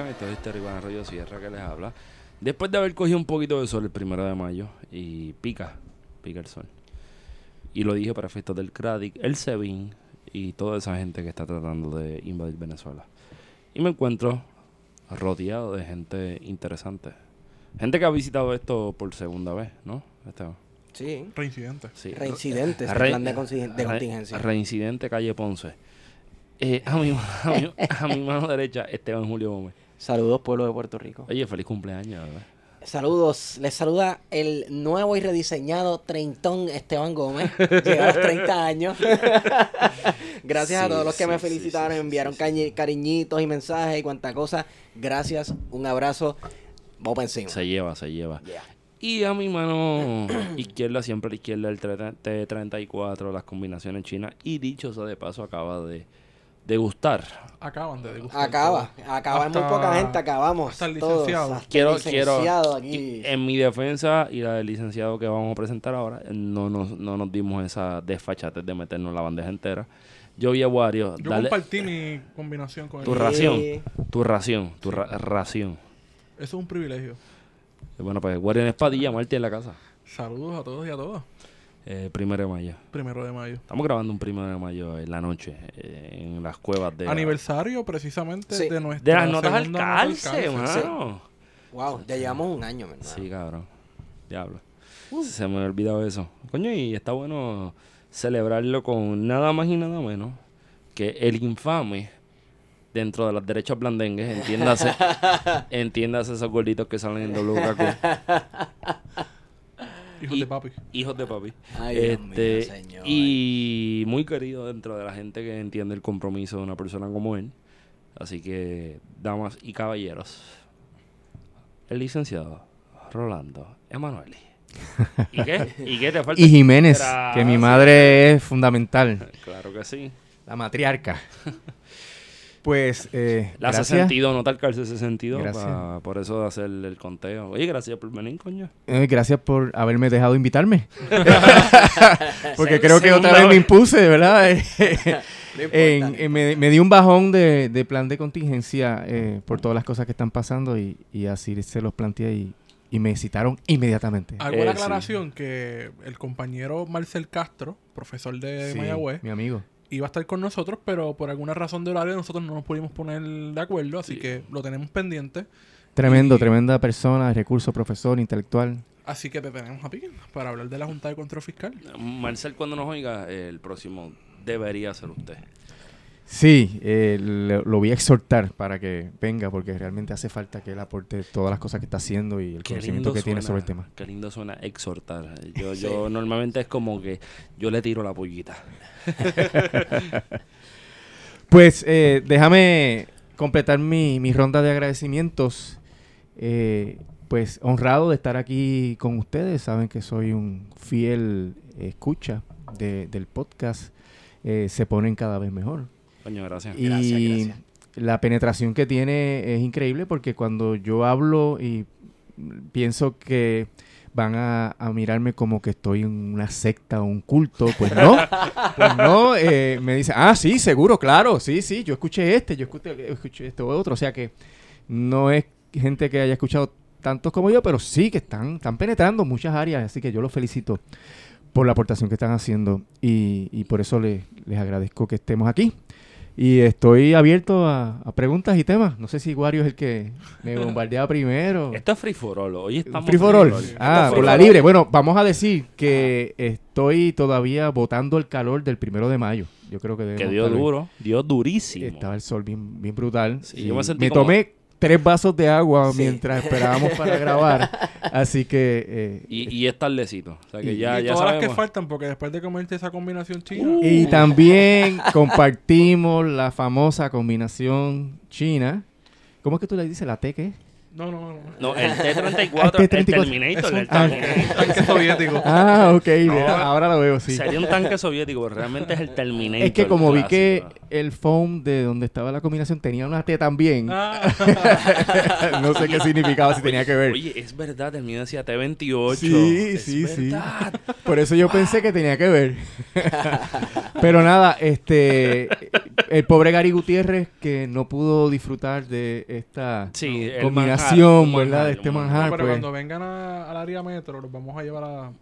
escuchan, esto es este Iván Arroyo Sierra que les habla. Después de haber cogido un poquito de sol el primero de mayo y pica, pica el sol. Y lo dije para efectos del CRADIC, el SEBIN y toda esa gente que está tratando de invadir Venezuela. Y me encuentro rodeado de gente interesante. Gente que ha visitado esto por segunda vez, ¿no? Esteban? Sí. Reincidente. Sí. Reincidentes, Re- plan de, re- contingencia. Reincidente calle Ponce. Eh, a, mi, a, mi, a mi mano derecha, Esteban Julio Gómez. Saludos, pueblo de Puerto Rico. Oye, feliz cumpleaños, ¿verdad? Saludos, les saluda el nuevo y rediseñado treintón Esteban Gómez. Llega a los 30 años. Gracias a todos los que sí, me felicitaron, sí, enviaron cariñitos y mensajes y cuanta cosa. Gracias, un abrazo. Vamos para encima. Se lleva, se lleva. Yeah. Y a mi mano izquierda, siempre a la izquierda, el T34, las combinaciones chinas. Y dicho sea de paso, acaba de degustar. Acaban de degustar. Acaba, todo. acaba en muy Hasta- poca gente, acabamos. hasta el todos, licenciado. hasta el Quiero, licenciado quiero, aquí. en mi defensa y la del licenciado que vamos a presentar ahora, no nos, no nos dimos esa desfachatez de meternos la bandeja entera. Yo vi a Wario, Yo dale compartí mi combinación con tu él. ración, Sí. tu ración, tu ra- ración. Eso es un privilegio. Bueno, pues Wario en Espadilla, Marti en la casa. Saludos a todos y a todas. Eh, primero de mayo. Primero de mayo. Estamos grabando un primero de mayo en la noche, eh, en las cuevas de... Aniversario precisamente Sí. de nuestra de las notas al calce, mano. Wow, ya llevamos un año, ¿verdad? Sí, cabrón. Diablo. Se me había olvidado eso. Coño, y está bueno celebrarlo con nada más y nada menos que el infame dentro de las derechas blandengues, entiéndase, entiéndase esos gorditos que salen en WKQ, Hijos Y- de papi. hijos de papi. Ay, Dios Este, mío, señor. y muy querido dentro de la gente que entiende el compromiso de una persona como él. Así que, damas y caballeros, el licenciado Rolando Emanueli. ¿Y qué? ¿Y qué te falta? Y Jiménez, que mi madre es fundamental, Claro que sí. la matriarca. Pues, eh, La gracias. 62, no tal calce 62, Gracias. pa- por eso de hacer el conteo. Oye, gracias por venir, coño. Eh, gracias por haberme dejado invitarme. Porque Se- creo que otra vez me impuse, ¿verdad? No En- importa. en- me, me di un bajón de, de plan de contingencia eh, por todas las cosas que están pasando y, y así se los planteé y, y me citaron inmediatamente. Hago Eh, la sí. aclaración que el compañero Marcel Castro, profesor de Sí, Mayagüez, mi amigo. Iba a estar con nosotros, pero por alguna razón de horario nosotros no nos pudimos poner de acuerdo, así que lo tenemos pendiente. Tremendo, Y- tremenda persona, recurso, profesor, intelectual. Así que te tenemos aquí para hablar de la Junta de Control Fiscal. Marcel, cuando nos oiga, el próximo debería ser usted. Sí, eh, lo, lo voy a exhortar para que venga porque realmente hace falta que él aporte todas las cosas que está haciendo y el Qué conocimiento que tiene sobre el tema. Qué lindo suena exhortar. Yo, yo normalmente es como que yo le tiro la pollita. Pues eh, déjame completar mi, mi ronda de agradecimientos. Eh, pues honrado de estar aquí con ustedes. Saben que soy un fiel escucha de- del podcast. Eh, se ponen cada vez mejor. Coño, gracias. Y Gracias, gracias. la penetración que tiene es increíble porque cuando yo hablo y pienso que van a, a mirarme como que estoy en una secta o un culto, pues no, pues no, eh, me dicen, ah, sí, seguro, claro, sí, sí, yo escuché este, yo escuché, escuché este otro, o sea que no es gente que haya escuchado tantos como yo, pero sí que están, están penetrando muchas áreas, así que yo los felicito por la aportación que están haciendo y, y por eso les, les agradezco que estemos aquí. Y estoy abierto a, a preguntas y temas. No sé si Wario es el que me bombardea primero. Esto es free for all. Hoy estamos Free for all. Ah, Esto es por la free libre. Bueno, vamos a decir que estoy todavía botando el calor del primero de mayo. Yo creo que. Que dio duro. Dio durísimo. Estaba el sol bien, bien brutal. Sí, y yo me sentí como- tomé tres vasos de agua Sí. mientras esperábamos para grabar. Así que... eh, Y, y es tardecito. O sea que Y- ya, y ya todas las que faltan, porque después de comerte esa combinación china, Y también compartimos la famosa combinación china. ¿Cómo es que tú le dices la T qué? no, no, no. No, el T-34, Ah, el T-34. Terminator, Es un el tanque, soviético. Ah, ok. No, ahora lo veo, sí. Sería un tanque soviético, pero realmente es el Terminator. Es que como vi que. El foam de donde estaba la combinación tenía una T también, Ah, no sé qué significaba, si tenía que ver. Oye, es verdad, el mío decía T-28. Sí, Es sí, sí. Por eso yo pensé que tenía que ver. Pero nada, este el pobre Gary Gutiérrez que no pudo disfrutar de esta Sí, combinación, manjar, ¿verdad? manjar, De este manjar. manjar, No, pero pues. cuando vengan a- al área metro, los vamos a llevar a,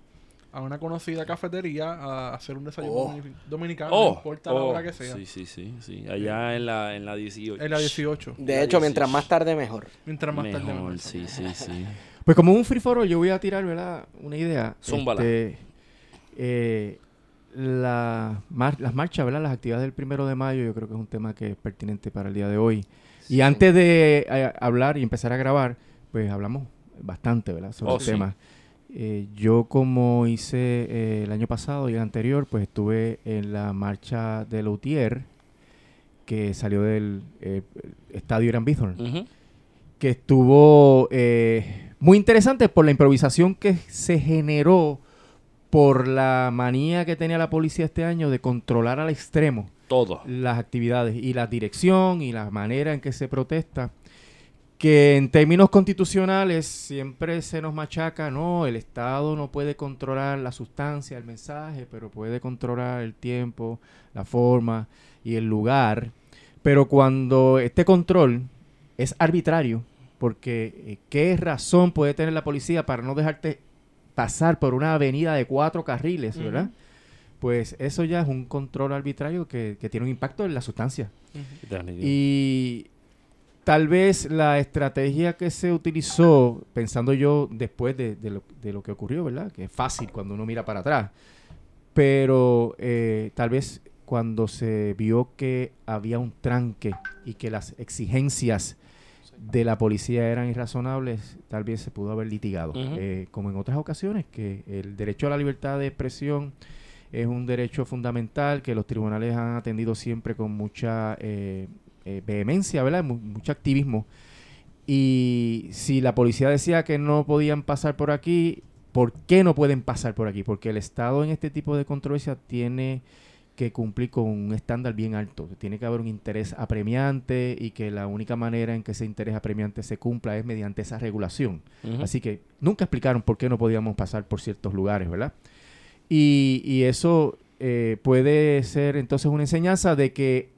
a una conocida cafetería a hacer un desayuno Oh. domini- dominicano, Oh, no importa la oh, hora que sea. Sí, sí, sí, sí. Allá en la, en la 18. En la 18. De La hecho, mientras 18. más tarde, mejor. Mientras más tarde Mejor, sí, sí, sí. Pues como un free for all, yo voy a tirar, ¿verdad? Una idea. Zúmbala. Este, eh, la mar- las marchas, ¿verdad? Las actividades del primero de mayo, yo creo que es un tema que es pertinente para el día de hoy. Y antes de eh, hablar y empezar a grabar, pues hablamos bastante, ¿verdad? Sobre Oh, el sí. tema. Eh, yo como hice eh, el año pasado y el anterior, pues estuve en la marcha de Lautier, que salió del eh, estadio Irán Bithorn que estuvo eh, muy interesante por la improvisación que se generó por la manía que tenía la policía este año de controlar al extremo Todo. las actividades y la dirección y la manera en que se protesta que en términos constitucionales siempre se nos machaca, no, el Estado no puede controlar la sustancia, el mensaje, pero puede controlar el tiempo, la forma y el lugar. Pero cuando este control es arbitrario, porque eh, ¿qué razón puede tener la policía para no dejarte pasar por una avenida de cuatro carriles, verdad? Pues eso ya es un control arbitrario que, que tiene un impacto en la sustancia. Y tal vez la estrategia que se utilizó, pensando yo después de, de lo, de lo que ocurrió, ¿verdad? Que es fácil cuando uno mira para atrás. Pero eh, tal vez cuando se vio que había un tranque y que las exigencias de la policía eran irrazonables, tal vez se pudo haber litigado. Eh, como en otras ocasiones, que el derecho a la libertad de expresión es un derecho fundamental que los tribunales han atendido siempre con mucha eh, eh, vehemencia, ¿verdad? Mu- mucho activismo. Y si la policía decía que no podían pasar por aquí, ¿por qué no pueden pasar por aquí? Porque el Estado en este tipo de controversia tiene que cumplir con un estándar bien alto. Tiene que haber un interés apremiante y que la única manera en que ese interés apremiante se cumpla es mediante esa regulación. Así que nunca explicaron por qué no podíamos pasar por ciertos lugares, ¿verdad? Y, y eso eh, puede ser entonces una enseñanza de que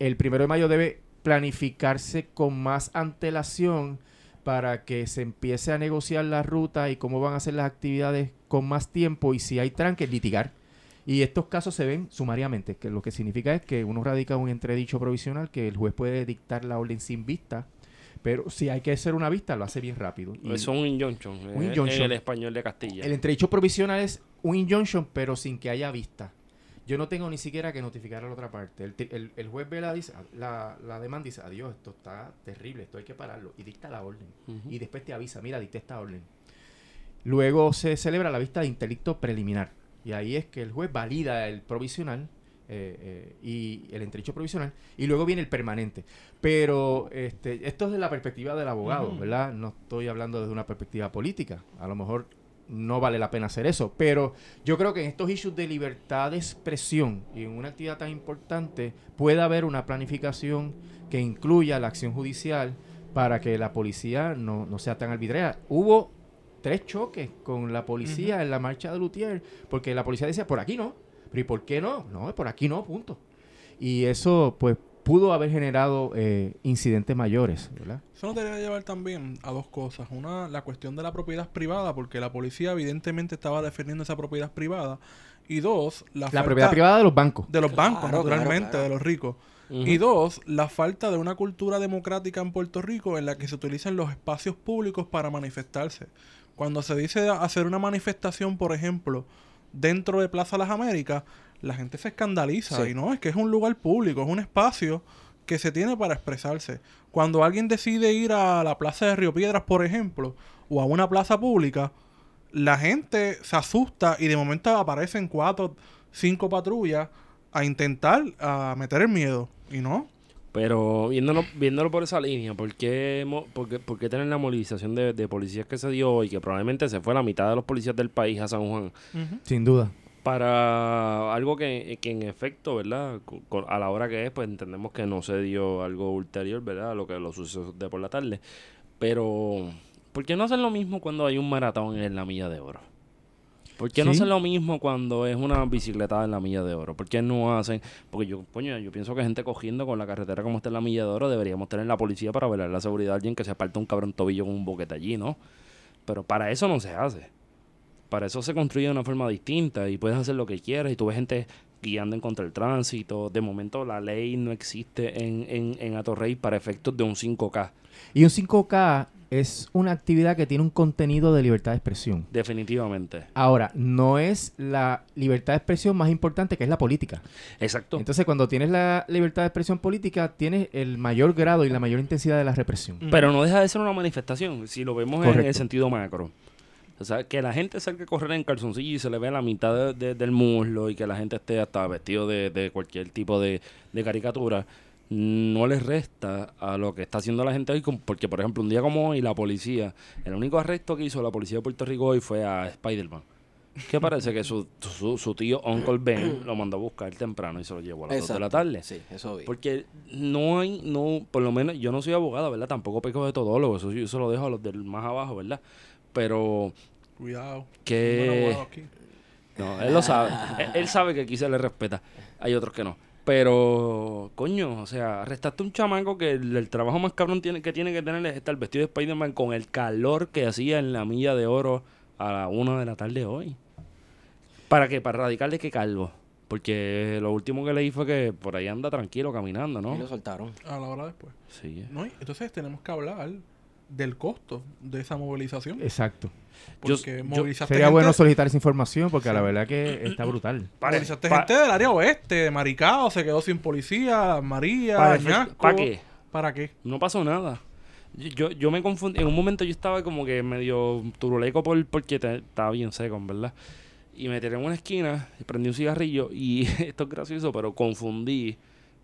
el primero de mayo debe planificarse con más antelación para que se empiece a negociar la ruta y cómo van a ser las actividades con más tiempo y si hay tranques, litigar. Y estos casos se ven sumariamente, que lo que significa es que uno radica un entredicho provisional que el juez puede dictar la orden sin vista, pero si hay que hacer una vista, lo hace bien rápido. Y- Eso es un injunction. Un injunction. En el español de Castilla. el entredicho provisional es un injunction, pero sin que haya vista. Yo no tengo ni siquiera que notificar a la otra parte. El, el- el juez ve la, la, la demanda y dice, adiós, esto está terrible, esto hay que pararlo. Y dicta la orden. Y después te avisa, mira, dicta esta orden. Luego se celebra la vista de intelecto preliminar. Y ahí es que el juez valida el provisional eh, eh, y el entredicho provisional. Y luego viene el permanente. Pero este, esto es de la perspectiva del abogado. ¿verdad? No estoy hablando desde una perspectiva política. A lo mejor no vale la pena hacer eso. Pero yo creo que en estos issues de libertad de expresión y en una actividad tan importante puede haber una planificación que incluya la acción judicial para que la policía no, no sea tan arbitraria. Hubo tres choques con la policía en la marcha de Lutier porque la policía decía, por aquí no. Pero ¿y por qué no? No, por aquí no, punto. Y eso pues pudo haber generado eh, incidentes mayores, ¿verdad? Eso nos debería llevar también a dos cosas. Una, la cuestión de la propiedad privada, porque la policía evidentemente estaba defendiendo esa propiedad privada. Y dos, la, La falta propiedad privada de los bancos. de los Claro, bancos, claro, naturalmente, claro. de los ricos. Y dos, la falta de una cultura democrática en Puerto Rico en la que se utilizan los espacios públicos para manifestarse. Cuando se dice hacer una manifestación, por ejemplo, dentro de Plaza Las Américas, la gente se escandaliza. Sí. Y no, es que es un lugar público, es un espacio que se tiene para expresarse. Cuando alguien decide ir a la Plaza de Río Piedras, por ejemplo, o a una plaza pública, la gente se asusta y de momento aparecen cuatro, cinco patrullas a intentar a meter el miedo. Y no. Pero viéndolo, viéndolo por esa línea, ¿por qué, por qué- por qué tener la movilización de, de policías que se dio y que probablemente se fue la mitad de los policías del país a San Juan Sin duda. Para algo que, que en efecto, ¿verdad? A la hora que es, pues entendemos que no se dio algo ulterior, ¿verdad? A lo que los sucesos de por la tarde. Pero, ¿por qué no hacen lo mismo cuando hay un maratón en la milla de oro? ¿Por qué no hacen lo mismo cuando es una bicicleta en la milla de oro? ¿Por qué no hacen? Porque yo, coño, yo pienso que gente cogiendo con la carretera como está en la milla de oro deberíamos tener la policía para velar la seguridad de alguien que se aparta un cabrón tobillo con un boquete allí, ¿no? Pero para eso no se hace. Para eso se construye de una forma distinta y puedes hacer lo que quieras y tú ves gente guiando en contra el tránsito. De momento la ley no existe en, en, en Atorrey para efectos de un 5K. Y un 5K es una actividad que tiene un contenido de libertad de expresión. Definitivamente. Ahora, no es la libertad de expresión más importante que es la política. Exacto. Entonces, cuando tienes la libertad de expresión política, tienes el mayor grado y la mayor intensidad de la represión. Pero no deja de ser una manifestación, si lo vemos en el sentido macro. O sea, que la gente salga a correr en calzoncillo y se le vea la mitad de- de- del muslo y que la gente esté hasta vestido de, de cualquier tipo de, caricatura, no les resta a lo que está haciendo la gente hoy. Porque, por ejemplo, un día como hoy, la policía, el único arresto que hizo la policía de Puerto Rico hoy fue a Spider-Man. Que parece que su, su, su tío Uncle Ben lo mandó a buscar temprano y se lo llevó a las 2 de la Exacto. tarde. Sí, eso vi. Porque no hay, no, por lo menos yo no soy abogado, ¿verdad? Tampoco peco de todólogo, eso yo se lo dejo a los del más abajo, ¿verdad? Pero Cuidado. que... No, él lo sabe. él, él sabe que aquí se le respeta. Hay otros que no. Pero, coño, o sea, arrestaste a un chamaco que el, el trabajo más cabrón tiene, que tiene que tener es estar vestido de Spider-Man con el calor que hacía en la milla de oro a la una de la tarde hoy. ¿Para qué? Para radical de que calvo. Porque lo último que leí fue que por ahí anda tranquilo caminando, Y lo ¿no? soltaron. A la hora después. Sí. No, entonces tenemos que hablar del costo de esa movilización. Exacto. Porque yo- movilizaste Sería gente, bueno solicitar esa información porque la verdad que está brutal. Movilizaste pa- gente del área oeste, de Maricao, se quedó sin policía, María, ¿Para, Añasco. ¿Para qué? ¿Para qué? No pasó nada. Yo, yo, me confundí. En un momento yo estaba como que medio turuleco por, porque te- estaba bien seco, en verdad. Y me tiré en una esquina, y prendí un cigarrillo y esto es gracioso, pero confundí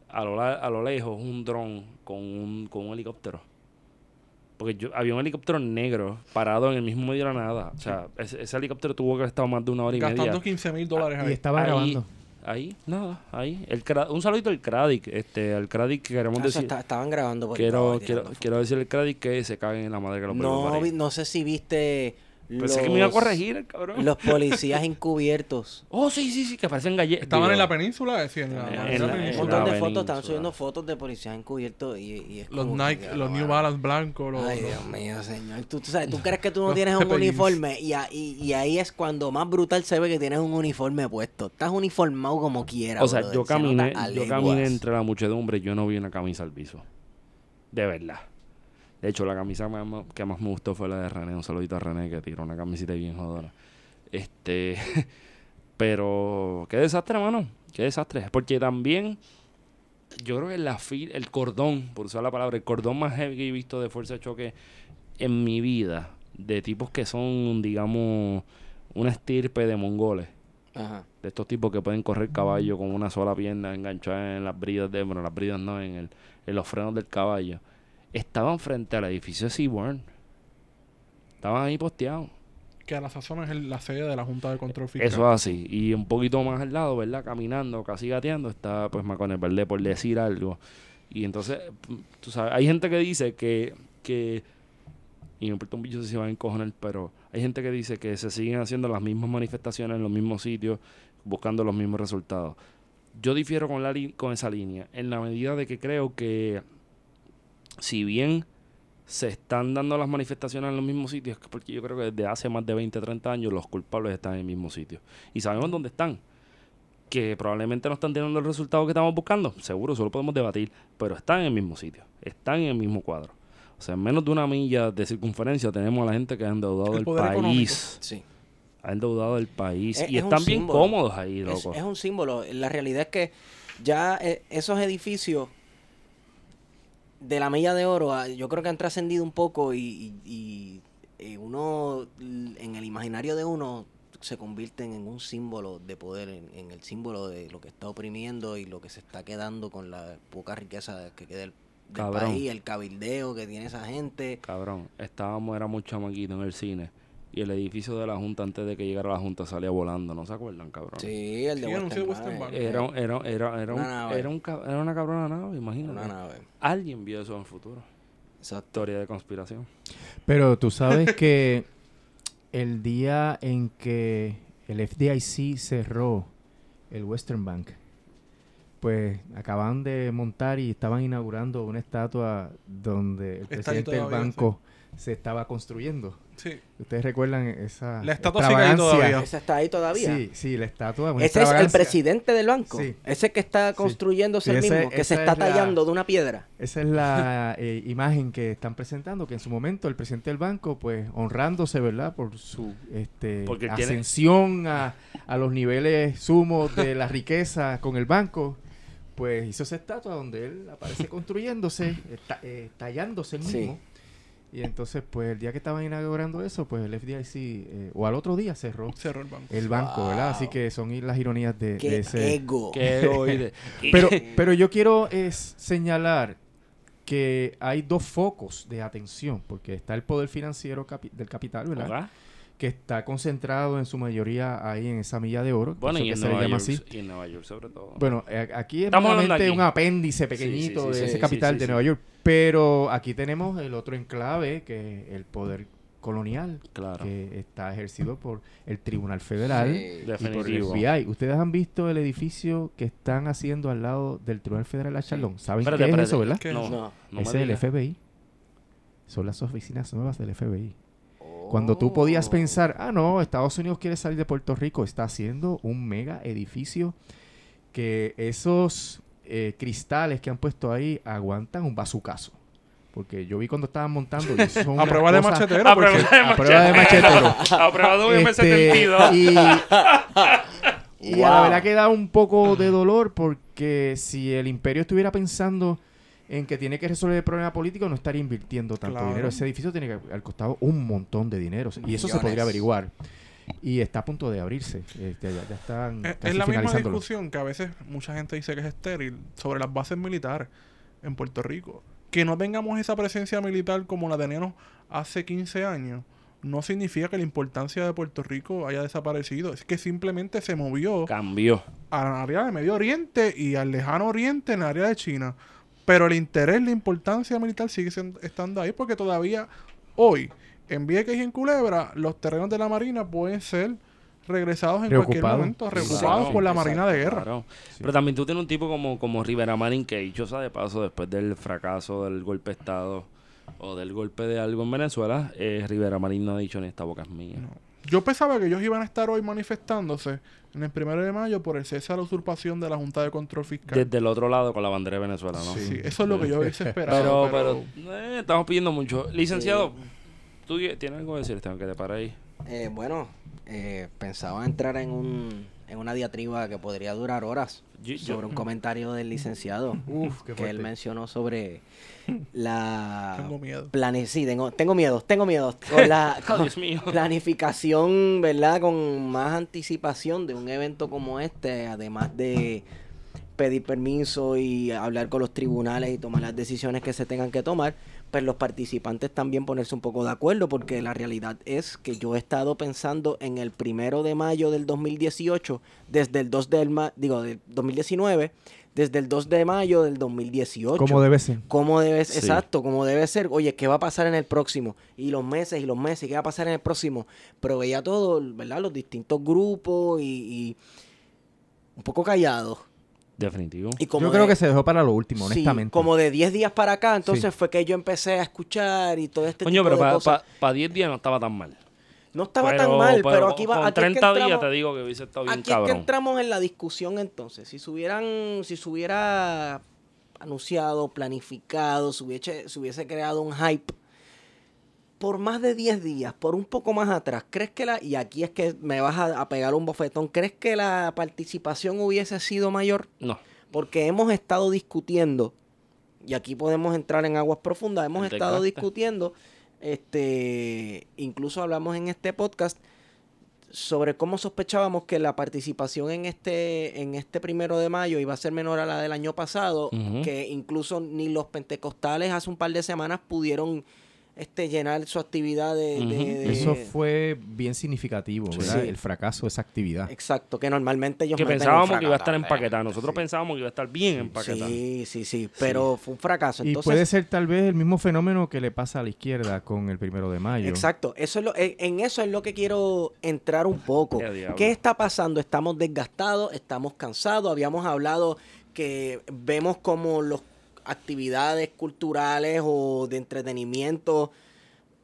a lo, a lo lejos un dron con un, con un helicóptero. Porque yo, había un helicóptero negro parado en el mismo medio de la nada. O sea, ese, ese helicóptero tuvo que haber estado más de una hora y Gastando media. 15 mil dólares Y ahí. estaba Ahí, grabando. ahí, nada, ahí. El, Cra- un saludito al Cradic, este, al Cradic que queremos Ah, decir. está- estaban grabando por Quiero, estaba quiero, tirando quiero decir al Cradic que se caguen en la madre que lo No, vi- no sé si viste Pensé que me iba a corregir el cabrón. los policías encubiertos. Oh, sí, sí, sí, que parecen galletas. Estaban en la península, sí, en la, En en la la- Un montón de fotos, estaban subiendo fotos de policías encubiertos y, y es Los como que, Nike, los New Balance blancos, los, Ay, Dios mío, señor. Tú, tú sabes, tú crees que tú no tienes un uniforme y, a- y, y ahí es cuando más brutal se ve que tienes un uniforme puesto. Estás uniformado como quieras. O sea, brother, yo caminé, yo caminé entre la muchedumbre y yo no vi una camisa al piso. De verdad. De hecho, la camisa más- que más me gustó fue la de René. Un saludito a René que tiró una camisita bien jodona. Este. Pero. Qué desastre, mano. Qué desastre. Porque también. Yo creo que la fil- el cordón, por usar la palabra, el cordón más heavy que he visto de fuerza de choque en mi vida. De tipos que son, digamos, una estirpe de mongoles Ajá. de estos tipos que pueden correr caballo con una sola pierna enganchada en las bridas de, bueno, las bridas no, en, el, en los frenos del caballo, estaban frente al edificio de Seaborn. Estaban ahí posteados. que a la sazón es la sede de la Junta de Control Fiscal. Eso es así. Y un poquito más al lado, ¿verdad? Caminando, casi gateando, está pues Macones Verde por decir algo. Y entonces, tú sabes, hay gente que dice que, que y me importa un bicho si se van a encojonar, pero hay gente que dice que se siguen haciendo las mismas manifestaciones en los mismos sitios, buscando los mismos resultados. Yo difiero con, la con esa línea, en la medida de que creo que si bien se están dando las manifestaciones en los mismos sitios, que porque yo creo que desde hace más de 20, 30 años los culpables están en el mismo sitio. Y sabemos dónde están. Que probablemente no están teniendo el resultado que estamos buscando. Seguro, solo podemos debatir. Pero están en el mismo sitio. Están en el mismo cuadro. O sea, en menos de una milla de circunferencia tenemos a la gente que ha endeudado El país. Sí. Ha endeudado el país. Es- y es están bien cómodos ahí, Es, loco. es un símbolo. La realidad es que ya eh, esos edificios de la milla de oro, ah, yo creo que han trascendido un poco y, y- y, eh, uno, en el imaginario de uno, se convierten en un símbolo de poder, en, en el símbolo de lo que está oprimiendo y lo que se está quedando con la poca riqueza que queda del, país, el cabildeo que tiene esa gente. Cabrón, estábamos, éramos chamaquitos en el cine. Y el edificio de la Junta, antes de que llegara la Junta, salía volando. ¿No se acuerdan, cabrón? Sí, el de Sí, anunció Western eh, Era, era, era, era, un, Una era, un era una cabrona nave, imagínate. una nave. Alguien vio eso en el futuro. Exacto. Teoría de conspiración. Pero tú sabes que el día en que el FDIC cerró el Western Bank. Pues acaban de montar y estaban inaugurando una estatua donde el Está presidente del banco se estaba construyendo. Sí. ¿Ustedes recuerdan esa La estatua sigue ahí todavía. Esa está ahí todavía. Sí, sí, la estatua. Ese es el presidente del banco. Sí. Ese que está construyéndose Sí, el ese- mismo, que se está es la- tallando de una piedra. Esa es la eh, imagen que están presentando, que en su momento el presidente del banco, pues honrándose, ¿verdad? Por su este, Porque ascensión a, a los niveles sumos de la riqueza con el banco, pues hizo esa estatua donde él aparece construyéndose, eh, ta- eh, tallándose el Sí. Y entonces, pues el día que estaban inaugurando eso, pues el FDIC, eh, o al otro día cerró Cerró el banco. el banco, ¿verdad? Así que son las ironías de, de Qué ese... ego. Oíde. Pero, pero yo quiero es señalar que hay dos focos de atención, porque está el poder financiero capi- del capital, ¿verdad? ¿Verdad? Que está concentrado en su mayoría ahí en esa milla de oro, Bueno, y en se le Nueva, llama York, así. y en Nueva York sobre todo. Bueno, eh, aquí es aquí. un apéndice pequeñito sí, sí, de sí, ese sí, capital sí, de sí. Nueva York, pero aquí tenemos el otro enclave, que es el poder colonial, claro. que está ejercido por el Tribunal Federal Sí. y por el. FBI. ¿Ustedes han visto el edificio que están haciendo al lado del Tribunal Federal de Charlón? ¿Saben Espérate, qué es eso, verdad? ¿Qué? No, No. no Ese es el. FBI. Son las oficinas nuevas del FBI. Cuando tú podías Oh. pensar, ah, no, Estados Unidos quiere salir de Puerto Rico, está haciendo un mega edificio que esos eh, cristales que han puesto ahí aguantan un bazucazo. Porque yo vi cuando estaban montando y eso son A prueba de machetero. A porque- prueba de a prueba de machetero. A prueba de un Este, M72. y, y a la verdad que da un poco de dolor porque si el imperio estuviera pensando en que tiene que resolver el problema político, no estaría invirtiendo tanto Claro. dinero. Ese edificio tiene que haber costado un montón de dinero. Y eso se podría averiguar. Y está a punto de abrirse. Este, ya, ya están Es, casi es la misma discusión que a veces mucha gente dice que es estéril sobre las bases militares en Puerto Rico. Que no tengamos esa presencia militar como la teníamos hace 15 años no significa que la importancia de Puerto Rico haya desaparecido. Es que simplemente se movió Cambió. al área de Medio Oriente y al lejano Oriente en el área de China. Pero el interés, la importancia militar sigue siendo- estando ahí porque todavía hoy en Vieques y en Culebra los terrenos de la Marina pueden ser regresados en cualquier momento, reocupados claro. por la Exacto, Marina de Guerra. Claro. Pero también tú tienes un tipo como, como Rivera Marín que dicho sea de paso después del fracaso del golpe de Estado o del golpe de algo en Venezuela, eh, Rivera Marín no ha dicho ni esta boca es mía. Yo pensaba que ellos iban a estar hoy manifestándose en el primero de mayo por el cese a la usurpación de la Junta de Control Fiscal. Desde el otro lado con la bandera de Venezuela, ¿no? Sí, eso es lo que yo hubiese esperado. pero, pero, eh, estamos pidiendo mucho. Licenciado, ¿tú tienes algo que decir? Tengo que te para ahí. Eh, bueno, eh, pensaba entrar en, un, en una diatriba que podría durar horas Yo- yo- sobre un comentario del licenciado Uf, que él mencionó sobre la tengo miedo. plane sí, tengo, tengo miedo, tengo miedo con la Oh, con Dios mío. planificación, ¿verdad? Con más anticipación de un evento como este, además de pedir permiso y hablar con los tribunales y tomar las decisiones que se tengan que tomar, pues los participantes también ponerse un poco de acuerdo, porque la realidad es que yo he estado pensando en el primero de mayo del 2018, desde el 2 del ma digo, del 2019, desde el 2 de mayo del 2018. Como debe ser. ¿Cómo debe Sí. Exacto, como debe ser. Oye, ¿qué va a pasar en el próximo? Y los meses y los meses, ¿qué va a pasar en el próximo? Pero veía todo, ¿verdad? Los distintos grupos y, y un poco callados. Definitivo. Y como Yo creo de- que se dejó para lo último, sí, honestamente. como de 10 días para acá, entonces Sí. fue que yo empecé a escuchar y todo este Coño, tipo pero de para cosas. 10 días no estaba tan mal. No estaba tan mal, pero, aquí va con aquí es que 30 días entramos- te digo que hubiese estado bien Aquí es que cabrón. entramos en la discusión entonces. Si se hubieran, si se hubiera anunciado, planificado, se hubiese, se hubiese creado un hype por más de 10 días, por un poco más atrás, ¿crees que la, y aquí es que me vas a, a pegar un bofetón, ¿crees que la participación hubiese sido mayor? No. Porque hemos estado discutiendo, y aquí podemos entrar en aguas profundas, hemos estado discutiendo, este, incluso hablamos en este podcast sobre cómo sospechábamos que la participación en este, en este primero de mayo iba a ser menor a la del año pasado, que incluso ni los pentecostales hace un par de semanas pudieron este llenar su actividad de... Ujú. de- de- Eso fue bien significativo, ¿verdad? Sí. El fracaso de esa actividad. Exacto, que normalmente ellos Que pensábamos que iba a estar empaquetada. Nosotros pensábamos que iba a estar bien empaquetada. Sí, sí, sí, pero fue un fracaso. Y Entonces, puede ser tal vez el mismo fenómeno que le pasa a la izquierda con el primero de mayo. Exacto, eso es lo, en en eso es lo que quiero entrar un poco. ¿Qué está pasando? Estamos desgastados, estamos cansados. Habíamos hablado que vemos como las actividades culturales o de entretenimiento.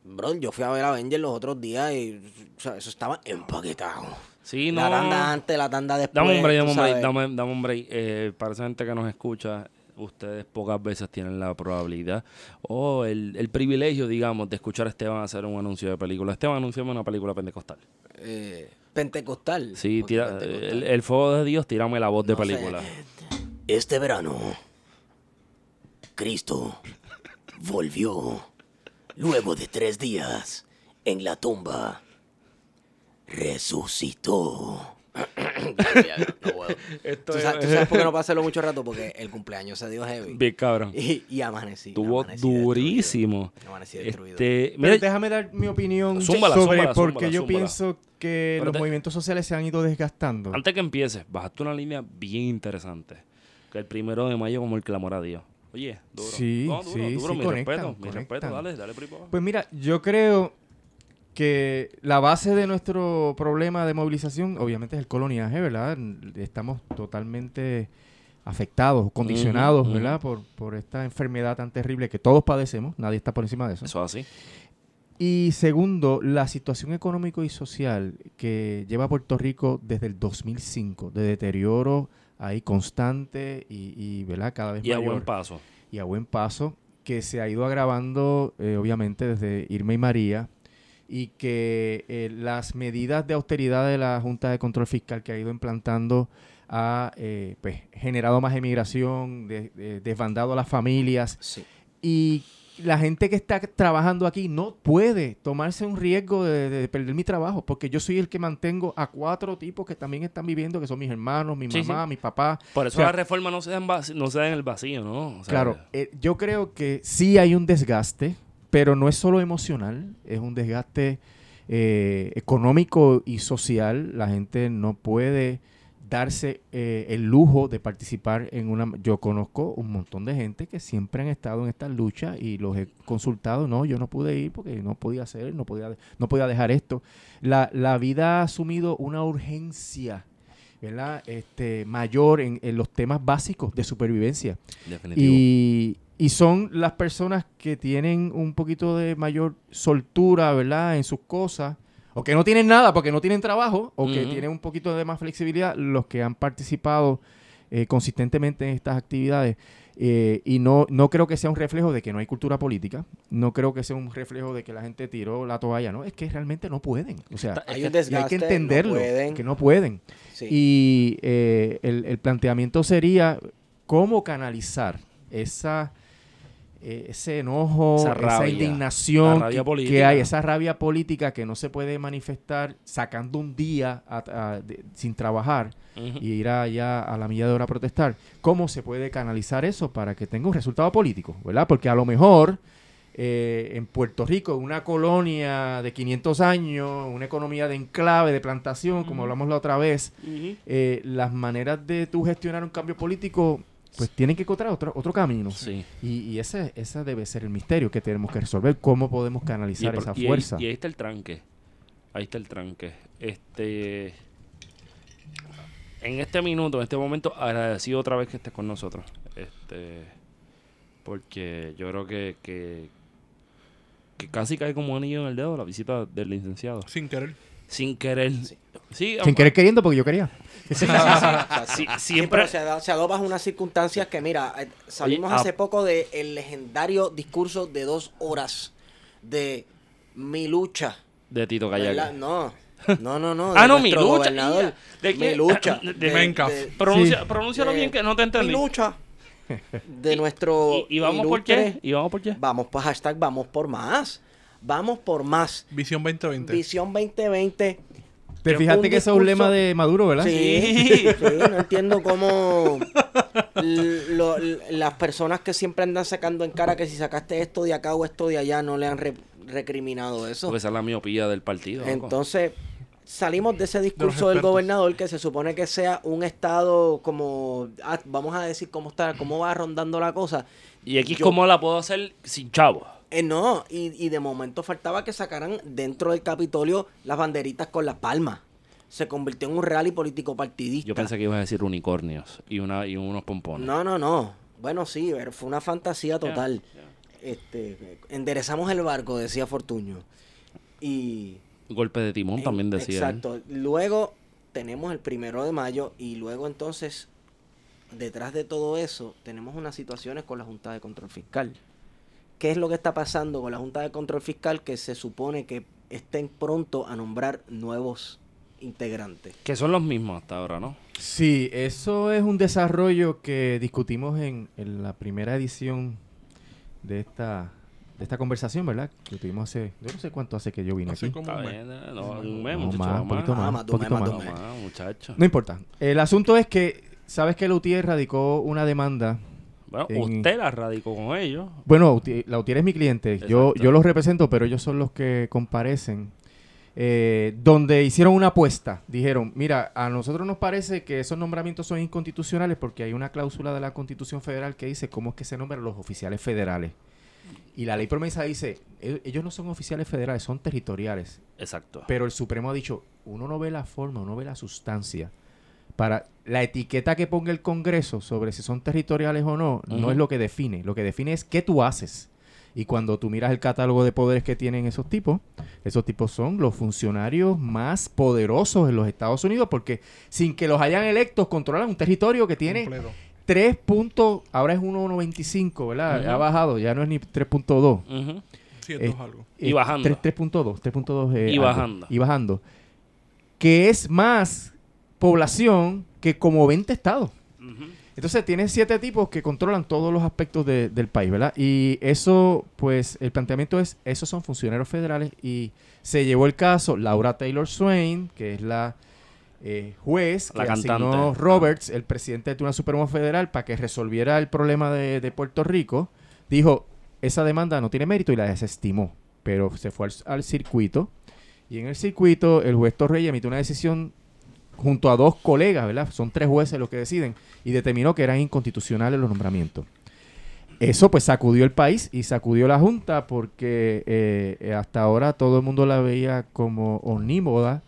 Bro, yo fui a ver Avengers los otros días y o sea, eso estaba empaquetado. Sí, no. La tanda antes, la tanda después. Dame un break, dame un break, dame, dame un break. Eh, para esa gente que nos escucha, ustedes pocas veces tienen la probabilidad o el, el privilegio, digamos, de escuchar a Esteban hacer un anuncio de película. Esteban, anunció una película pentecostal. Eh, pentecostal. Sí, ¿Por qué tira, pentecostal? el, el fuego de Dios, tírame la voz de sé. película. Este verano, Cristo volvió luego de tres días en la tumba. Resucitó. Esto ¿Tú sabes, tú sabes por qué no puedo hacerlo mucho rato? Porque el cumpleaños se dio heavy. Bien cabrón. Y, y amanecí. Estuvo amanecí destruido. durísimo. Amanecí destruido. Este, Pero mira, déjame dar mi opinión Zúmbala, sobre zúmbala, por zúmbala, qué yo zúmbala. pienso que Pero los te- movimientos sociales se han ido desgastando. antes que empieces, bajaste una línea bien interesante. Que el primero de mayo como el clamor a Dios. Oye, duro. Sí, No, duro, sí, duro, sí, mi conectan, respeto, mi respeto, dale, dale por ahí. Pues mira, yo creo que la base de nuestro problema de movilización, obviamente, es el coloniaje, ¿verdad? Estamos totalmente afectados, condicionados. ¿verdad? Por, por esta enfermedad tan terrible que todos padecemos, nadie está por encima de eso. Eso es así. Y segundo, la situación económico y social que lleva Puerto Rico desde el 2005, de deterioro ahí constante y, y, ¿verdad? cada vez Y a mayor buen paso. y a buen paso, que se ha ido agravando, eh, obviamente, desde Irma y María, y que eh, las medidas de austeridad de la Junta de Control Fiscal que ha ido implantando ha eh, pues, generado más emigración, de- de- desbandado a las familias, Sí. y la gente que está trabajando aquí no puede tomarse un riesgo de, de perder mi trabajo, porque yo soy el que mantengo a cuatro tipos que también están viviendo, que son mis hermanos, mi Sí, mamá, mi papá, Por eso O sea, la reforma no se da en, no se da en el vacío, ¿no? O sea, Claro, eh, yo creo que sí hay un desgaste, pero no es solo emocional, es un desgaste eh, económico y social. La gente no puede darse eh, el lujo de participar en una... Yo conozco un montón de gente que siempre han estado en esta lucha y los he consultado. No, yo no pude ir porque no podía hacer, no podía, no podía dejar esto. La, la vida ha asumido una urgencia. ¿verdad? Este, mayor en, en los temas básicos de supervivencia. Definitivo. Y, y son las personas que tienen un poquito de mayor soltura, ¿verdad? En sus cosas. O que no tienen nada porque no tienen trabajo. O que tienen un poquito de más flexibilidad. Los que han participado eh, consistentemente en estas actividades. Eh, y no, no creo que sea un reflejo de que no hay cultura política. No creo que sea un reflejo de que la gente tiró la toalla. No, es que realmente no pueden. O sea, Hay un que- hay entenderlo. no pueden. Que no pueden. Sí. Y eh, el, el planteamiento sería cómo canalizar esa eh, ese enojo, Esa indignación que- hay, esa rabia política que no se puede manifestar sacando un día a- a- de- sin trabajar y ir allá a la milla de hora a protestar. ¿Cómo se puede canalizar eso para que tenga un resultado político? ¿verdad? Porque a lo mejor eh, en Puerto Rico, una colonia de 500 años, una economía de enclave, de plantación, como hablamos la otra vez, eh, las maneras de tú gestionar un cambio político, pues tienen que encontrar otro, otro camino. Sí. Y, y ese, ese debe ser el misterio que tenemos que resolver, cómo podemos canalizar esa y ahí- fuerza. y ahí está el tranque. Ahí está el tranque. Este. En este minuto, en este momento, agradecido otra vez que estés con nosotros. Este. Porque yo creo que, que, que casi cae como anillo en el dedo la visita del licenciado. Sin querer. Sin querer. Sí, Sin querer queriendo, porque yo quería. sí, sí, sí. Sí, Sí, siempre. se ha, dado, se unas circunstancias que, mira, eh, salimos Oye, ah- hace poco del el legendario discurso de dos horas de mi lucha. De Tito. Callaga. No, no, no, no. Ah, de no, mi lucha. gobernador. ¿De mi lucha. De-. Pronuncia. Pronúncialo de- bien que no te entendí. Mi lucha. De nuestro. ¿Y, y vamos por qué? ¿Y vamos por qué? Vamos por hashtag, vamos por más. Vamos por más. Visión 2020. Visión 2020. Te fijaste que eso es un lema de Maduro, ¿verdad? Sí, sí, no entiendo cómo lo- las personas que siempre andan sacando en cara que si sacaste esto de acá o esto de allá no le han re- recriminado eso. Porque esa es la miopía del partido. loco. Entonces, salimos de ese discurso del gobernador que se supone que sea un estado como, ah, vamos a decir cómo está, cómo va rondando la cosa. y X, yo- ¿cómo la puedo hacer sin chavo? Eh, no, y, y de momento faltaba que sacaran dentro del Capitolio las banderitas con las palmas. Se convirtió en un rally político partidista. Yo pensé que ibas a decir unicornios y una y unos pompones. No, no, no. Bueno, sí, pero fue una fantasía total. Este, enderezamos el barco, decía Fortuño. Y Golpe de timón en- también decía. él. Exacto. Luego tenemos el primero de mayo y luego entonces, detrás de todo eso, tenemos unas situaciones con la Junta de Control Fiscal. ¿Qué es lo que está pasando con la Junta de Control Fiscal que se supone que estén pronto a nombrar nuevos integrantes? Que son los mismos hasta ahora, ¿no? Sí, eso es un desarrollo que discutimos en, en la primera edición de esta de esta conversación, ¿verdad? Que tuvimos hace, yo no sé cuánto hace que yo vine Hace aquí. como un mes. eh, no, un mes, No, muchacho, más, un poquito más, un poquito más. No importa. El asunto es que, ¿sabes que Lutier radicó una demanda? Bueno, en- usted la radicó con ellos. Bueno, la Utier es mi cliente. Yo, Exacto. yo los represento, pero ellos son los que comparecen. Eh, donde hicieron una apuesta. Dijeron, mira, a nosotros nos parece que esos nombramientos son inconstitucionales porque hay una cláusula de la Constitución Federal que dice cómo es que se nombran los oficiales federales. Y la ley promesa dice, "E- ellos no son oficiales federales, son territoriales. Exacto. Pero el Supremo ha dicho, uno no ve la forma, uno ve la sustancia. Para la etiqueta que ponga el Congreso sobre si son territoriales o no, no es lo que define. Lo que define es qué tú haces. Y cuando tú miras el catálogo de poderes que tienen esos tipos, esos tipos son los funcionarios más poderosos en los Estados Unidos porque sin que los hayan electos controlan un territorio que tiene Completo. 3 puntos, ahora es 1.95, ¿verdad? Ujú. Ha bajado, ya no es ni 3.2. Ujú. Sí, esto Eh, es algo. Y bajando. tres- 3.2, 3.2. eh, Y algo. bajando. Y bajando. Que es más población que como 20 estados. Entonces tiene siete tipos que controlan todos los aspectos de- del país, ¿verdad? Y eso, pues, el planteamiento es, esos son funcionarios federales y se llevó el caso Laura Taylor Swain, que es la eh, juez La que cantante. asignó Roberts, el presidente del Tribunal Supremo Federal, para que resolviera el problema de, de Puerto Rico, dijo, esa demanda no tiene mérito y la desestimó, pero se fue al, al circuito y en el circuito el juez Torrey emitió una decisión junto a dos colegas, ¿verdad? Son tres jueces los que deciden y determinó que eran inconstitucionales los nombramientos. Eso pues sacudió el país y sacudió la Junta porque eh, eh, hasta ahora todo el mundo la veía como omnímoda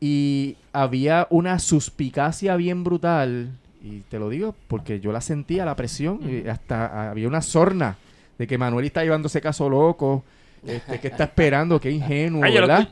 y había una suspicacia bien brutal y te lo digo porque yo la sentía la presión y hasta había una sorna de que Manuel está llevando ese caso loco, este, que está esperando, que ingenuo,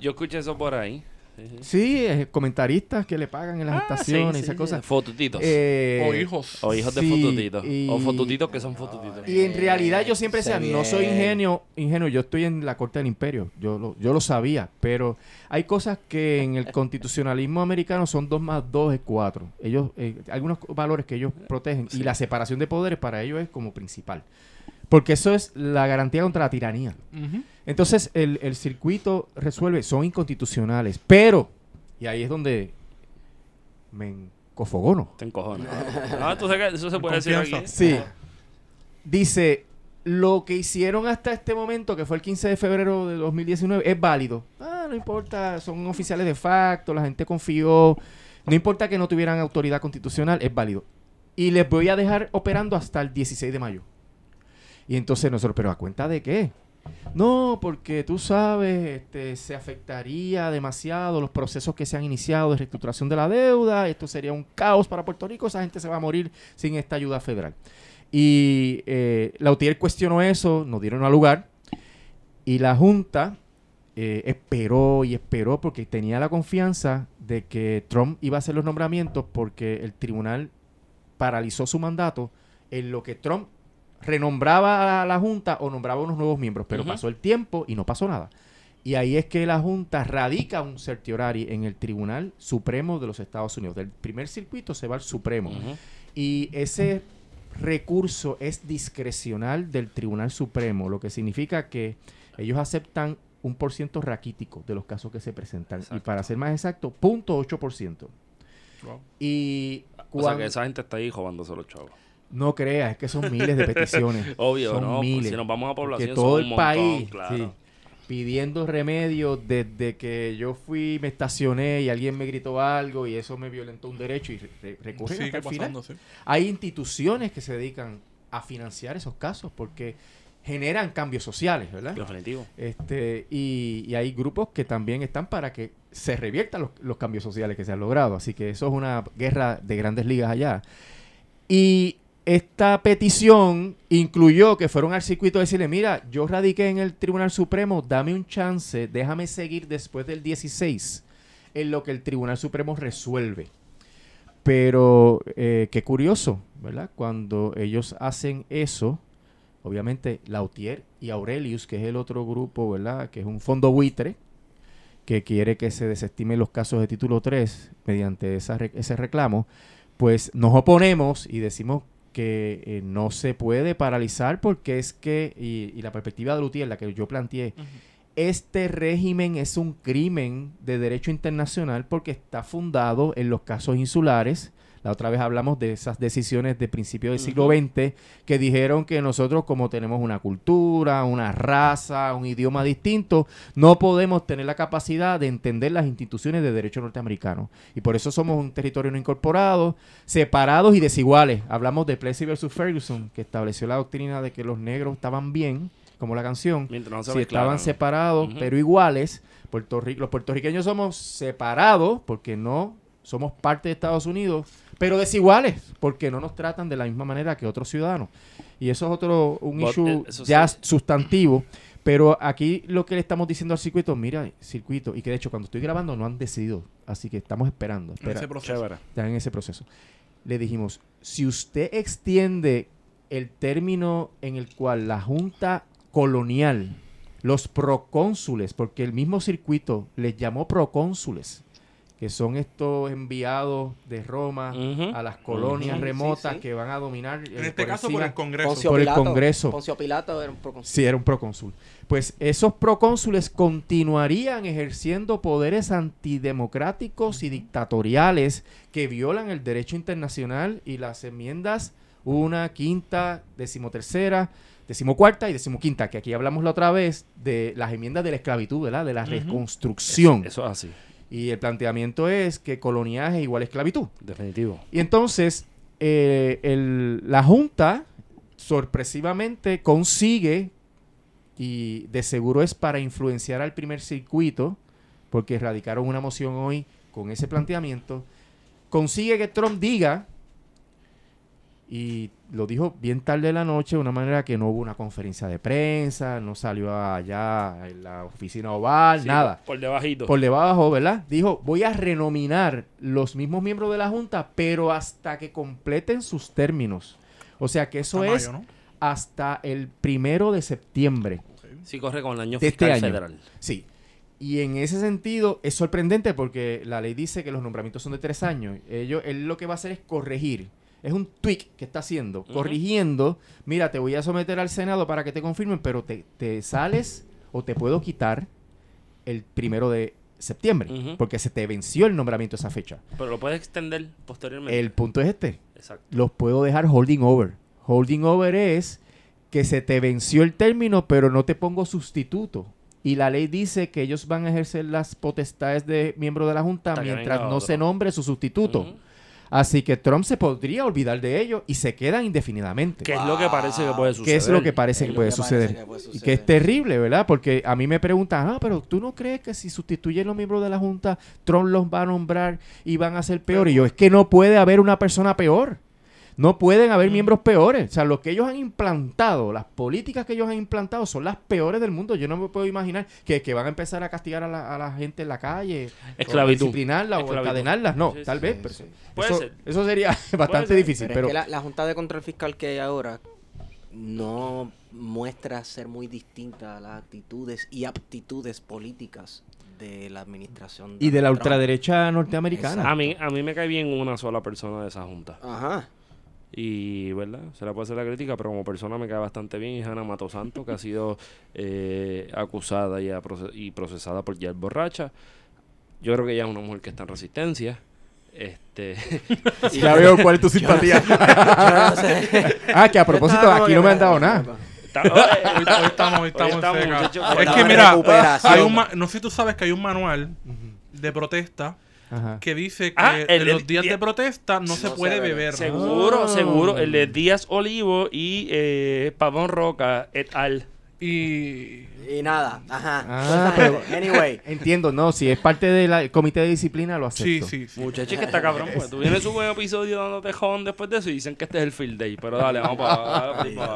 yo escuché eso por ahí. Sí, sí. Sí, eh, comentaristas que le pagan en las Ah, estaciones sí, y esas sí, cosas. sí. Fotutitos. Eh, o hijos. o hijos de fotutitos. y- O fotutitos que son fotutitos. Y en realidad yo siempre decía, no soy ingenio, ingenuo, yo estoy en la corte del imperio, yo lo, yo lo sabía, pero hay cosas que en el constitucionalismo americano son dos más dos es cuatro. Ellos, eh, algunos valores que ellos protegen y la separación de poderes para ellos es como principal. Porque eso es la garantía contra la tiranía. Entonces el, el circuito resuelve, son inconstitucionales, pero, y ahí es donde me encofogono. Te encojones. Ah, tú sabes que eso se puede decir aquí. Sí. Dice, lo que hicieron hasta este momento, que fue el 15 de febrero de 2019, es válido. Ah, no importa, son oficiales de facto, la gente confió. No importa que no tuvieran autoridad constitucional, es válido. Y les voy a dejar operando hasta el 16 de mayo. Y entonces nosotros, ¿pero a cuenta de qué? No, porque tú sabes, este, se afectaría demasiado los procesos que se han iniciado de reestructuración de la deuda, esto sería un caos para Puerto Rico, esa gente se va a morir sin esta ayuda federal. Y eh, la UTIER cuestionó eso, nos dieron a lugar, y la Junta eh, esperó y esperó porque tenía la confianza de que Trump iba a hacer los nombramientos porque el tribunal paralizó su mandato en lo que Trump renombraba a la Junta o nombraba unos nuevos miembros, pero pasó el tiempo y no pasó nada. Y ahí es que la Junta radica un certiorari en el Tribunal Supremo de los Estados Unidos. Del primer circuito se va al Supremo. Y ese recurso es discrecional del Tribunal Supremo, lo que significa que ellos aceptan un por ciento raquítico de los casos que se presentan. Y para ser más exacto, 0.8%. Wow. Y O sea que esa gente está ahí robándose los chavos. No creas, es que son miles de peticiones. Obvio, son ¿no? Pues miles. Si nos vamos a población, todo son el un montón, país claro. sí, pidiendo remedios desde que yo fui, me estacioné y alguien me gritó algo y eso me violentó un derecho y re- re- recurren hasta el final. pasando, sí. Hay instituciones que se dedican a financiar esos casos porque generan cambios sociales, ¿verdad? Definitivo. Este, y, y hay grupos que también están para que se reviertan los, los cambios sociales que se han logrado. Así que eso es una guerra de grandes ligas allá. Y esta petición incluyó que fueron al circuito a decirle, mira, yo radiqué en el Tribunal Supremo, dame un chance, déjame seguir después del 16 en lo que el Tribunal Supremo resuelve. Pero eh, qué curioso, ¿verdad? Cuando ellos hacen eso, obviamente Lautier y Aurelius, que es el otro grupo, ¿verdad? Que es un fondo buitre, que quiere que se desestimen los casos de título 3 mediante esa ese reclamo, pues nos oponemos y decimos que eh, no se puede paralizar porque es que, y, y la perspectiva de Lutier, la que yo planteé, este régimen es un crimen de derecho internacional porque está fundado en los casos insulares. La otra vez hablamos de esas decisiones de principio del siglo. XX que dijeron que nosotros como tenemos una cultura, una raza, un idioma distinto, no podemos tener la capacidad de entender las instituciones de derecho norteamericano. Y por eso somos un territorio no incorporado, separados y desiguales. Hablamos de Plessy versus Ferguson, que estableció la doctrina de que los negros estaban bien, como la canción, Mientras no se si estaban separados, pero iguales. Puerto Rico, los puertorriqueños somos separados porque no somos parte de Estados Unidos, pero desiguales porque no nos tratan de la misma manera que otros ciudadanos. Y eso es otro, un But, issue eh, ya sí. sustantivo. Pero aquí lo que le estamos diciendo al circuito, mira, circuito, y que de hecho cuando estoy grabando no han decidido, así que estamos esperando. En ese proceso. Están en ese proceso. Le dijimos, si usted extiende el término en el cual la Junta Colonial, los procónsules, porque el mismo circuito les llamó procónsules, que son estos enviados de Roma a las colonias remotas Sí, sí. que van a dominar En eh, este por caso encima- por el Congreso. Poncio Por el Pilato- Congreso. Poncio Pilato era un procónsul. Sí, era un procónsul. Pues esos procónsules continuarían ejerciendo poderes antidemocráticos y dictatoriales que violan el derecho internacional y las enmiendas una, quinta, decimotercera, decimocuarta y decimoquinta, que aquí hablamos la otra vez de las enmiendas de la esclavitud, ¿verdad? De la reconstrucción. Eso es así. Y el planteamiento es que coloniaje igual a esclavitud. Definitivo. Y entonces, eh, el- la Junta sorpresivamente consigue, y de seguro es para influenciar al primer circuito, porque radicaron una moción hoy con ese planteamiento, consigue que Trump diga, y lo dijo bien tarde de la noche, de una manera que no hubo una conferencia de prensa, no salió allá en la oficina oval, Sí, nada Por, debajito. por debajo, ¿verdad? Dijo, voy a renominar los mismos miembros de la Junta, pero hasta que completen sus términos. O sea que eso mayo, es ¿no? hasta el primero de septiembre. Sí, corre con el año de este año. federal. Sí. Y en ese sentido es sorprendente porque la ley dice que los nombramientos son de tres años. Ellos, él lo que va a hacer es corregir. Es un tweak que está haciendo, corrigiendo. Mira, te voy a someter al Senado para que te confirmen, pero te, te sales o te puedo quitar el primero de septiembre, porque se te venció el nombramiento esa fecha. Pero lo puedes extender posteriormente. El punto es este, Exacto. los puedo dejar holding over. Holding over es que se te venció el término, pero no te pongo sustituto. Y la ley dice que ellos van a ejercer las potestades de miembro de la Junta Hasta mientras no otro. se nombre su sustituto. Así que Trump se podría olvidar de ellos y se quedan indefinidamente. ¿Qué es lo que parece que puede suceder? ¿Qué es lo que parece que lo puede que parece suceder? que puede Y que es terrible, ¿verdad? Porque a mí me preguntan, ah, pero tú no crees que si sustituyen los miembros de la Junta, Trump los va a nombrar y van a ser peor. Y yo, es que no puede haber una persona peor. No pueden haber Mm. miembros peores. O sea, lo que ellos han implantado, las políticas que ellos han implantado son las peores del mundo. Yo no me puedo imaginar que, que van a empezar a castigar a la, a la gente en la calle. Esclavitud. O disciplinarla o Esclavitud. encadenarla. No, Sí, tal sí, vez. sí, pero sí. Puede eso, ser. eso sería bastante ser. difícil. Pero, Pero, es que la, la Junta de Control Fiscal que hay ahora no muestra ser muy distinta a las actitudes y aptitudes políticas de la administración. y de la Trump. ultraderecha norteamericana. A mí, a mí me cae bien una sola persona de esa junta. Ajá. Y, ¿verdad? Se la puede hacer la crítica, pero como persona me cae bastante bien. Es Ana Mato Santo, que ha sido eh, acusada y, aproce- y procesada por ya borracha. Yo creo que ella es una mujer que está en resistencia. Este, Ya veo cuál es tu simpatía. Yo no sé. ah, que a propósito, aquí no me han dado nada. Hoy, hoy estamos, hoy estamos, Hoy estamos, Es que la mira, hay un ma- no sé si tú sabes que hay un manual de protesta Ajá. que dice que Ah, el- en los el- días de protesta no, se se puede bebe. beber. seguro, Ah. seguro. El de Díaz Olivo y eh, Pavón Roca et al. Y Y nada, ajá. Ah, pero- Anyway. Entiendo, no, si es parte del comité de disciplina, lo sí, acepto. sí, sí. Muchachos, que está cabrón. Pues tú vienes un buen episodio dándote jón después de eso y dicen que este es el field day. Pero dale, vamos para. Dios mío,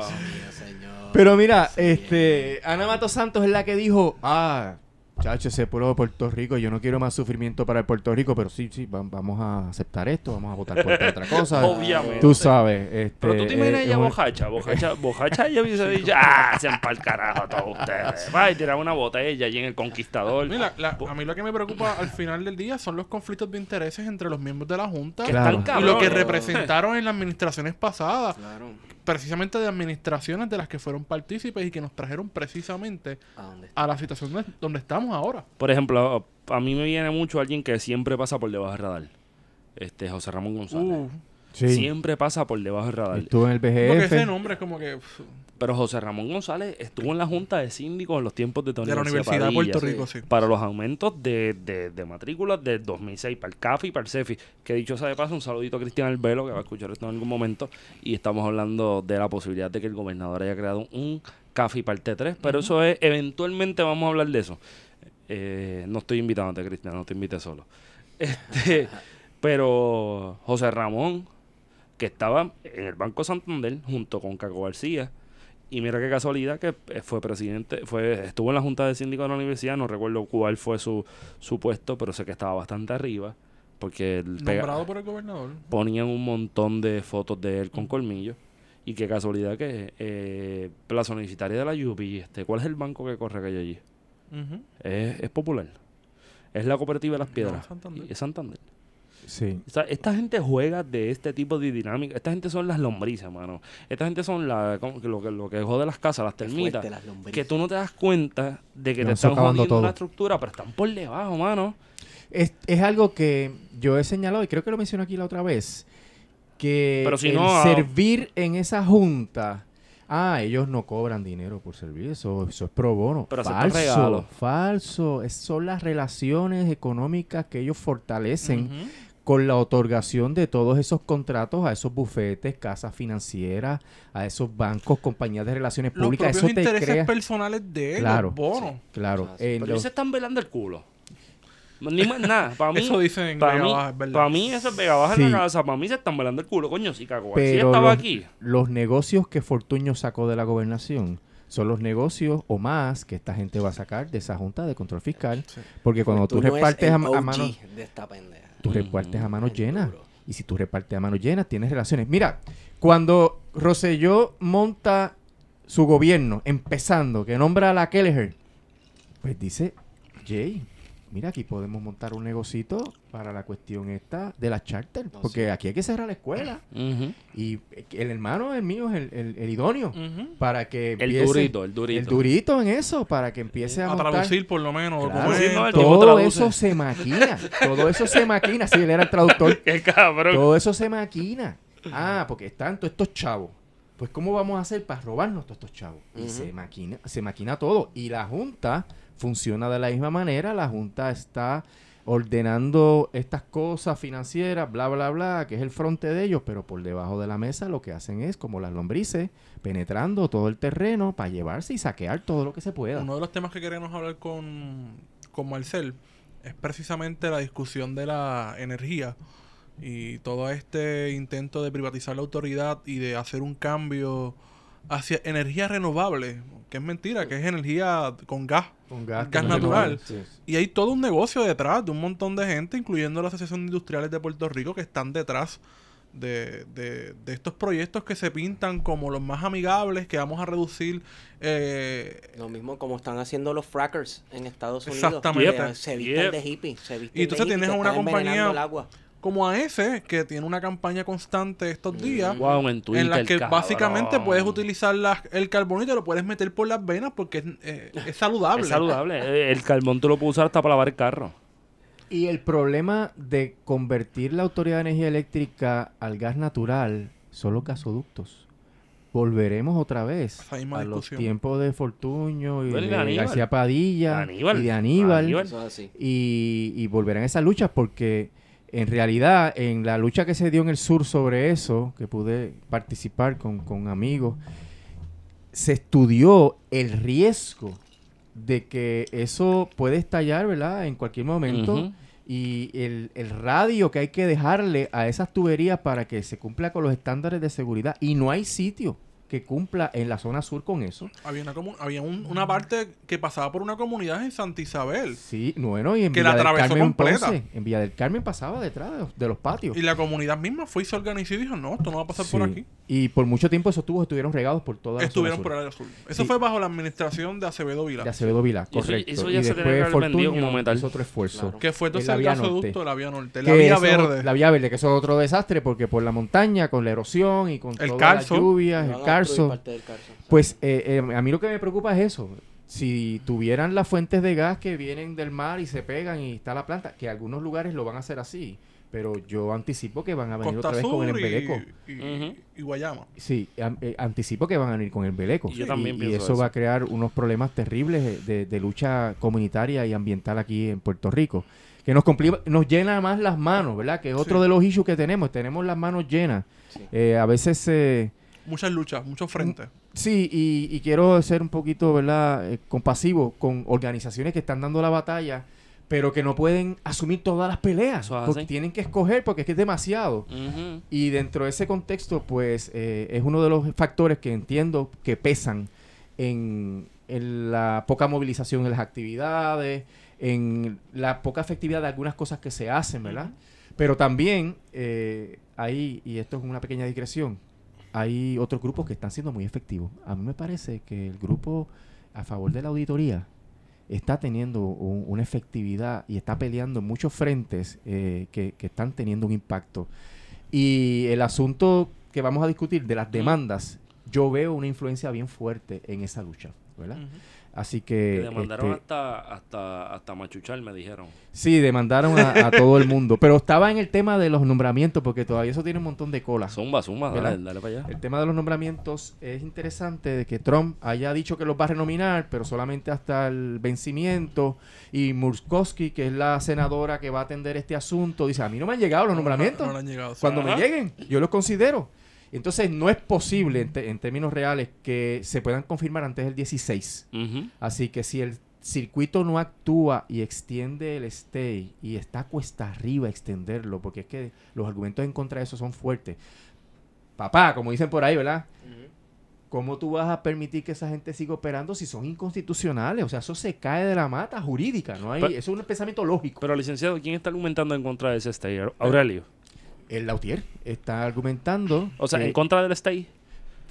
señor. Pero mira, este, Ana Mato Santos es la que dijo, ah, chacho, ese pueblo de Puerto Rico, yo no quiero más sufrimiento para el Puerto Rico, pero sí, sí, va- vamos a aceptar esto, vamos a votar por otra cosa. Obviamente. Tú sabes, este... Pero tú te imaginas eh, ella un- bojacha, bojacha, bojacha, ella hubiese dicho, ah, sean pa'l carajo todos ustedes. Va y tirar una botella allí en el conquistador. A mí, la- la- a mí lo que me preocupa al final del día son los conflictos de intereses entre los miembros de la Junta Claro. y lo que representaron en las administraciones pasadas, Claro. Precisamente de administraciones de las que fueron partícipes y que nos trajeron precisamente ¿A la situación donde- donde estamos ahora. Por ejemplo, a mí me viene mucho alguien que siempre pasa por debajo del radar. Este, José Ramón González. Uh, Sí, Siempre pasa por debajo del radar. estuvo en el porque ese BGF. nombre es como que Pero José Ramón González estuvo en la junta de síndicos en los tiempos de Tony de la Universidad de Puerto. Rico, sí. Para los aumentos de, de, de matrículas del 2006 para el CAFI y para el CEFI. Que dicho sea de paso, un saludito a Cristian Albelo, que va a escuchar esto en algún momento. Y estamos hablando de la posibilidad de que el gobernador haya creado un CAFI para el T3. Pero eso es, eventualmente vamos a hablar de eso. Eh, no estoy invitándote, Cristian, no te invité solo. Este, pero José Ramón, que estaba en el Banco Santander junto con Caco García. Y mira qué casualidad que eh, fue presidente, fue estuvo en la Junta de Síndicos de la universidad, no recuerdo cuál fue su, su puesto, pero sé que estaba bastante arriba, porque pega- Nombrado por el gobernador. ponían un montón de fotos de él con colmillos. Y qué casualidad que eh, Plaza Universitaria de la UPI, este, ¿cuál es el banco que corre que hay allí? Es, es popular. Es la cooperativa de las piedras. No, Santander. Y es Santander. Sí. O sea, esta gente juega de este tipo de dinámica. Esta gente son las lombrices, mano. Esta gente son la, como que lo, que, lo que jode las casas, las termitas. las lombrices. Que tú no te das cuenta de que No, te están jodiendo todo. la estructura, pero están por debajo, mano. Es, es algo que yo he señalado y creo que lo mencioné aquí la otra vez. Que Pero si el no, ah, servir en esa junta. Ah, ellos no cobran dinero por servir, eso, eso es pro bono. Pero falso, falso. Es- son las relaciones económicas que ellos fortalecen. Con la otorgación de todos esos contratos a esos bufetes, casas financieras, a esos bancos, compañías de relaciones Los públicas. propios Eso te intereses crea. personales de él, Claro. los bonos. Claro. Ah, Pero los- ellos se están velando el culo. Ni más nada. Para mí, Eso dicen en para mí, Baja, es verdad. para mí eso es Vega Baja en Sí. la casa. Para mí se están velando el culo. Coño, si García Pero estaba los, aquí. los negocios que Fortuño sacó de la gobernación son los negocios o más que esta gente va a sacar de esa junta de control fiscal. Sí. Porque cuando tú repartes a, a mano, de esta pendeja. Tú Ujú. repartes a llenas. duro. Y si tú repartes a manos llenas, tienes relaciones. Mira, cuando Rosselló monta su gobierno, empezando, que nombra a la Kelleher, pues dice, Jay, mira, aquí podemos montar un negocito para la cuestión esta de las charter. No, porque sí. aquí hay que cerrar la escuela. Y el hermano, el mío, es el, el- el idóneo. Para que El durito, el durito. El durito en eso, para que empiece a, A montar. traducir por lo menos Claro. El Todo traduce. eso se maquina. Todo eso se maquina. Sí, él era el traductor. Qué cabrón. Todo eso se maquina. Ah, porque están todos estos chavos. Pues, ¿cómo vamos a hacer para robarnos todos estos chavos? Y se maquina, se maquina todo. Y la Junta funciona de la misma manera. La Junta está ordenando estas cosas financieras, bla, bla, bla, que es el fronte de ellos, pero por debajo de la mesa lo que hacen es, como las lombrices, penetrando todo el terreno para llevarse y saquear todo lo que se pueda. Uno de los temas que queremos hablar con, con Marcel es precisamente la discusión de la energía y todo este intento de privatizar la autoridad y de hacer un cambio hacia energía renovable, que es mentira, que es energía con gas. Con gas, natural. Sí. Y hay todo un negocio detrás de un montón de gente, incluyendo la Asociación de Industriales de Puerto Rico, que están detrás de, de- de estos proyectos que se pintan como los más amigables, que vamos a reducir eh, Lo mismo como están haciendo los frackers en Estados Unidos. Exactamente. Que Se visten Yep. de hippie. Se visten Y entonces de hippie, tienes que una compañía- envenenando el agua. Como a ese, que tiene una campaña constante estos días. Wow, en Twitter, en la que cabrón. básicamente puedes utilizar las- el carbón y te lo puedes meter por las venas porque es, eh, es saludable. Es saludable. El carbón tú lo puedes usar hasta para lavar el carro. Y el problema de convertir la Autoridad de Energía Eléctrica al gas natural son los gasoductos. Volveremos otra vez a los tiempos de Fortuño y Bueno, y de. García Padilla Aníbal. y de Aníbal, y, y volverán esas luchas porque en realidad en la lucha que se dio en el sur sobre eso, que pude participar con, con amigos, se estudió el riesgo de que eso puede estallar, ¿verdad? En cualquier momento. Y el, el radio que hay que dejarle a esas tuberías para que se cumpla con los estándares de seguridad. Y no hay sitio que cumpla en la zona sur con eso. Había, una, había un- una parte que pasaba por una comunidad en Santa Isabel. Sí, bueno, y en Que Villa la del atravesó Carmen completa. Ponce, en Villa del Carmen pasaba detrás de los, de los patios. Y la comunidad misma fue y se organizó y dijo, no, esto no va a pasar por aquí. Y por mucho tiempo esos tubos estuvieron regados por toda la Estuvieron zona por sur el área azul. Eso Sí. fue bajo la administración de Acevedo Vila. de Acevedo Vila, Y eso- correcto. eso ya y se tenía que como metal. hizo otro esfuerzo. Claro. Que fue entonces el vía gasoducto, norte. la vía norte, Que la vía eso- verde. La vía verde, que eso es otro desastre porque por la montaña, con la erosión y con El todas calzo. las lluvias, el destruir carso. parte del carso. Pues eh, eh, a mí lo que me preocupa es eso. Si tuvieran las fuentes de gas que vienen del mar y se pegan y está la planta, que algunos lugares lo van a hacer así, pero yo anticipo que van a venir Costa otra vez con el y, embeleco. y, Guayama. Sí, eh, anticipo que van a venir con el beleco. Y yo también y pienso eso, eso. va a crear unos problemas terribles de, de lucha comunitaria y ambiental aquí en Puerto Rico. Que nos, compli- nos llena más las manos, ¿verdad? Que es otro Sí. de los issues que tenemos. Tenemos las manos llenas. Sí. Eh, a veces... eh, Muchas luchas, muchos frentes. Sí, y, y quiero ser un poquito, ¿verdad?, eh, compasivo con organizaciones que están dando la batalla, pero que no pueden asumir todas las peleas, porque tienen que escoger, porque es que es demasiado. Y dentro de ese contexto, pues, eh, es uno de los factores que entiendo que pesan en, en la poca movilización de las actividades, en la poca efectividad de algunas cosas que se hacen, ¿verdad? Pero también eh, hay, y esto es una pequeña digresión, hay otros grupos que están siendo muy efectivos. A mí me parece que el grupo a favor de la auditoría está teniendo un- una efectividad y está peleando en muchos frentes eh, que, que están teniendo un impacto. Y el asunto que vamos a discutir de las demandas, yo veo una influencia bien fuerte en esa lucha, ¿verdad? Así Que que... demandaron este, hasta, hasta, hasta machuchar, me dijeron. Sí, demandaron a, a todo el mundo. Pero estaba en el tema de los nombramientos, porque todavía eso tiene un montón de cola. Zumba, zumba, dale, dale para allá. El tema de los nombramientos es interesante de que Trump haya dicho que los va a renominar, pero solamente hasta el vencimiento. Y Murkowski, que es la senadora que va a atender este asunto, dice, a mí no me han llegado los nombramientos. No, no han llegado. sí. Cuando Ajá. me lleguen, yo los considero. Entonces, no es posible en, te- en términos reales que se puedan confirmar antes del 16. Ujú. Así que si el circuito no actúa y extiende el stay y está cuesta arriba extenderlo, porque es que los argumentos en contra de eso son fuertes. Papá, como dicen por ahí, ¿verdad? ¿Cómo tú vas a permitir que esa gente siga operando si son inconstitucionales? O sea, eso se cae de la mata jurídica, ¿no hay? Pero- eso es un pensamiento lógico. Pero, licenciado, ¿quién está argumentando en contra de ese stay? Aurelio. El Lautier está argumentando. O sea, que- en contra del stay.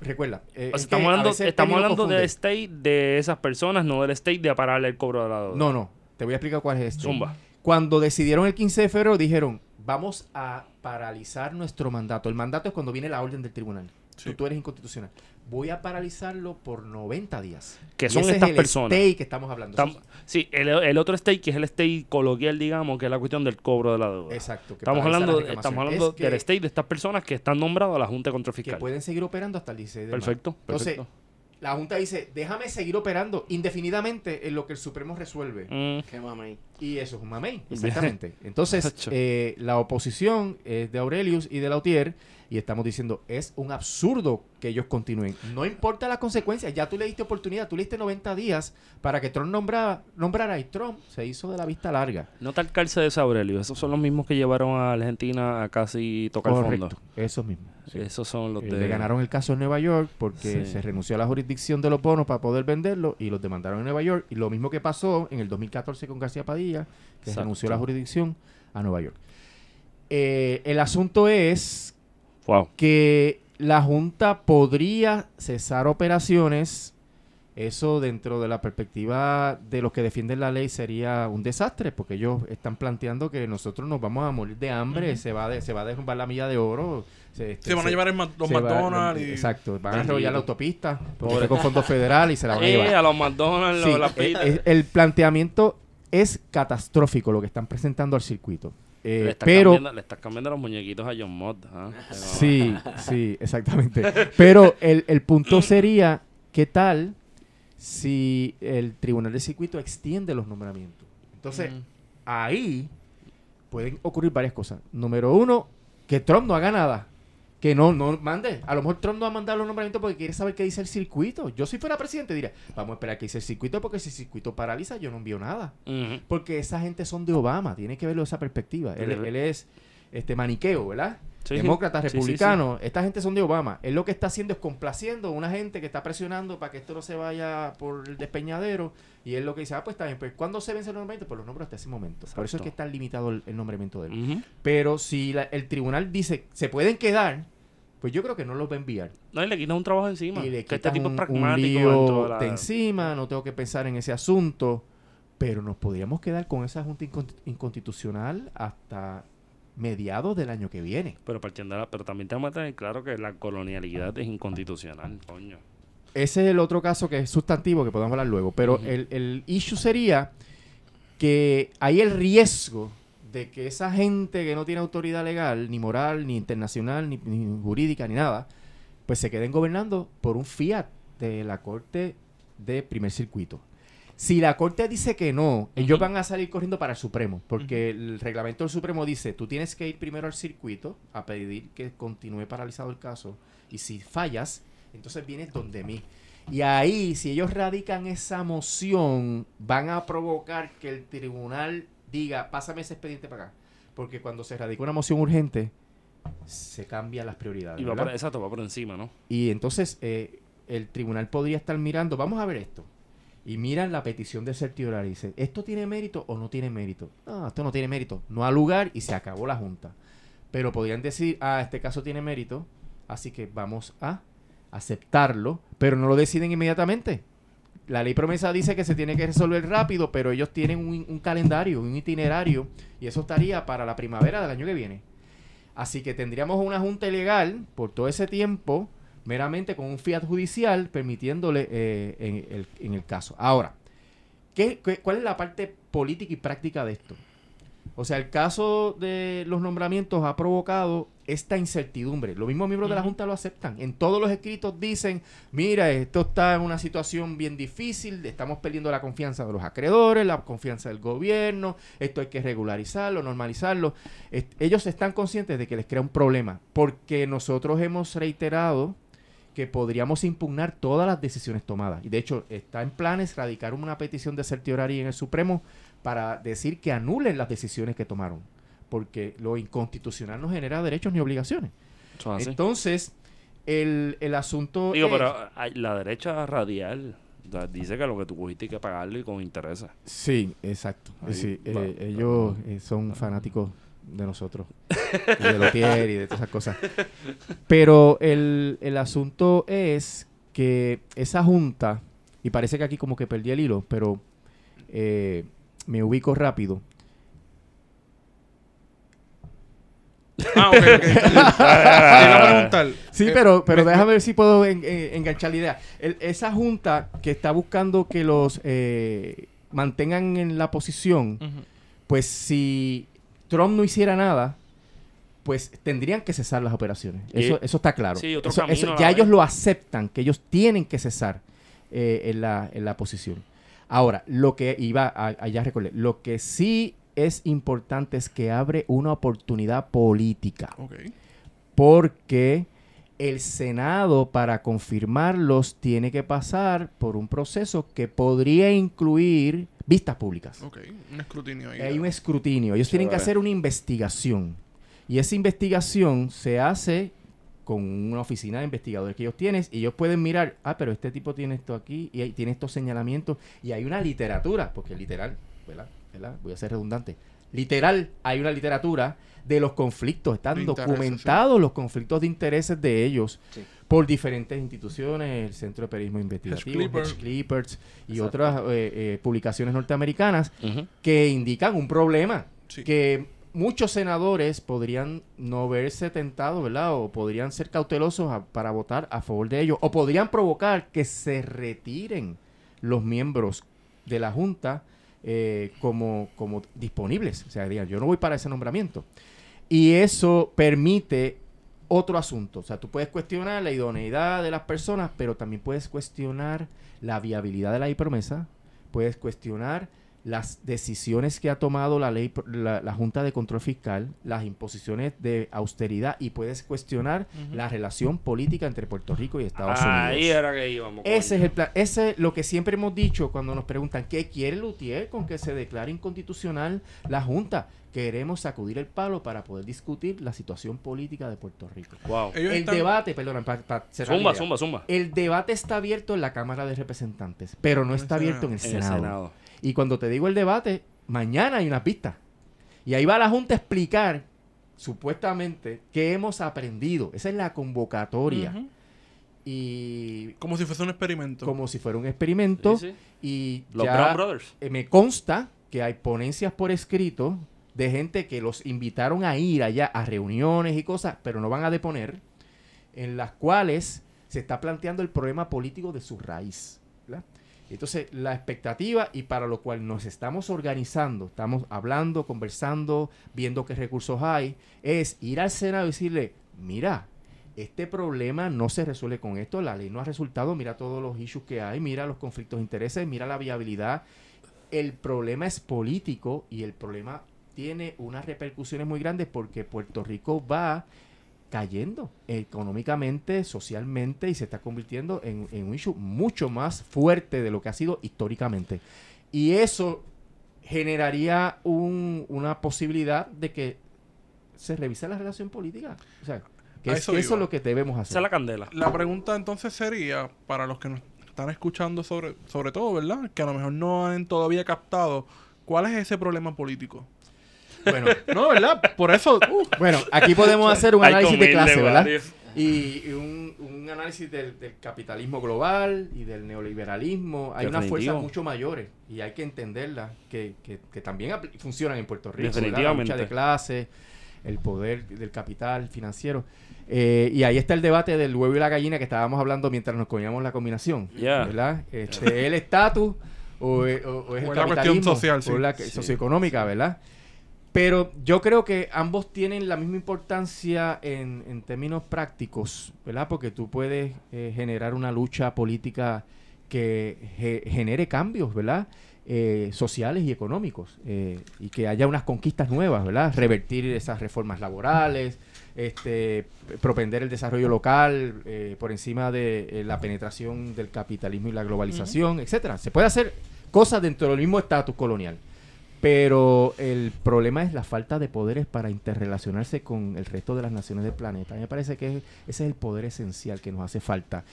Recuerda, eh, O sea, estamos hablando, estamos del stay de esas personas, no del stay de pararle el cobro de la deuda. No, no. Te voy a explicar cuál es este. Zumba. Cuando decidieron el 15 de febrero, dijeron, vamos a paralizar nuestro mandato. El mandato es cuando viene la orden del tribunal. Sí. Tú, tú eres inconstitucional. Voy a paralizarlo por 90 días. Que son ese estas es el personas. stay que estamos hablando. Tam- sí, el, el otro stay, que es el stay coloquial, digamos, que es la cuestión del cobro de la deuda. Exacto. que Estamos hablando, estamos hablando Es que- del stay de estas personas que están nombradas a la Junta de Control Que Fiscal. pueden seguir operando hasta el 16 de mayo. Perfecto, Entonces, perfecto. la Junta dice, déjame seguir operando indefinidamente en lo que el Supremo resuelve. Mm, Qué mamey. Y eso es un mamey, exactamente. Entonces, eh, la oposición es de Aurelius y de Lautier, y estamos diciendo, es un absurdo que ellos continúen. No importa las consecuencias, ya tú le diste oportunidad, tú le diste 90 días para que Trump nombrara, nombrara y Trump se hizo de la vista larga. no tal calce de ese Aurelio. Esos son los mismos que llevaron a Argentina a casi tocar Correcto, fondo. eso mismo. sí. Esos son los Eh, de... Le ganaron el caso en Nueva York porque Sí. se renunció a la jurisdicción de los bonos para poder venderlo y los demandaron en Nueva York. Y lo mismo que pasó en el 2014 con García Padilla, que Exacto. renunció a la jurisdicción a Nueva York. Eh, el asunto es Wow. que la Junta podría cesar operaciones. Eso dentro de la perspectiva de los que defienden la ley sería un desastre, porque ellos están planteando que nosotros nos vamos a morir de hambre, se, va de- se va a derrumbar la milla de oro. Se, este, Se van a se- llevar el los McDonald's. y- Exacto, van a enrollar la autopista, Pobre. con fondos federales y se la van a Eh, llevar. a los McDonald's, Sí, las eh, eh, el planteamiento es catastrófico lo que están presentando al circuito. Eh, le, estás pero cambiando, le estás cambiando los muñequitos a John Mott. ¿ah? Sí, sí, exactamente. Pero el, el punto sería, ¿qué tal si el tribunal de circuito extiende los nombramientos? Entonces, Ujú. ahí pueden ocurrir varias cosas. Número uno, que Trump no haga nada. Que no, no mande. A lo mejor Trump no va a mandar los nombramientos porque quiere saber qué dice el circuito. Yo si fuera presidente diría, vamos a esperar que dice el circuito porque si el circuito paraliza yo no envío nada. Porque esa gente son de Obama, tiene que verlo de esa perspectiva. Él, él es este maniqueo, ¿verdad? Sí. Demócratas, Sí, sí, sí. republicanos, esta gente son de Obama. Él lo que está haciendo es complaciendo a una gente que está presionando para que esto no se vaya por el despeñadero. Y él lo que dice, ah, pues está bien, pues ¿cuándo se vence el nombramiento? Pues los nombres hasta ese momento. Por eso es que está limitado el, el nombramiento de él. Pero si la- el tribunal dice, se pueden quedar, pues yo creo que no los va a enviar. No, y le quitas un trabajo encima. Y le que este tipo un, es pragmático la- de encima, no tengo que pensar en ese asunto. Pero nos podríamos quedar con esa junta incon- inconstitucional hasta mediados del año que viene. Pero partiendo de la- pero también tenemos que tener claro que la colonialidad es inconstitucional, coño. Ese es el otro caso que es sustantivo que podemos hablar luego. Pero el, el issue sería que hay el riesgo de que esa gente que no tiene autoridad legal, ni moral, ni internacional, ni, ni jurídica, ni nada, pues se queden gobernando por un fiat de la Corte de Primer Circuito. Si la Corte dice que no, ellos van a salir corriendo para el Supremo, porque el reglamento del Supremo dice, tú tienes que ir primero al circuito a pedir que continúe paralizado el caso, y si fallas, entonces vienes donde mí. Y ahí, si ellos radican esa moción, van a provocar que el tribunal diga, pásame ese expediente para acá. Porque cuando se radica una moción urgente, se cambian las prioridades. Y va por, exacto, va por encima, ¿no? Y entonces eh, el tribunal podría estar mirando, vamos a ver esto. Y miran la petición de certidumbre y dice, ¿esto tiene mérito o no tiene mérito? No, esto no tiene mérito. No ha lugar y se acabó la junta. Pero podrían decir, ah, este caso tiene mérito, así que vamos a aceptarlo, pero no lo deciden inmediatamente. La ley promesa dice que se tiene que resolver rápido, pero ellos tienen un, un calendario, un itinerario, y eso estaría para la primavera del año que viene. Así que tendríamos una junta ilegal por todo ese tiempo, meramente con un fiat judicial, permitiéndole eh, en, el, en el caso. Ahora, ¿qué, qué- cuál es la parte política y práctica de esto? O sea, el caso de los nombramientos ha provocado esta incertidumbre. Los mismos miembros de la. Junta lo aceptan. En todos los escritos dicen, mira, esto está en una situación bien difícil, estamos perdiendo la confianza de los acreedores, la confianza del gobierno, esto hay que regularizarlo, normalizarlo. Est- ellos están conscientes de que les crea un problema, porque nosotros hemos reiterado que podríamos impugnar todas las decisiones tomadas. Y de hecho, está en planes radicar una petición de certiorari en el Supremo para decir que anulen las decisiones que tomaron. Porque lo inconstitucional no genera derechos ni obligaciones. Entonces, el, el asunto. Digo, es- pero la derecha radial o sea, dice que lo que tú cogiste hay que pagarlo y con intereses. Sí, exacto. Ahí Sí, va. eh, ellos eh, son fanáticos de nosotros. y de Lotier y de todas esas cosas. Pero el, el asunto es que esa junta, y parece que aquí como que perdí el hilo, pero eh, me ubico rápido. Ah, ok, ok. Te iba a preguntar. Sí, eh, pero, pero me- déjame ver si puedo en- en- enganchar la idea. El- esa junta que está buscando que los eh, mantengan en la posición, Ujú. pues si Trump no hiciera nada, pues tendrían que cesar las operaciones. Eso, eso está claro. Sí, otro Eso- camino eso- a la ya vez. ellos lo aceptan, que ellos tienen que cesar eh, en, la, en la posición. Ahora, lo que iba a- allá recordé, lo que sí es importante es que abre una oportunidad política porque el Senado para confirmarlos tiene que pasar por un proceso que podría incluir vistas públicas. Ok. Un escrutinio ahí. Hay un escrutinio. Ellos tienen que hacer una investigación. Y esa investigación se hace con una oficina de investigadores que ellos tienen y ellos pueden mirar, ah, pero este tipo tiene esto aquí y tiene estos señalamientos y hay una literatura, porque literal, ¿verdad? ¿verdad? Voy a ser redundante. Literal, hay una literatura de los conflictos, están documentados los conflictos de intereses de ellos Sí. por diferentes instituciones, el Centro de Periodismo Investigativo, Clipper. Hedge Clippers y Exacto. otras eh, eh, publicaciones norteamericanas que indican un problema Sí. que muchos senadores podrían no verse tentados, ¿verdad? O podrían ser cautelosos a- para votar a favor de ellos, o podrían provocar que se retiren los miembros de la Junta eh, como, como disponibles. O sea, digan, yo no voy para ese nombramiento. Y eso permite otro asunto. O sea, tú puedes cuestionar la idoneidad de las personas, pero también puedes cuestionar la viabilidad de la promesa, puedes cuestionar las decisiones que ha tomado la ley, la, la, Junta de Control Fiscal, las imposiciones de austeridad y puedes cuestionar la relación política entre Puerto Rico y Estados Ahí Unidos. era que íbamos. Ese coño. es el plan, ese es lo que siempre hemos dicho cuando nos preguntan qué quiere Lutier con que se declare inconstitucional la Junta. Queremos sacudir el palo para poder discutir la situación política de Puerto Rico. Wow. El están- debate, perdón, para cerrar la Zumba, idea. zumba, zumba. El debate está abierto en la Cámara de Representantes, pero no está abierto en el En el Senado. Y cuando te digo el debate, mañana hay una pista. Y ahí va la Junta a explicar, supuestamente, qué hemos aprendido. Esa es la convocatoria. Y Como si fuese un experimento. como si fuera un experimento. Sí, sí. Y Los ya Brown Brothers. eh, me consta que hay ponencias por escrito de gente que los invitaron a ir allá a reuniones y cosas, pero no van a deponer, en las cuales se está planteando el problema político de su raíz. Entonces, la expectativa y para lo cual nos estamos organizando, estamos hablando, conversando, viendo qué recursos hay, es ir al Senado y decirle, mira, este problema no se resuelve con esto, la ley no ha resultado, mira todos los issues que hay, mira los conflictos de intereses, mira la viabilidad. El problema es político y el problema tiene unas repercusiones muy grandes porque Puerto Rico va cayendo económicamente, socialmente y se está convirtiendo en, en un issue mucho más fuerte de lo que ha sido históricamente. Y eso generaría un- una posibilidad de que se revise la relación política. O sea, que es- eso que eso iba. es lo que debemos Esa hacer. la candela. La pregunta entonces sería, para los que nos están escuchando sobre, sobre todo, ¿verdad? Que a lo mejor no han todavía captado, ¿cuál es ese problema político? Bueno, No, ¿verdad? Por eso, uh, bueno, aquí podemos hacer un análisis de clase, ¿verdad? Y, y un, un análisis del, del capitalismo global y del neoliberalismo. Hay unas fuerzas mucho mayores y hay que entenderlas que, que- que también funcionan en Puerto Rico. ¿verdad? La lucha de clase, el poder del capital financiero. Eh, y ahí está el debate del huevo y la gallina que estábamos hablando mientras nos comíamos la combinación. ¿Verdad? Este, ¿El estatus o, es- o- o es O el es la cuestión social, sí. O la Sí. socioeconómica, ¿verdad? Pero yo creo que ambos tienen la misma importancia en, en términos prácticos, ¿verdad? Porque tú puedes eh, generar una lucha política que ge- genere cambios, ¿verdad? Eh, sociales y económicos eh, y que haya unas conquistas nuevas, ¿verdad? Revertir esas reformas laborales, este, propender el desarrollo local eh, por encima de eh, la penetración del capitalismo y la globalización, etcétera. Se puede hacer cosas dentro del mismo estatus colonial. Pero el problema es la falta de poderes para interrelacionarse con el resto de las naciones del planeta. Me parece que ese es el poder esencial que nos hace falta.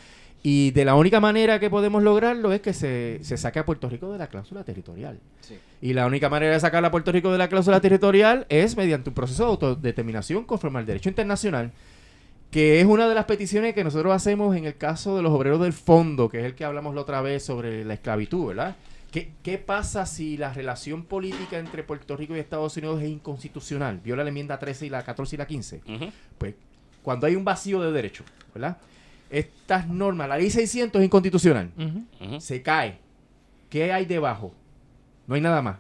Y de la única manera que podemos lograrlo es que se, se saque a Puerto Rico de la cláusula territorial. Sí. Y la única manera de sacar a Puerto Rico de la cláusula territorial es mediante un proceso de autodeterminación conforme al derecho internacional, que es una de las peticiones que nosotros hacemos en el caso de los obreros del fondo, que es el que hablamos la otra vez sobre la esclavitud, ¿verdad? ¿Qué, qué pasa si la relación política entre Puerto Rico y Estados Unidos es inconstitucional? Viola la enmienda 13 y la 14 y la 15. Ujú. Pues cuando hay un vacío de derecho, ¿verdad? Estas normas, la ley 600 es inconstitucional se cae. ¿Qué hay debajo? No hay nada más.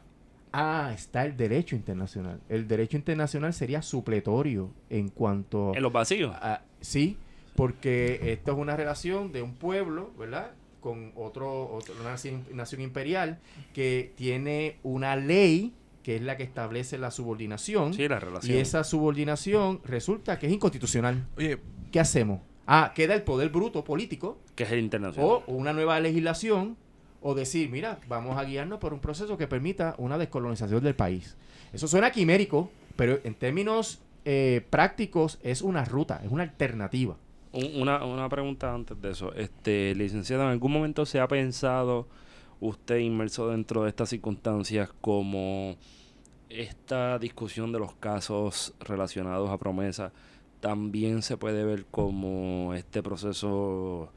Ah, está el derecho internacional. El derecho internacional sería supletorio en cuanto En los vacíos. a... Sí, porque esto es una relación de un pueblo, ¿verdad? Con otro, otro- una nación, nación imperial que tiene una ley que es la que establece la subordinación. Sí, la y esa subordinación resulta que es inconstitucional. oye, ¿Qué hacemos? Ah, queda el poder bruto político Que es el internacional. o una nueva legislación o decir, mira, vamos a guiarnos por un proceso que permita una descolonización del país. Eso suena quimérico, pero en términos eh, prácticos es una ruta, es una alternativa. Un- Una, una pregunta antes de eso. Este, licenciado, ¿en algún momento se ha pensado usted inmerso dentro de estas circunstancias como esta discusión de los casos relacionados a promesa también se puede ver como este proceso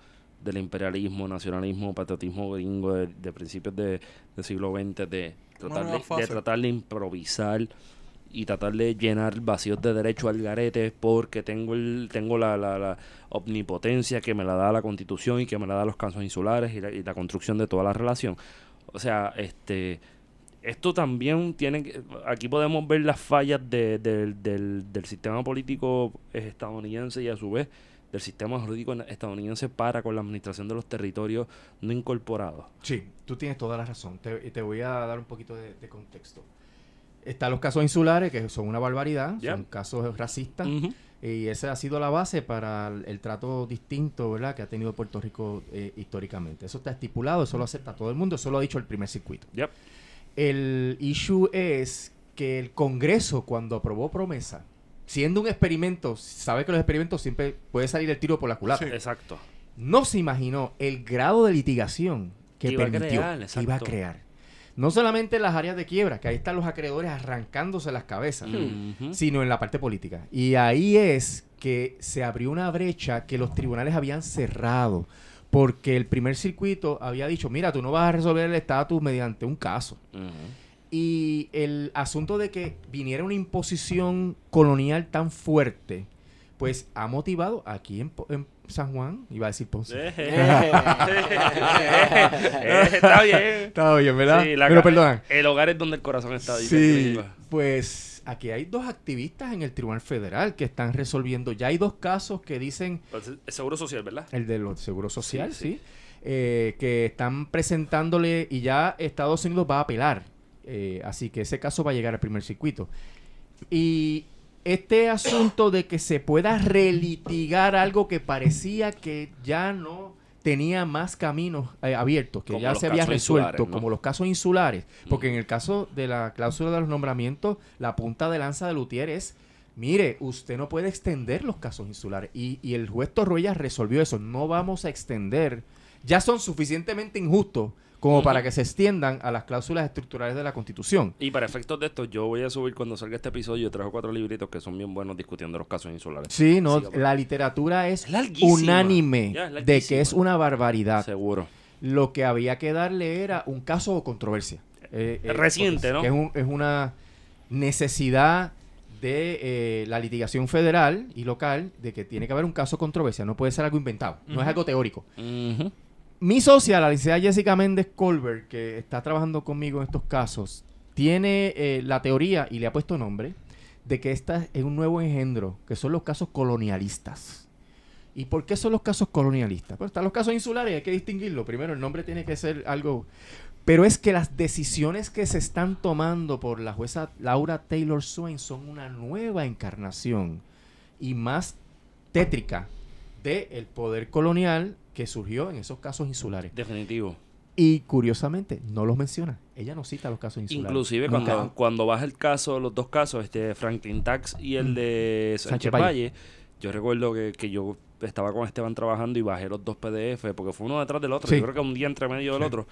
del imperialismo, nacionalismo, patriotismo gringo de, de principios de, del siglo XX de tratar de tratar de improvisar y tratar de llenar vacíos de derecho al garete porque tengo el tengo la, la, la omnipotencia que me la da la constitución y que me la da los casos insulares y la, y la construcción de toda la relación. O sea, este esto también tiene. Aquí podemos ver las fallas de- del- del, del sistema político estadounidense y a su vez del sistema jurídico estadounidense para con la administración de los territorios no incorporados. Sí, tú tienes toda la razón. Te, te voy a dar un poquito de, de contexto. Están los casos insulares, que son una barbaridad, son casos racistas, y esa ha sido la base para el, el trato distinto ¿verdad? que ha tenido Puerto Rico eh, históricamente. Eso está estipulado, eso lo acepta todo el mundo, eso lo ha dicho el primer circuito. Yep. El issue es que el Congreso, cuando aprobó promesa, siendo un experimento, sabe que los experimentos siempre puede salir el tiro por la culata. Sí. Exacto. No se imaginó el grado de litigación que, Que iba a permitió, que iba a crear. No solamente en las áreas de quiebra, que ahí están los acreedores arrancándose las cabezas, sino en la parte política. Y ahí es que se abrió una brecha que los tribunales habían cerrado. Porque el primer circuito había dicho, mira, tú no vas a resolver el estatus mediante un caso. Y el asunto de que viniera una imposición colonial tan fuerte, pues ha motivado aquí en, en San Juan, iba a decir Ponce. Eh, Está bien. Está bien, ¿verdad? Sí, la Pero perdona. El hogar es donde el corazón está. Sí, pues aquí hay dos activistas en el Tribunal Federal que están resolviendo. Ya hay dos casos que dicen, Pues, el seguro social, ¿verdad? el de los seguros social, Sí, sí, eh, que están presentándole y ya Estados Unidos va a apelar. Eh, así que ese caso va a llegar al primer circuito. Y este asunto de que se pueda relitigar algo que parecía que ya no tenía más caminos eh, abiertos, que Como ya se había resuelto, como los casos insulares. Porque Mm. en el caso de la cláusula de los nombramientos, la punta de lanza de Lutier es, mire, usted no puede extender los casos insulares. Y, y el juez Torroya resolvió eso, no vamos a extender. Ya son suficientemente injustos como para que se extiendan a las cláusulas estructurales de la Constitución. Y para efectos de esto, yo voy a subir cuando salga este episodio tres o cuatro libritos que son bien buenos discutiendo los casos insulares. Sí, no, la literatura es larguísima. unánime Ya, es de que es una barbaridad. Seguro. Lo que había que darle era un caso o controversia. Eh, eh, Reciente, ¿no? Que es, un- es una necesidad de eh, la litigación federal y local de que tiene que haber un caso o controversia. No puede ser algo inventado. No es algo teórico. Ujú. Mi socia, la licenciada Jessica Méndez Colbert, que está trabajando conmigo en estos casos, tiene eh, la teoría y le ha puesto nombre de que esta es un nuevo engendro, que son los casos colonialistas. ¿Y por qué son los casos colonialistas? Pues están los casos insulares, hay que distinguirlo. Primero, el nombre tiene que ser algo... Pero es que las decisiones que se están tomando por la jueza Laura Taylor Swain son una nueva encarnación y más tétrica del poder colonial que surgió en esos casos insulares. Definitivo. Y curiosamente, no los menciona. Ella no cita los casos insulares. Inclusive Nunca. cuando, cuando vas el caso, los dos casos, este Franklin Tax y el Mm. de Sánchez Sánchez Valle. Valle, yo recuerdo que, que yo estaba con Esteban trabajando y bajé los dos PDF porque fue uno detrás del otro. Sí. Yo creo que un día entre medio del Sí. otro.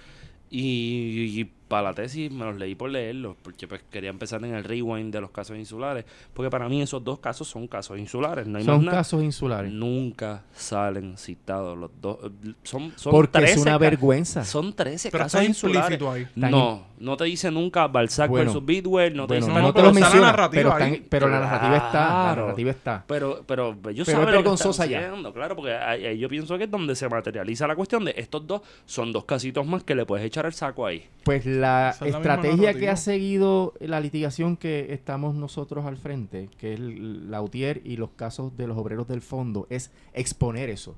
Y, para la tesis me los leí por leerlos, porque pues quería empezar en el rewind de los casos insulares, porque para mí esos dos casos son casos insulares, no hay Son más nada. casos insulares. Nunca salen citados los dos. Son, son porque es 13 una ca- vergüenza. Son 13 Pero casos insulares. ahí. No, no te dice nunca Balzac Bueno. versus Bidwell, no te Bueno, dice no, no, te pero la menciona, narrativa pero, están- pero la narrativa está. La Claro. narrativa está. Pero, pero ellos Pero es saben lo que están haciendo, claro, porque ahí- ahí yo pienso que es donde se materializa la cuestión de estos dos son dos casitos más que le puedes echar el saco ahí. Pues la estrategia que ha seguido la litigación que estamos nosotros al frente, que es el- la UTIER y los casos de los obreros del fondo, es exponer eso.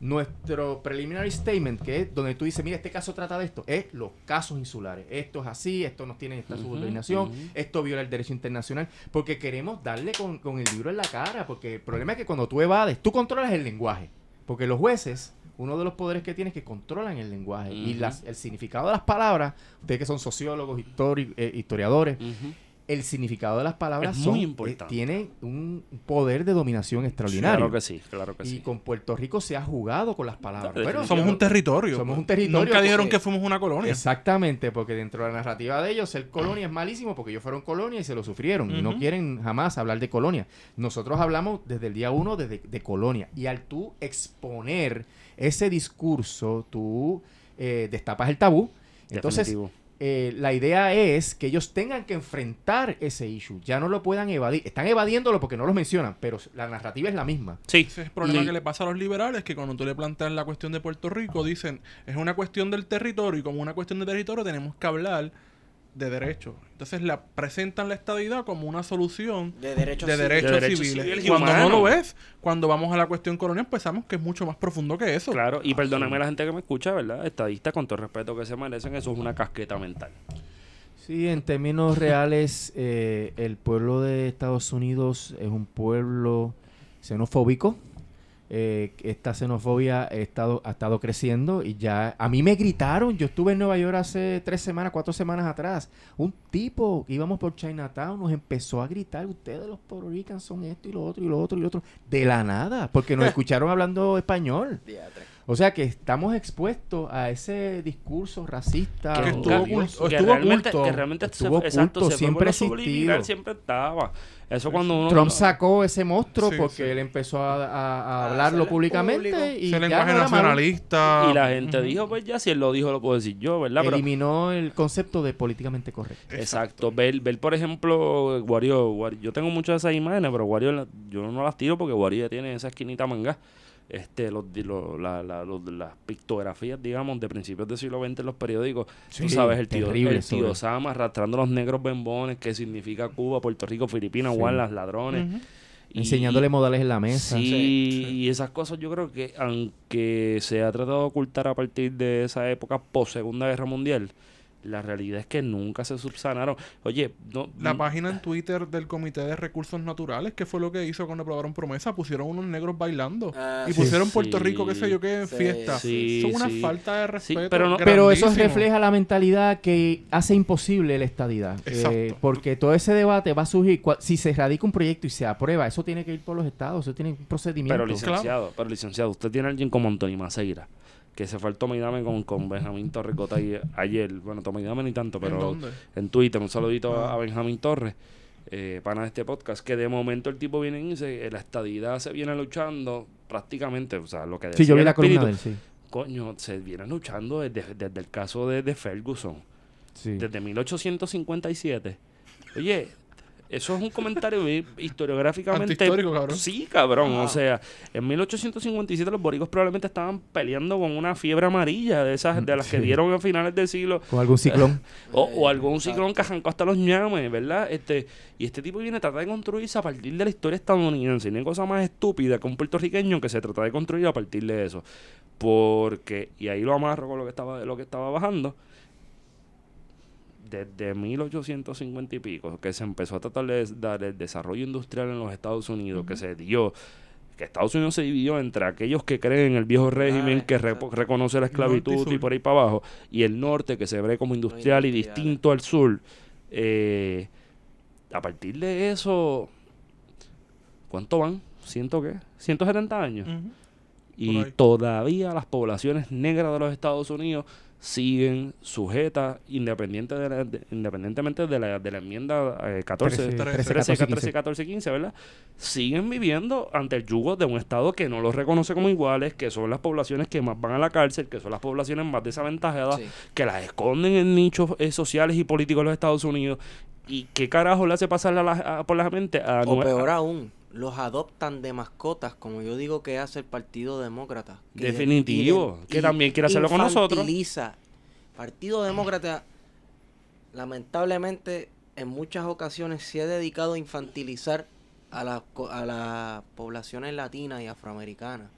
Nuestro preliminary statement, que es donde tú dices, mira, este caso trata de esto, es los casos insulares. Esto es así, esto nos tiene esta subordinación, esto viola el derecho internacional, porque queremos darle con, con el libro en la cara, porque el problema es que cuando tú evades, tú controlas el lenguaje, porque los jueces, uno de los poderes que tienen es que controlan el lenguaje y las, el significado de las palabras, ustedes que son sociólogos, histori- eh, historiadores. El significado de las palabras Es son, muy eh, importante. tienen un poder de dominación extraordinario. Claro que sí, claro que y sí. con Puerto Rico se ha jugado con las palabras. Claro, Bueno, Somos Yo- un territorio. Somos un territorio Nunca dijeron porque- que fuimos una colonia. Exactamente, porque dentro de la narrativa de ellos, ser colonia es malísimo porque ellos fueron colonia y se lo sufrieron y no quieren jamás hablar de colonia. Nosotros hablamos desde el día uno desde, de colonia y al tú exponer ese discurso, tú eh, destapas el tabú. Entonces, Definitivo. Eh, la idea es que ellos tengan que enfrentar ese issue, ya no lo puedan evadir. Están evadiéndolo porque no lo mencionan, pero la narrativa es la misma. Sí. Ese es el problema Y- que le pasa a los liberales, que cuando tú le planteas la cuestión de Puerto Rico, dicen, es una cuestión del territorio y como una cuestión de territorio tenemos que hablar de derechos. Entonces la presentan la estadidad como una solución De derechos de civiles. derechos, De derechos civiles. Cuando no lo ves, cuando vamos a la cuestión colonial, pensamos que es mucho más profundo que eso. Claro, y perdóname a la gente que me escucha, ¿verdad? Estadistas, con todo el respeto que se merecen, eso es una casqueta mental. Sí, en términos reales, eh, el pueblo de Estados Unidos es un pueblo xenofóbico. Eh, esta xenofobia ha estado, ha estado creciendo y ya a mí me gritaron, yo estuve en Nueva York hace tres semanas, cuatro semanas atrás, un tipo, íbamos por Chinatown, nos empezó a gritar, ustedes los Puerto Ricans son esto y lo otro y lo otro y lo otro, de la nada, porque nos escucharon hablando español. O sea que estamos expuestos a ese discurso racista. Que estuvo oculto- que estuvo realmente, oculto. que realmente se- Estuvo exacto, oculto, se siempre existido. siempre estaba. Eso cuando uno... Trump sacó ese monstruo Sí, porque sí. él empezó a, a- a A hablarlo públicamente público. y lenguaje no nacionalista. Y la gente dijo, pues ya, si él lo dijo, lo puedo decir yo, ¿verdad? Pero, eliminó el concepto de políticamente correcto. exacto. Ver, ver, por ejemplo, Wario, Wario- yo tengo muchas de esas imágenes, pero Wario, yo no las tiro porque Wario ya tiene esa esquinita manga. Este, los, di- lo- la- la- los- las pictografías, digamos, de principios del siglo XX en los periódicos. Tú Sí, sabes, el tío, el tío Sama arrastrando los negros bembones, que significa Cuba, Puerto Rico, Filipinas, Sí. Ladrones. Y- Enseñándole modales en la mesa. Sí, Sí, sí. y esas cosas yo creo que aunque se ha tratado de ocultar a partir de esa época post Segunda Guerra Mundial, la realidad es que nunca se subsanaron. Oye, no, La página en Twitter del Comité de Recursos Naturales, que fue lo que hizo cuando aprobaron promesa, pusieron unos negros bailando. Ah, y sí. pusieron Sí. Puerto Rico, qué sé yo qué, en Sí, fiesta. sí, Son una sí. falta de Sí, respeto. pero no- Pero eso refleja la mentalidad que hace imposible la estadidad. Eh, porque todo ese debate va a surgir. Si se radica un proyecto y se aprueba, eso tiene que ir por los estados, eso tiene un procedimiento. pero licenciado, pero licenciado, usted tiene a alguien como Anthony Maceira, que se fue al Toma y Dame con, con Benjamín Torres Gotay ayer. Bueno, Toma y Dame ni tanto, ¿En pero dónde? en Twitter, un saludito a- Ah. a Benjamín Torres, eh, pana de este podcast, que de momento el tipo viene y dice, la estadidad se viene luchando prácticamente, o sea, lo que Sí, yo decía vi el la columna de espíritu, él, sí. Coño, se viene luchando desde, desde el caso de, de Ferguson, Sí. desde 1857. Oye, eso es un comentario historiográficamente... Antihistórico, cabrón. Sí, cabrón. Ah. O sea, en 1857 los boricos probablemente estaban peleando con una fiebre amarilla de esas de las que dieron a finales del siglo Con algún ciclón. o, o algún ciclón que arrancó hasta los ñames, ¿verdad? Este, y este tipo viene a tratar de construirse a partir de la historia estadounidense. Y no hay cosa más estúpida que un puertorriqueño que se trata de construir a partir de eso. Porque, y ahí lo amarro con lo que estaba, lo que estaba bajando. Desde 1850 y pico, que se empezó a tratar de dar el desarrollo industrial en los Estados Unidos, que se dio, que Estados Unidos se dividió entre aquellos que creen en el viejo régimen, que re- reconoce la y esclavitud y por ahí para abajo, y el norte que se ve como industrial y distinto al sur. Eh, a partir de eso, ¿cuánto van? ¿Ciento qué? ¿170 años? Y todavía las poblaciones negras de los Estados Unidos siguen sujetas independiente de la- de- independientemente de la, de la enmienda eh, 14, 13, 13, 13, 13, 14, 14, 14, 15, ¿verdad? Siguen viviendo ante el yugo de un Estado que no los reconoce como iguales, que son las poblaciones que más van a la cárcel, que son las poblaciones más desaventajadas, Sí. que las esconden en nichos eh, sociales y políticos de los Estados Unidos. ¿Y qué carajo le hace pasar a la- a- por la mente a O peor aún, los adoptan de mascotas, como yo digo que hace el Partido Demócrata. que Definitivo, que también quiere hacerlo con nosotros. infantiliza. Partido Demócrata, lamentablemente, en muchas ocasiones se ha dedicado a infantilizar a las a las poblaciones latinas y afroamericanas.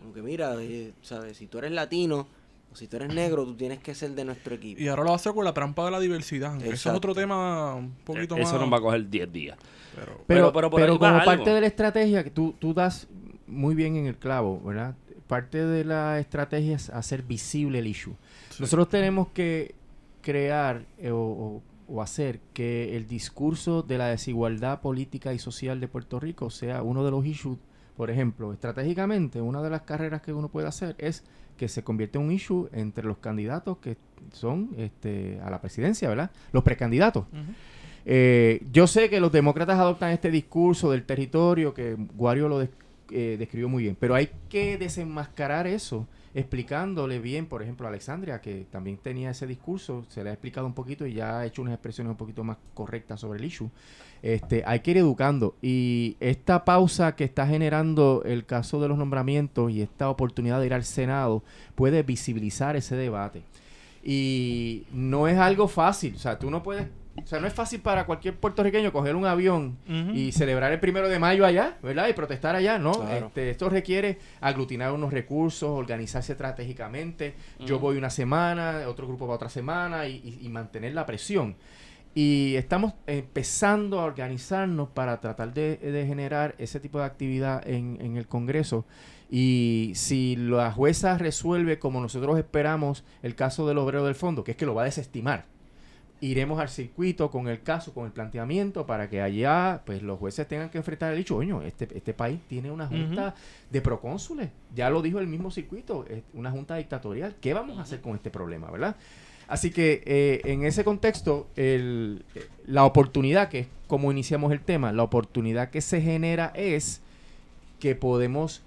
Como que mira, eh, ¿sabes? Si tú eres latino si tú eres negro, tú tienes que ser de nuestro equipo. Y ahora lo hace con la trampa de la diversidad. Eso es otro tema un poquito Eh, Eso más. nos va a coger 10 días. pero- Pero, Pero- pero, como algo. parte de la estrategia, que tú, tú das muy bien en el clavo, ¿verdad? Parte de la estrategia es hacer visible el issue. Sí. Nosotros tenemos que crear eh, o, o- o hacer que el discurso de la desigualdad política y social de Puerto Rico sea uno de los issues. Por ejemplo, estratégicamente, una de las carreras que uno puede hacer es que se convierta en un issue entre los candidatos que son este, a la presidencia, ¿verdad? Los precandidatos. Eh, yo sé que los demócratas adoptan este discurso del territorio que Guario lo eh, describió muy bien, pero hay que desenmascarar eso explicándole bien, por ejemplo, a Alexandria, que también tenía ese discurso, se le ha explicado un poquito y ya ha hecho unas expresiones un poquito más correctas sobre el issue. Este, hay que ir educando y esta pausa que está generando el caso de los nombramientos y esta oportunidad de ir al Senado puede visibilizar ese debate. Y no es algo fácil. O sea, tú no puedes. O sea, no es fácil para cualquier puertorriqueño coger un avión y celebrar el primero de mayo allá, ¿verdad? Y protestar allá, ¿no? Claro. Este, esto requiere aglutinar unos recursos, organizarse estratégicamente. Yo voy una semana, otro grupo va otra semana y, y- y mantener la presión. Y estamos empezando a organizarnos para tratar de, de generar ese tipo de actividad en, en el Congreso. Y si la jueza resuelve como nosotros esperamos el caso del obrero del fondo, que es que lo va a desestimar, iremos al circuito con el caso, con el planteamiento, para que allá pues los jueces tengan que enfrentar el dicho, oño, este, este país tiene una junta de procónsules, ya lo dijo el mismo circuito, una junta dictatorial, ¿qué vamos a hacer con este problema, verdad? Así que eh, en ese contexto, el- la oportunidad, que es como iniciamos el tema, la oportunidad que se genera es que podemos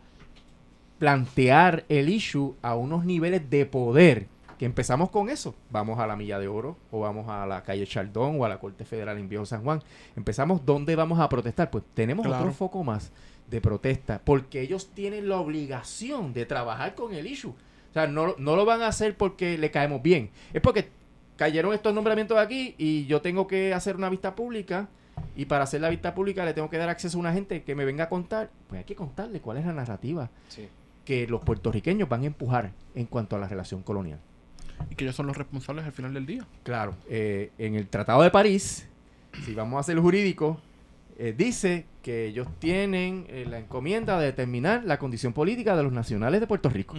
plantear el issue a unos niveles de poder. Que empezamos con eso. Vamos a la Milla de Oro, o vamos a la calle Chaldón, o a la Corte Federal en Viejo San Juan. Empezamos, ¿dónde vamos a protestar? Pues tenemos Claro. otro foco más de protesta, porque ellos tienen la obligación de trabajar con el issue. O sea, no, no lo van a hacer porque le caemos bien. Es porque cayeron estos nombramientos aquí y yo tengo que hacer una vista pública y para hacer la vista pública le tengo que dar acceso a una gente que me venga a contar. Pues hay que contarle cuál es la narrativa Sí. que los puertorriqueños van a empujar en cuanto a la relación colonial. Y que ellos son los responsables al final del día. Claro, eh, en el Tratado de París, si vamos a hacer jurídico, eh, dice que ellos tienen eh, la encomienda de determinar la condición política de los nacionales de Puerto Rico.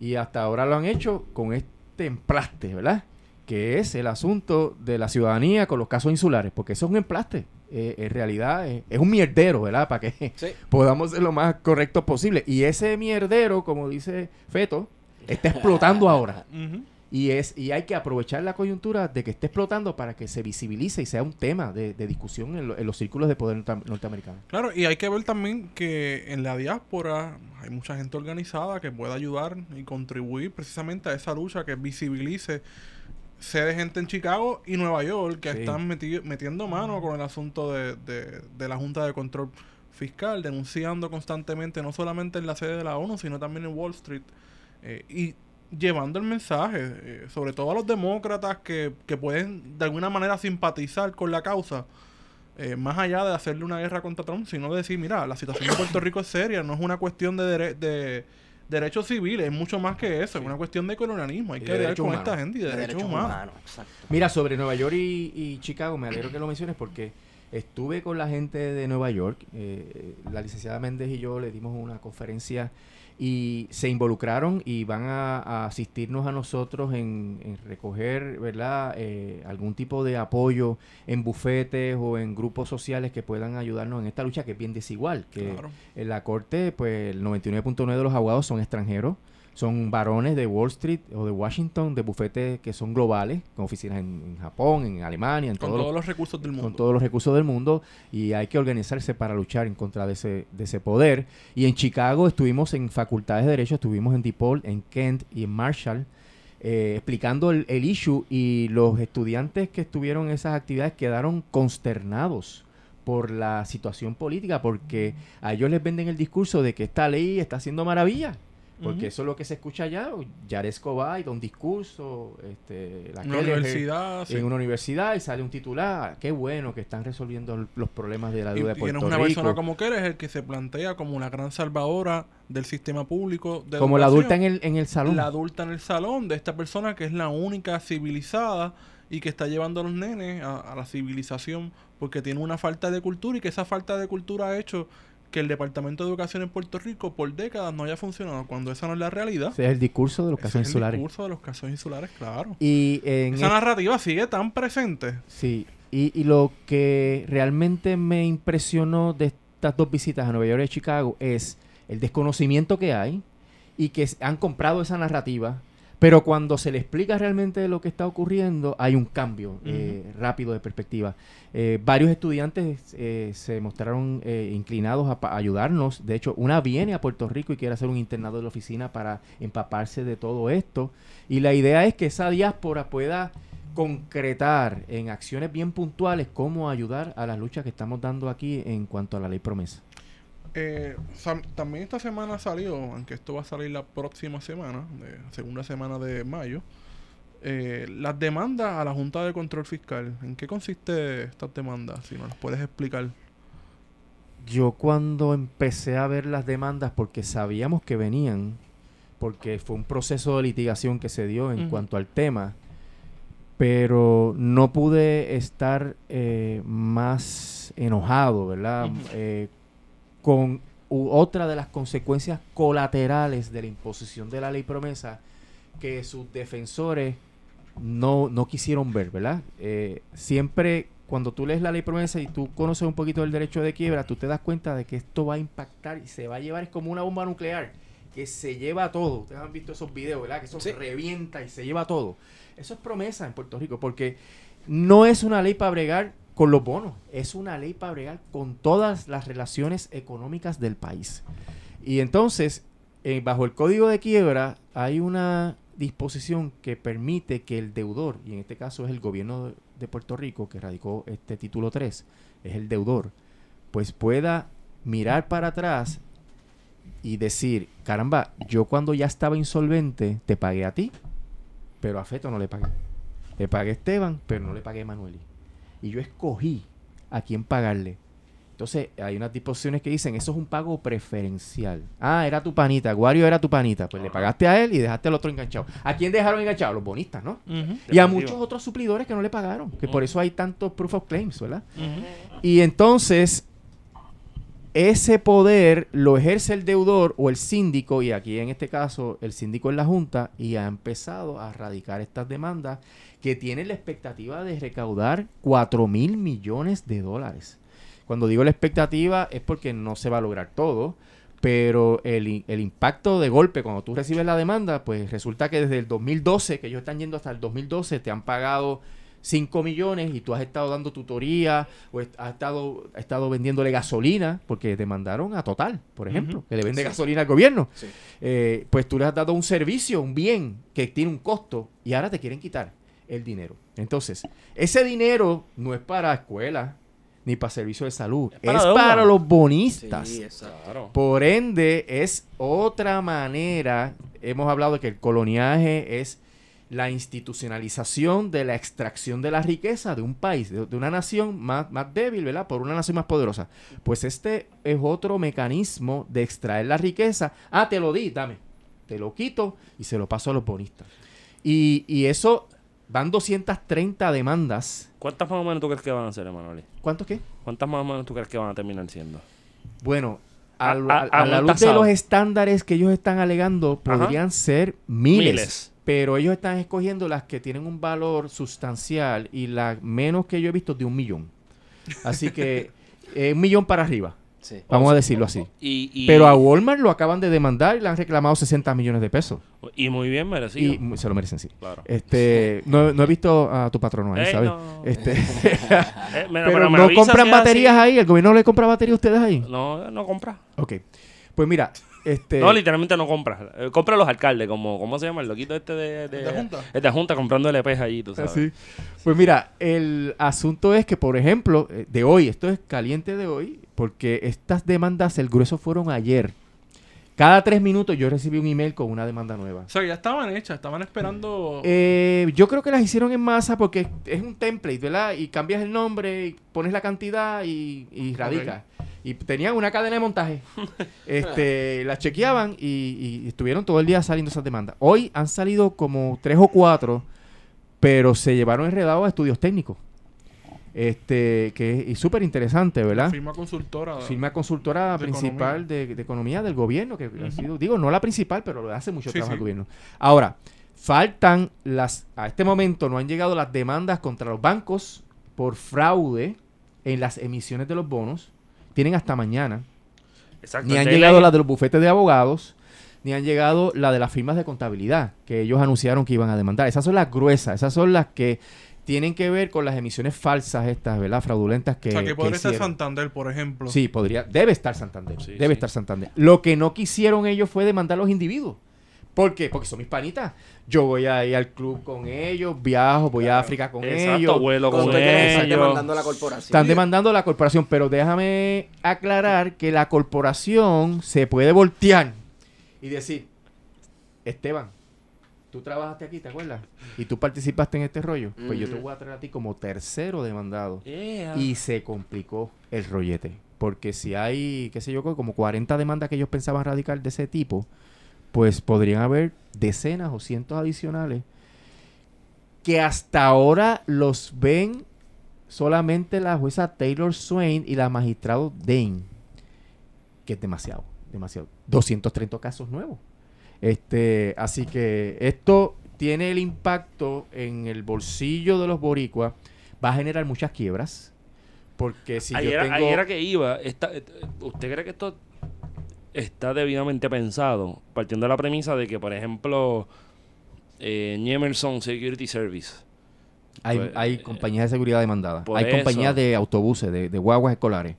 Y hasta ahora lo han hecho con este emplaste, ¿verdad? Que es el asunto de la ciudadanía con los casos insulares, porque eso es un emplaste. Eh, en realidad eh, es un mierdero, ¿verdad? Para que Sí. podamos ser lo más correcto posible. Y ese mierdero, como dice Feto, está explotando ahora. Ujú. Y, es, y hay que aprovechar la coyuntura de que esté explotando para que se visibilice y sea un tema de, de discusión en, lo- en los círculos de poder norte- norteamericanos. Claro, y hay que ver también que en la diáspora hay mucha gente organizada que puede ayudar y contribuir precisamente a esa lucha que visibilice. Sé de gente en Chicago y Nueva York que Sí. están meti- metiendo mano con el asunto de, de- de la Junta de Control Fiscal, denunciando constantemente, no solamente en la sede de la ONU, sino también en Wall Street, eh, y llevando el mensaje, eh, sobre todo a los demócratas que, que pueden de alguna manera simpatizar con la causa, eh, más allá de hacerle una guerra contra Trump, sino de decir, mira, la situación de Puerto Rico es seria, no es una cuestión de, dere- de derechos civiles, es mucho más que eso, es una cuestión de colonialismo, hay Y que derechos con humanos. esta gente y de, De derechos, derechos humanos. Mira, sobre Nueva York y, y Chicago, me alegro que lo menciones porque estuve con la gente de Nueva York. eh, la licenciada Méndez y yo le dimos una conferencia y se involucraron y van a, a asistirnos a nosotros en, en recoger, ¿verdad? Eh, algún tipo de apoyo en bufetes o en grupos sociales que puedan ayudarnos en esta lucha que es bien desigual. Que Claro. en la corte, pues el 99.9 de los abogados son extranjeros, son varones de Wall Street o de Washington, de bufetes que son globales, con oficinas en, en Japón, en Alemania, en Con todos los- todos los recursos del mundo. con todos los recursos del mundo y hay que organizarse para luchar en contra de ese, de ese poder. Y en Chicago estuvimos en facultades de derecho, estuvimos en DePaul, en Kent y en Marshall. eh, explicando el, el issue y los estudiantes que estuvieron en esas actividades quedaron consternados por la situación política porque a ellos les venden el discurso de que esta ley está haciendo maravilla porque eso es lo que se escucha allá Yared Escobar y da un discurso este, la En una universidad, sí. en una universidad y sale un titular. "Ah, Qué bueno que están resolviendo los problemas de la Y deuda de tienes Puerto una Rico. persona como que eres el que se plantea como la gran salvadora del sistema público de como la adulta en el, en el salón. la adulta en el salón de esta persona que es la única civilizada y que está llevando a los nenes a, a la civilización porque tiene una falta de cultura y que esa falta de cultura ha hecho que el Departamento de Educación en Puerto Rico por décadas no haya funcionado cuando esa no es la realidad. Ese es el discurso de los casos es el insulares. discurso de los casos insulares, claro. Y en Esa es- narrativa sigue tan presente. sí, y, y lo que realmente me impresionó de estas dos visitas a Nueva York y Chicago es el desconocimiento que hay y que han comprado esa narrativa, pero cuando se le explica realmente lo que está ocurriendo, hay un cambio eh, rápido de perspectiva. Eh, varios estudiantes eh, se mostraron eh, inclinados a, pa- ayudarnos. De hecho, una viene a Puerto Rico y quiere hacer un internado de la oficina para empaparse de todo esto. Y la idea es que esa diáspora pueda concretar en acciones bien puntuales cómo ayudar a las luchas que estamos dando aquí en cuanto a la ley promesa. Eh, también esta semana salió, aunque esto va a salir la próxima semana, de segunda semana de mayo, Eh, las demandas a la Junta de Control Fiscal, ¿en qué consiste estas demandas? Si nos las puedes explicar. Yo cuando empecé a ver las demandas, porque sabíamos que venían, porque fue un proceso de litigación que se dio en cuanto al tema, pero no pude estar eh, más enojado, ¿verdad? Eh, con otra de las consecuencias colaterales de la imposición de la ley promesa que sus defensores no, no quisieron ver, ¿verdad? Eh, siempre cuando tú lees la ley promesa y tú conoces un poquito del derecho de quiebra, tú te das cuenta de que esto va a impactar y se va a llevar, es como una bomba nuclear, que se lleva todo. Ustedes han visto esos videos, ¿verdad? Que eso Sí. revienta y se lleva todo. Eso es promesa en Puerto Rico, porque no es una ley para bregar con los bonos, es una ley para bregar con todas las relaciones económicas del país. Y entonces, eh, bajo el código de quiebra, hay una disposición que permite que el deudor, y en este caso es el gobierno de- Puerto Rico que radicó este título 3, es el deudor, pues pueda mirar para atrás y decir, caramba, yo cuando ya estaba insolvente te pagué a ti, pero a Feto no le pagué. Le pagué a Esteban, pero no le pagué a Manueli. Y yo escogí a quién pagarle. Entonces, hay unas disposiciones que dicen, eso es un pago preferencial. Ah, era tu panita, Guario era tu panita. Pues le pagaste a él y dejaste al otro enganchado. ¿A quién dejaron enganchado? A los bonistas, ¿no? Y a muchos otros suplidores que no le pagaron. Que por eso hay tantos proof of claims, ¿verdad? Y entonces, ese poder lo ejerce el deudor o el síndico, y aquí en este caso el síndico es la Junta, y ha empezado a radicar estas demandas que tienen la expectativa de recaudar 4 mil millones de dólares. Cuando digo la expectativa es porque no se va a lograr todo, pero el, el impacto de golpe cuando tú recibes la demanda, pues resulta que desde el 2012, que ellos están yendo hasta el 2012, te han pagado 5 millones y tú has estado dando tutoría o est- has estado, has estado vendiéndole gasolina, porque te mandaron a Total, por ejemplo, que le vende Sí. gasolina al gobierno. Sí. Eh, pues tú le has dado un servicio, un bien que tiene un costo y ahora te quieren quitar el dinero. Entonces, ese dinero no es para escuelas ni para servicios de salud, Es es para los bonistas. Sí, exacto. Claro. Por ende, es otra manera, hemos hablado de que el coloniaje es la institucionalización de la extracción de la riqueza de un país, de, de una nación más, más débil, ¿verdad? Por una nación más poderosa. Pues este es otro mecanismo de extraer la riqueza. Ah, te lo di, dame. Te lo quito y se lo paso a los bonistas. Y, y eso, van 230 demandas. ¿Cuántas más o menos tú crees que van a ser, Emanuel? ¿Cuántos qué? ¿Cuántas más o menos tú crees que van a terminar siendo? Bueno, A- a, a- la luz de los estándares que ellos están alegando, Ajá. podrían ser miles, Miles. Pero ellos están escogiendo las que tienen un valor sustancial y la menos que yo he visto de un millón. Así que eh, un millón para arriba, Sí. vamos a decirlo así. Y, y, Pero a Walmart lo acaban de demandar y le han reclamado 60 millones de pesos. y muy bien merecido. Y se lo merecen, sí. Claro. Este, no, no he visto a tu patrono ahí, Ey, ¿sabes? no. Este, Eh, mira, pero me no compran si baterías así. ahí, el gobierno no le compra baterías a ustedes ahí. No, no compra. Ok. Pues mira, este No, literalmente no compra. Eh, compra los alcaldes, como ¿cómo se llama? El loquito este de... de, ¿De Junta? Es de Junta comprando LPs allí, tú sabes. Así. Pues mira, el asunto es que, por ejemplo, eh, de hoy, esto es caliente de hoy, porque estas demandas, el grueso fueron ayer. Cada tres minutos yo recibí un email con una demanda nueva. O sea, ya estaban hechas, estaban esperando. Eh, yo creo que las hicieron en masa porque es un template, ¿verdad? Y cambias el nombre, y pones la cantidad y, y radicas. Y tenían una cadena de montaje. este, las chequeaban y, y estuvieron todo el día saliendo esas demandas. Hoy han salido como tres o cuatro, pero se llevaron enredados a estudios técnicos. Este, que es súper interesante, la ¿verdad? firma consultora. Firma consultora de principal de, de economía del gobierno, que ha sido, digo, no la principal, pero le hace mucho Sí, trabajo sí. al gobierno. Ahora, faltan las, a este momento no han llegado las demandas contra los bancos por fraude en las emisiones de los bonos. Tienen hasta mañana. Exacto. Ni han llegado las de los bufetes de abogados, ni han llegado la de las firmas de contabilidad, que ellos anunciaron que iban a demandar. Esas son las gruesas, esas son las que tienen que ver con las emisiones falsas estas, ¿verdad? Fraudulentas que o sea, que que podría estar. Santander, por ejemplo. Sí, podría. Debe estar Santander. Sí, debe sí. estar Santander. Lo que no quisieron ellos fue demandar a los individuos. ¿Por qué? Porque son mis panitas. Yo voy a ir al club con ellos, viajo, voy a África con Exacto, ellos. vuelo Con con todo el que están ellos. demandando a la corporación. Están demandando a la corporación, pero déjame aclarar que la corporación se puede voltear y decir, Esteban, tú trabajaste aquí, ¿te acuerdas? Y tú participaste en este rollo. Pues yo te voy a traer a ti como tercero demandado. Yeah. Y se complicó el rollete. Porque si hay, qué sé yo, como 40 demandas que ellos pensaban radical de ese tipo, pues podrían haber decenas o cientos adicionales que hasta ahora los ven solamente la jueza Taylor Swain y la magistrado Dane. Que es demasiado, demasiado. 230 casos nuevos. Este, así que esto tiene el impacto en el bolsillo de los boricuas. Va a generar muchas quiebras. Porque si ahí, yo era, tengo... ahí era que iba. Esta- et- ¿Usted cree que esto está debidamente pensado? Partiendo de la premisa de que, por ejemplo, eh, Emerson Security Service. Hay, Pues, hay eh, compañías de seguridad demandadas. Hay eso. compañías de autobuses, de, de guaguas escolares.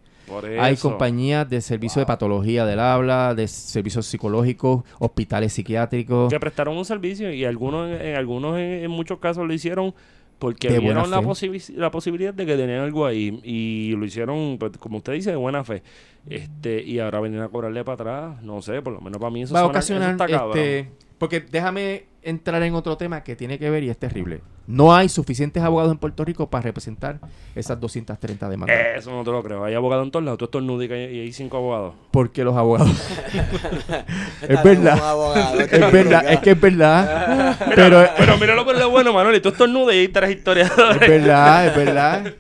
Hay compañías de servicio de patología del habla, de servicios psicológicos, hospitales psiquiátricos. que prestaron un servicio y algunos en, en algunos en, en muchos casos lo hicieron porque De vieron la, fe. posibi- la posibilidad de que tenían algo ahí y lo hicieron pues, como usted dice de buena fe este y ahora vienen a cobrarle para atrás no sé por lo menos para mí eso, va a suena- eso ocasionar está este porque déjame entrar en otro tema que tiene que ver y es terrible. No hay suficientes abogados en Puerto Rico para representar esas 230 demandas. eso no te lo creo hay abogados en todos lados tú estornudas y hay- y hay cinco abogados Porque los abogados es verdad. abogado, es verdad, es que es verdad. pero pero míralo por lo bueno Manuel y tú estornudas y hay tres Es historiadores verdad, es verdad.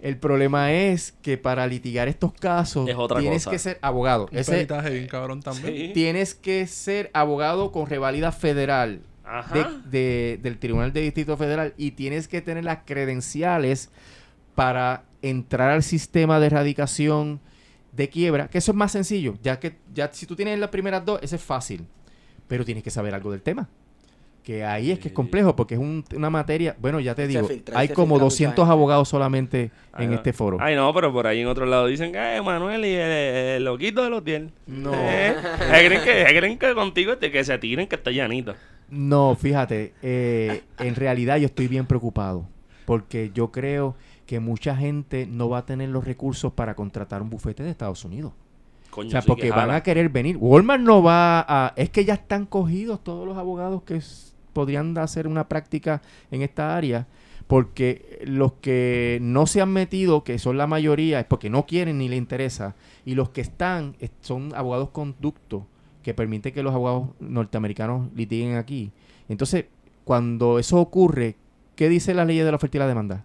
El problema es que para litigar estos casos Es otra tienes cosa. que ser abogado. Un Ese, bien cabrón también. Sí. tienes que ser abogado con revalida federal de- de- del Tribunal de Distrito Federal y tienes que tener las credenciales para entrar al sistema de erradicación de quiebra, que eso es más sencillo, ya que ya si tú tienes las primeras dos, ese es fácil, pero tienes que saber algo del tema. Que ahí es que es complejo, porque es un- una materia, bueno, ya te digo, filtra, hay como filtra mucha 200 gente. abogados solamente Ay, en no. este foro. Ay, no, pero por ahí en otro lado dicen que eh, Manuel y el, el loquito de los 10. No. Eh, creen que, creen que contigo este, que se tiren que está llanito. No, fíjate, eh, en realidad yo estoy bien preocupado porque yo creo que mucha gente no va a tener los recursos para contratar un bufete de Estados Unidos. Coño, O sea, sí porque que van a querer venir. Walmart no va a... Es que ya están cogidos todos los abogados que podrían hacer una práctica en esta área. Porque los que no se han metido, que son la mayoría, es porque no quieren ni le interesa. Y los que están es- son abogados conductos que permiten que los abogados norteamericanos litiguen aquí. Entonces, cuando eso ocurre, ¿qué dice la ley de la oferta y la demanda?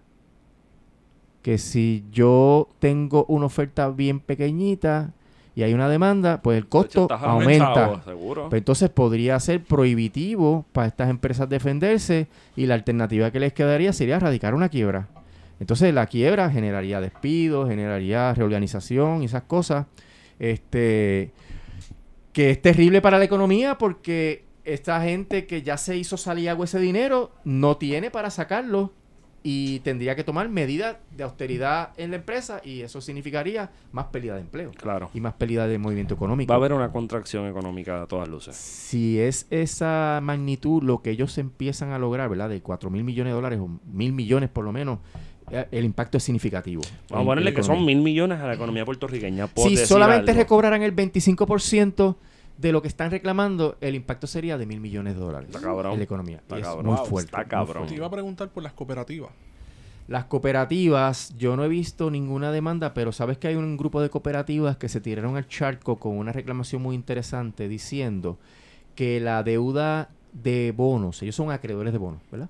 Que si yo tengo una oferta bien pequeñita y hay una demanda, pues el costo aumenta. seguro. Pues entonces podría ser prohibitivo para estas empresas defenderse y la alternativa que les quedaría sería radicar una quiebra. Entonces la quiebra generaría despidos, generaría reorganización y esas cosas. Este que es terrible para la economía porque esta gente que ya se hizo salir agua ese dinero no tiene para sacarlo y tendría que tomar medidas de austeridad en la empresa y eso significaría más pérdida de empleo Claro. y más pérdida de movimiento económico. Va a haber una contracción económica a todas luces. Si es esa magnitud lo que ellos empiezan a lograr, ¿verdad? De 4 mil millones de dólares o mil millones por lo menos, eh, el impacto es significativo. Vamos a ponerle que son mil millones a la economía puertorriqueña. por Si solamente algo. recobraran el 25% de lo que están reclamando, el impacto sería de mil millones de dólares Está cabrón. en la economía. Está es cabrón. muy fuerte. está muy cabrón. fuerte. Te iba a preguntar por las cooperativas. Las cooperativas, yo no he visto ninguna demanda, pero sabes que hay un grupo de cooperativas que se tiraron al charco con una reclamación muy interesante diciendo que la deuda de bonos, ellos son acreedores de bonos, ¿verdad?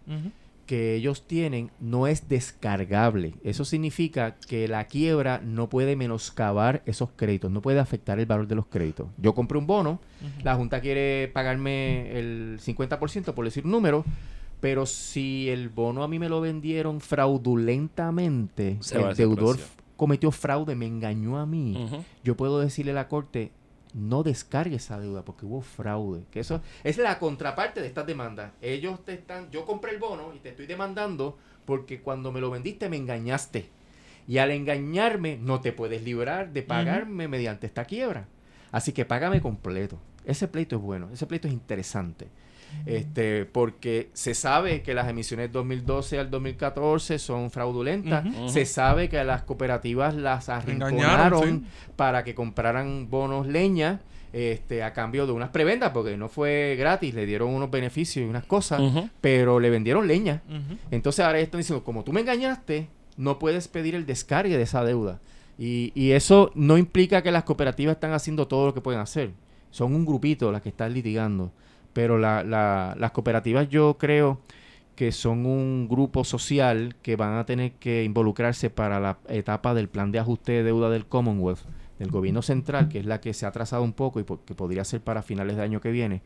Que ellos tienen no es descargable. Eso significa que la quiebra no puede menoscabar esos créditos, no puede afectar el valor de los créditos. Yo compré un bono, la Junta quiere pagarme el 50%, por decir un número, pero si el bono a mí me lo vendieron fraudulentamente, Se el deudor cometió fraude, me engañó a mí, yo puedo decirle a la corte no descargue esa deuda porque hubo fraude. Que eso es la contraparte de estas demandas. Ellos te están, yo compré el bono y te estoy demandando porque cuando me lo vendiste me engañaste. Y al engañarme no te puedes librar de pagarme mediante esta quiebra. Así que págame completo. Ese pleito es bueno, ese pleito es interesante. Este, porque se sabe que las emisiones 2012 al 2014 son fraudulentas. Se sabe que las cooperativas las Engañaron, arrinconaron sí. para que compraran bonos leña este, a cambio de unas prebendas, porque no fue gratis, le dieron unos beneficios y unas cosas, pero le vendieron leña. Entonces ahora están diciendo, como tú me engañaste, no puedes pedir el descargue de esa deuda. Y, y eso no implica que las cooperativas están haciendo todo lo que pueden hacer. Son un grupito las que están litigando. Pero la- la- las cooperativas yo creo que son un grupo social que van a tener que involucrarse para la etapa del plan de ajuste de deuda del Commonwealth, del gobierno central, que es la que se ha trazado un poco y que podría ser para finales de año que viene.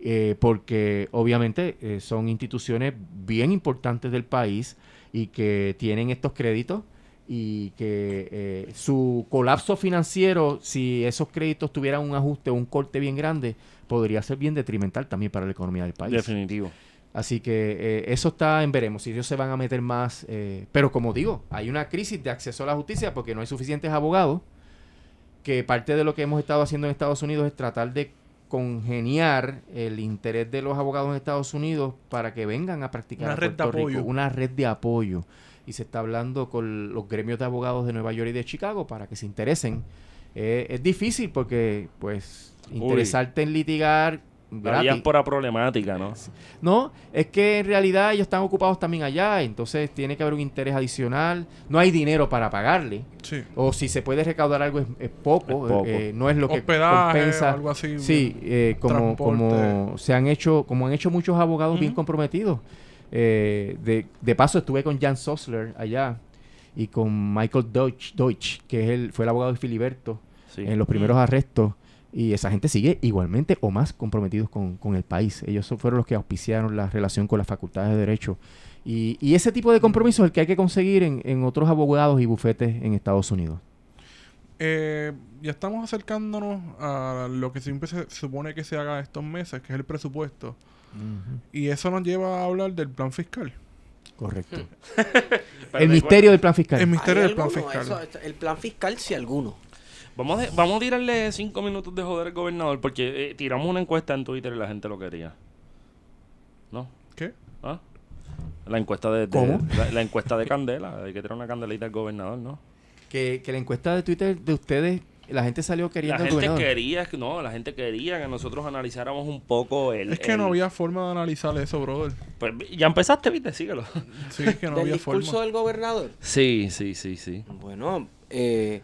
Eh, porque obviamente eh, son instituciones bien importantes del país y que tienen estos créditos y que eh, su colapso financiero, si esos créditos tuvieran un ajuste un corte bien grande, podría ser bien detrimental también para la economía del país. Definitivo. Así que eh, eso está en veremos, si ellos se van a meter más. eh, pero como digo, hay una crisis de acceso a la justicia porque no hay suficientes abogados, que parte de lo que hemos estado haciendo en Estados Unidos es tratar de congeniar el interés de los abogados en Estados Unidos para que vengan a practicar Una a red de Rico, apoyo. una red de apoyo. Y se está hablando con los gremios de abogados de Nueva York y de Chicago para que se interesen. Eh, es difícil porque, pues, interesarte en litigar La diáspora problemática, ¿no? No, es que en realidad ellos están ocupados también allá, entonces tiene que haber un interés adicional. No hay dinero para pagarle. Sí. O si se puede recaudar algo es, es poco, Es poco. eh, no es lo que compensa. o algo así. Sí, eh, como, se han hecho, como han hecho muchos abogados bien comprometidos. Eh, de, de paso estuve con Jan Sosler allá y con Michael Deutsch, Deutsch que es el, fue el abogado de Filiberto Sí. en los primeros arrestos. Y esa gente sigue igualmente o más comprometidos con, con el país. Ellos son- fueron los que auspiciaron la relación con las facultades de Derecho. Y, y ese tipo de compromiso es el que hay que conseguir en, en otros abogados y bufetes en Estados Unidos. Eh, ya estamos acercándonos a lo que siempre se supone que se haga estos meses, que es el presupuesto. Y eso nos lleva a hablar del plan fiscal. Correcto. El misterio del plan fiscal. El misterio ¿Hay del plan fiscal. Eso- el plan fiscal, si alguno. Vamos, a, vamos a tirarle cinco minutos de joder al gobernador porque eh, tiramos una encuesta en Twitter y la gente lo quería. ¿No? ¿Qué? ¿Ah? La encuesta de, de- ¿Cómo? La, la encuesta de Candela. Hay que tirar una candelita al gobernador, ¿no? Que, que la encuesta de Twitter de ustedes, la gente salió La queriendo al gente gobernador. quería, que- no, la gente quería que nosotros analizáramos un poco el... Es que el- no había forma de analizar eso, brother. Pues, ya empezaste, viste, síguelo. Sí, es que no ¿Del había discurso forma. del gobernador? Sí, sí, sí, sí. Bueno, eh,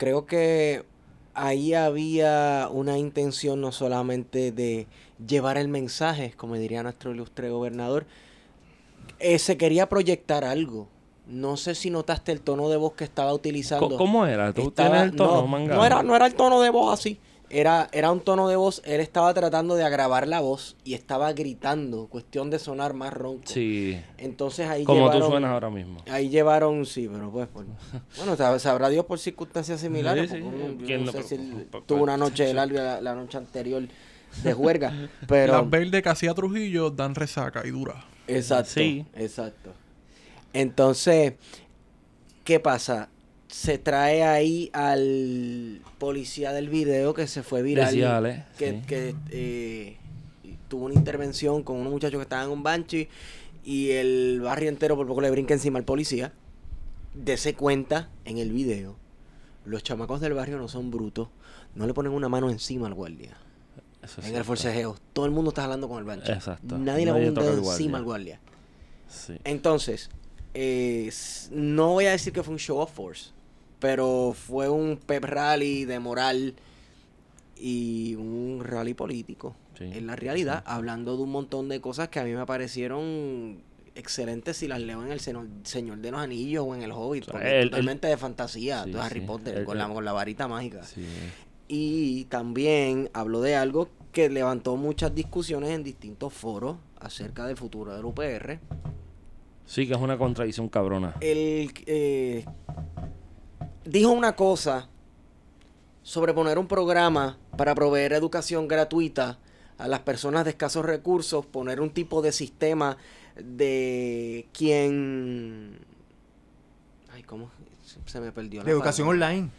creo que ahí había una intención no solamente de llevar el mensaje, como diría nuestro ilustre gobernador, eh, se quería proyectar algo. No sé si notaste el tono de voz que estaba utilizando. ¿Cómo era? ¿Tú Estaba- tienes el tono, no, manga? no era, no era el tono de voz así. Era, era un tono de voz, él estaba tratando de agravar la voz y estaba gritando, cuestión de sonar más ronco. Sí. Entonces ahí Como llevaron, tú suenas ahora mismo. Ahí llevaron, sí, pero pues, por- bueno, sab- sabrá Dios por circunstancias similares. Sí, sí. porque uno- ¿Quién no no? sé si él Pero- pues, tuvo una pues, noche de sí. larga la, la noche anterior de juerga, pero Las verdes que hacía Trujillo dan resaca y dura. exacto, Sí. exacto. Entonces, ¿qué pasa? Se trae ahí al policía del video que se fue viral, que, sí. que, eh, tuvo una intervención con unos muchachos que estaban en un banshee y el barrio entero por poco le brinca encima al policía. Dese cuenta en el video. Los chamacos del barrio no son brutos. No le ponen una mano encima al guardia. Eso en el forcejeo. Todo el mundo está hablando con el banshee. Exacto. Nadie le pone un dedo encima al guardia. Sí. Entonces, eh, no voy a decir que fue un show of force, pero fue un pep rally de moral y un rally político. Sí, En la realidad, hablando de un montón de cosas que a mí me parecieron excelentes si las leo en el Seno- Señor de los Anillos o en el Hobbit, sea, porque el- es el- totalmente de fantasía, Sí, de Harry. Potter, El- con, la, el- con la varita mágica. Y también habló de algo que levantó muchas discusiones en distintos foros acerca del futuro del UPR. Sí, que es una contradicción cabrona. Él eh, dijo una cosa sobre poner un programa para proveer educación gratuita a las personas de escasos recursos, poner un tipo de sistema de quien... Ay, ¿cómo? Se me perdió. la De educación palabra. online.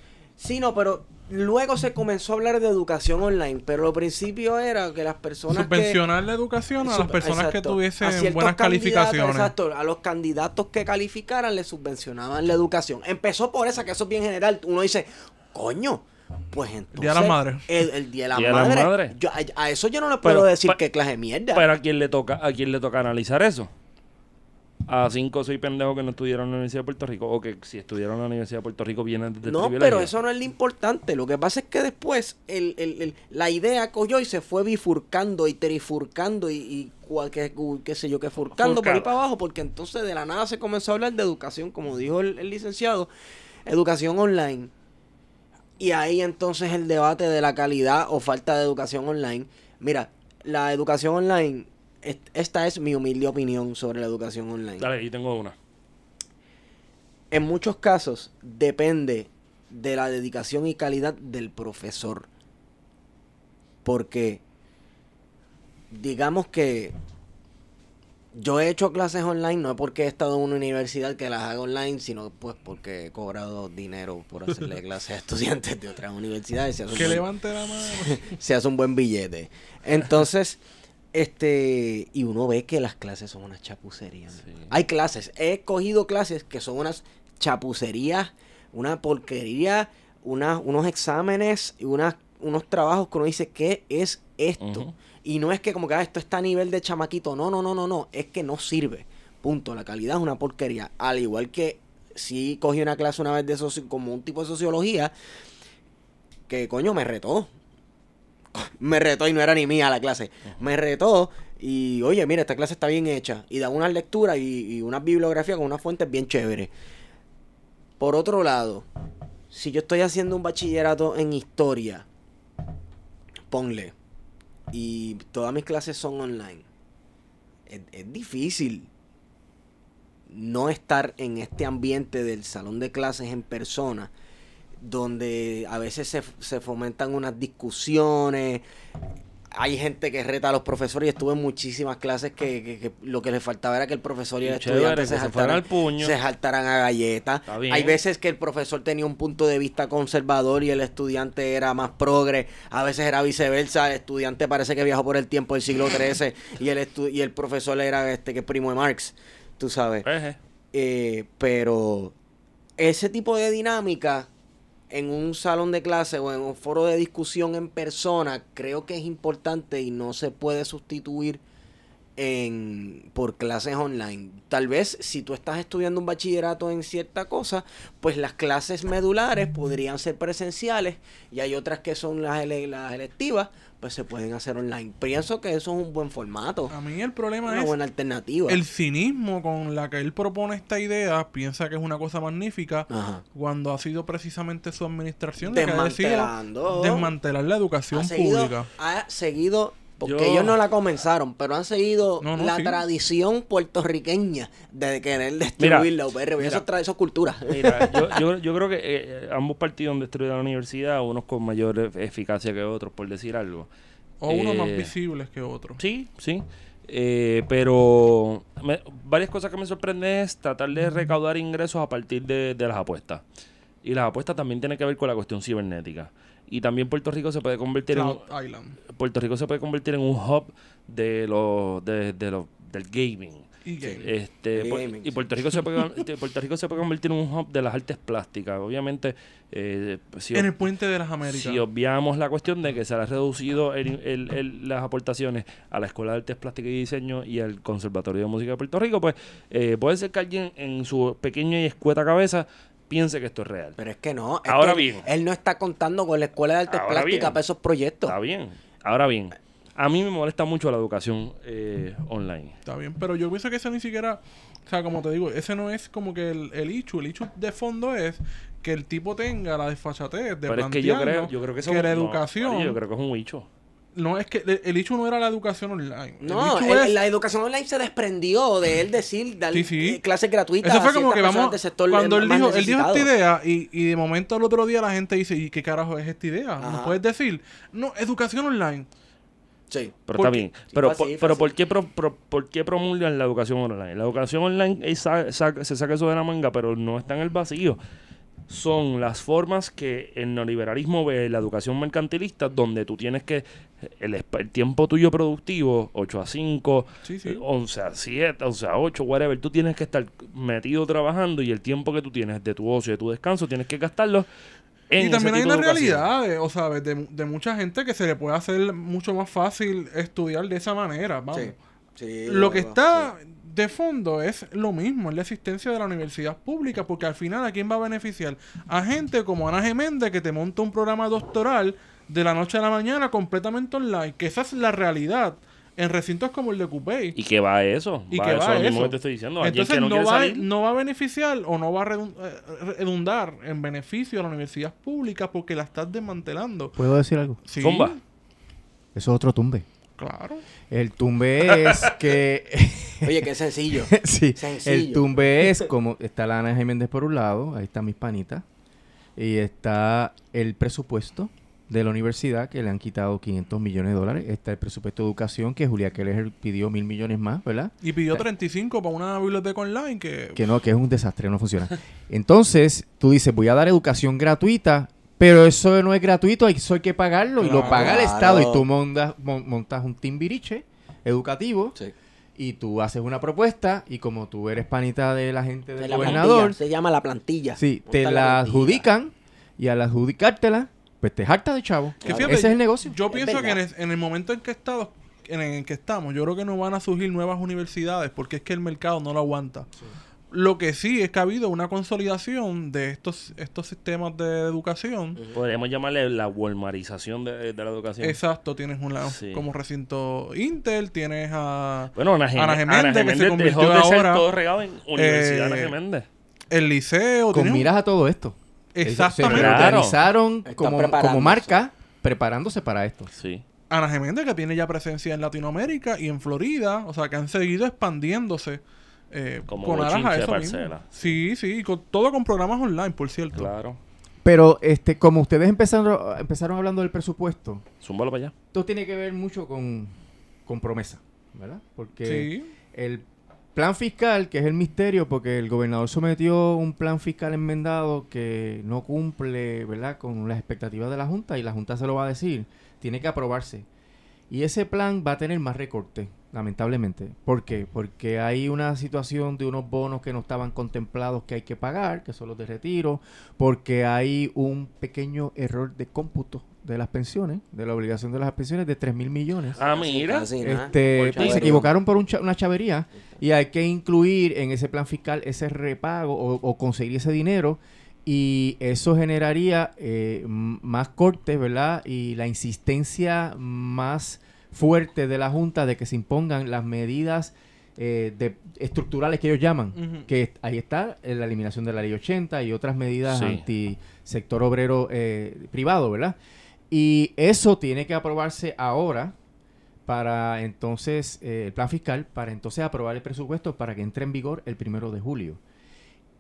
Sí, no, pero luego se comenzó a hablar de educación online, pero al principio era que las personas que... Subvencionar la educación a las personas que exacto. Tuviesen buenas calificaciones. Exacto, a los candidatos que calificaran le subvencionaban la educación. Empezó por esa, que eso es bien general. Uno dice, coño, Pues entonces. Día de las Madres. El, el Día de las Día de. Madres. yo- a, a eso yo no le puedo Pero, decir pa- qué clase de mierda. Pero a quién le toca, a quién le toca analizar eso. A cinco o seis pendejos que no estudiaron en la Universidad de Puerto Rico o que si estudiaron en la Universidad de Puerto Rico vienen desde no, pero eso no es lo importante. Lo que pasa es que después el, el- el- la idea cogió y se fue bifurcando y trifurcando y, y cual- que- qué sé yo, que furcando por ahí Furcado. para abajo, porque entonces de la nada se comenzó a hablar de educación, como dijo el, el licenciado, educación online. Y ahí entonces el debate de la calidad o falta de educación online. Mira, la educación online, esta es mi humilde opinión sobre la educación online. Dale, ahí tengo una. En muchos casos depende de la dedicación y calidad del profesor. Porque digamos que yo he hecho clases online, no porque he estado en una universidad que las haga online, sino pues porque he cobrado dinero por hacerle clases a estudiantes de otras universidades. Se hace un Que levante la mano. se hace un buen billete. Entonces, este, y uno ve que las clases son unas chapucerías. Sí. Hay clases, he cogido clases que son unas chapucerías, una porquería, unas, unos exámenes y unas, unos trabajos que uno dice, ¿qué es esto? Y no es que como que ah, esto está a nivel de chamaquito, no, no, no, no, no, es que no sirve. Punto, la calidad es una porquería. Al igual que si cogí una clase una vez de soci- como un tipo de sociología, que coño me retó. Me retó y no era ni mía la clase. Me retó y, oye, mira, esta clase está bien hecha. Y da unas lecturas y, y unas bibliografías con unas fuentes bien chéveres. Por otro lado, si yo estoy haciendo un bachillerato en historia, ponle, y todas mis clases son online, es, es difícil no estar en este ambiente del salón de clases en persona, donde a veces se, se fomentan unas discusiones, hay gente que reta a los profesores y estuve en muchísimas clases que, que- que lo que le faltaba era que el profesor y el Chévere, estudiante se saltaran, al puño. se saltaran a galletas. Hay veces que el profesor tenía un punto de vista conservador y el estudiante era más progre. A veces era viceversa. El estudiante parece que viajó por el tiempo del siglo XIII y el, estu- y el profesor era este que primo de Marx. Tú sabes. Eh, pero ese tipo de dinámica en un salón de clase o en un foro de discusión en persona creo que es importante y no se puede sustituir en por clases online. Tal vez si tú estás estudiando un bachillerato en cierta cosa, pues las clases medulares podrían ser presenciales y hay otras que son las, ele- las electivas, pues se pueden hacer online. Pienso que eso es un buen formato, A mí el problema una es buena alternativa. el cinismo con la que él propone esta idea. Piensa que es una cosa magnífica. Ajá. Cuando ha sido precisamente su administración la que ha decidido Desmantelando. desmantelar la ha educación seguido, pública. ha seguido porque Yo- ellos no la comenzaron, pero han seguido No, no, la sí. tradición puertorriqueña de querer destruir Mira, la UPR. mira. eso, trae, eso es cultura. Mira, yo, yo, yo creo que eh, ambos partidos han destruido la universidad, unos con mayor ef- eficacia que otros, por decir algo. O uno más Eh, visibles que otro. Sí, sí. Eh, pero me- varias cosas que me sorprenden es tratar de recaudar ingresos a partir de, de las apuestas. Y las apuestas también tienen que ver con la cuestión cibernética. Y también Puerto Rico se puede convertir en Island. Puerto Rico se puede convertir en un hub de los de, de los del gaming. Y gaming. Este, pu- gaming, y sí. Puerto Rico se puede este, Puerto Rico se puede convertir en un hub de las artes plásticas. Obviamente, eh, si, en el puente de las Américas. si obviamos la cuestión de que se le ha reducido el- el- el- las aportaciones a la Escuela de Artes Plásticas y Diseño y al Conservatorio de Música de Puerto Rico, pues eh, puede ser que alguien en su pequeña y escueta cabeza piense que esto es real. Pero es que no. es Ahora que bien. Él no está contando con la Escuela de Artes Ahora Plásticas bien. para esos proyectos. Está bien. Ahora bien, a mí me molesta mucho la educación eh, online. Está bien, pero yo pienso que eso ni siquiera, o sea, como te digo, ese no es como que el, el. El issue de fondo es que el tipo tenga la desfachatez de Pero es que yo creo, yo creo que eso la no, educación, yo creo que es un bicho. No es que el, issue no era la educación online. No, el issue el- es- la educación online se desprendió de él decir dar Sí, sí. clases gratuitas. Eso fue a como que vamos. del sector, Cuando él dijo, él dijo esta idea y, y de momento al otro día la gente dice, ¿y qué carajo es esta idea? Ajá. ¿No puedes decir? No, educación online. Sí. Pero ¿Por está bien. Pero, por, pero. ¿por, qué pro- pro- ¿por qué promulgan la educación online? La educación online es sa- sa- se saca eso de la manga, pero no está en el vacío. Son las formas que el neoliberalismo ve la educación mercantilista, donde tú tienes que. El, el tiempo tuyo productivo, 8 a 5, Sí, sí. eh, 11 a 7, 11 a 8, whatever, tú tienes que estar metido trabajando y el tiempo que tú tienes de tu ocio y de tu descanso tienes que gastarlo en Y también hay una realidad, de, o sea, de, de mucha gente que se le puede hacer mucho más fácil estudiar de esa manera. Vamos. Sí. Sí, Lo que está de fondo es lo mismo, es la existencia de la universidad pública, porque al final, ¿a quién va a beneficiar? A gente como Ana Geméndez que te monta un programa doctoral de la noche a la mañana completamente online, que esa es la realidad en recintos como el de Cupey. Y que va a eso. Y va que a eso va a eso. que te estoy diciendo. Entonces que no, va, salir. no va a beneficiar o no va a eh, redundar en beneficio a la universidad pública porque la estás desmantelando. ¿Puedo decir algo? Sí, Zumba. Eso es otro tumbe. Claro. El tumbe es que... Oye, qué sencillo. sí, Sencillo. el tumbe es como está la Ana Jiménez por un lado, ahí están mis panitas, y está el presupuesto de la universidad que le han quitado 500 millones de dólares, está el presupuesto de educación que Julia Keller pidió mil millones más, ¿verdad? Y pidió 35 para una biblioteca online que... Que no, que es un desastre, no funciona. Entonces, tú dices, voy a dar educación gratuita, pero eso no es gratuito, eso hay que pagarlo y lo Claro. paga el Estado y tú montas, mon- montas un timbiriche educativo Sí. y tú haces una propuesta y como tú eres panita de la gente del De la gobernador, plantilla, Se llama la plantilla. sí, te la adjudican y al adjudicártela, pues te harta de chavo. Que fíjate, Ese es el negocio. Yo Es pienso que en verdad. el, en el momento en que, estado, en el que estamos, yo creo que no van a surgir nuevas universidades porque es que el mercado no lo aguanta. Lo que sí es que ha habido una consolidación de estos, estos sistemas de educación. Podríamos llamarle la walmarización de, de la educación. Exacto, tienes una Sí. como recinto Intel, tienes a Bueno, Ana, Gem- Ana Geméndez, que se convirtió dejó de ser ahora, todo regado en Universidad Ana eh, Geméndez. el liceo. Con un- miras a todo esto. Exactamente. Se Claro. Están como, preparándose. como marca preparándose para esto. Sí. Ana Geméndez que tiene ya presencia en Latinoamérica y en Florida, o sea que han seguido expandiéndose eh, Como con aras eso mismo. parcela. Sí, sí, con, todo con programas online, por cierto. Claro. Pero este, como ustedes empezaron, empezaron hablando del presupuesto, Zúmbalo para allá. esto tiene que ver mucho con, con promesa, ¿verdad? Porque Sí. el plan fiscal, que es el misterio, porque el gobernador sometió un plan fiscal enmendado que no cumple, ¿verdad?, con las expectativas de la Junta y la Junta se lo va a decir, tiene que aprobarse. Y ese plan va a tener más recortes, lamentablemente. ¿Por qué? Porque hay una situación de unos bonos que no estaban contemplados que hay que pagar, que son los de retiro, porque hay un pequeño error de cómputo de las pensiones, de la obligación de las pensiones de 3 mil millones. Ah, mira. Este, pues, se equivocaron por un cha- una chavería y hay que incluir en ese plan fiscal ese repago o, o conseguir ese dinero y eso generaría eh, más cortes, ¿verdad? Y la insistencia más fuerte de la Junta de que se impongan las medidas eh, de, estructurales que ellos llaman, que ahí está eh, la eliminación de la ley 80 y otras medidas Sí. anti sector obrero eh, privado, ¿verdad? Y eso tiene que aprobarse ahora para entonces, el plan fiscal, para entonces aprobar el presupuesto para que entre en vigor el primero de julio.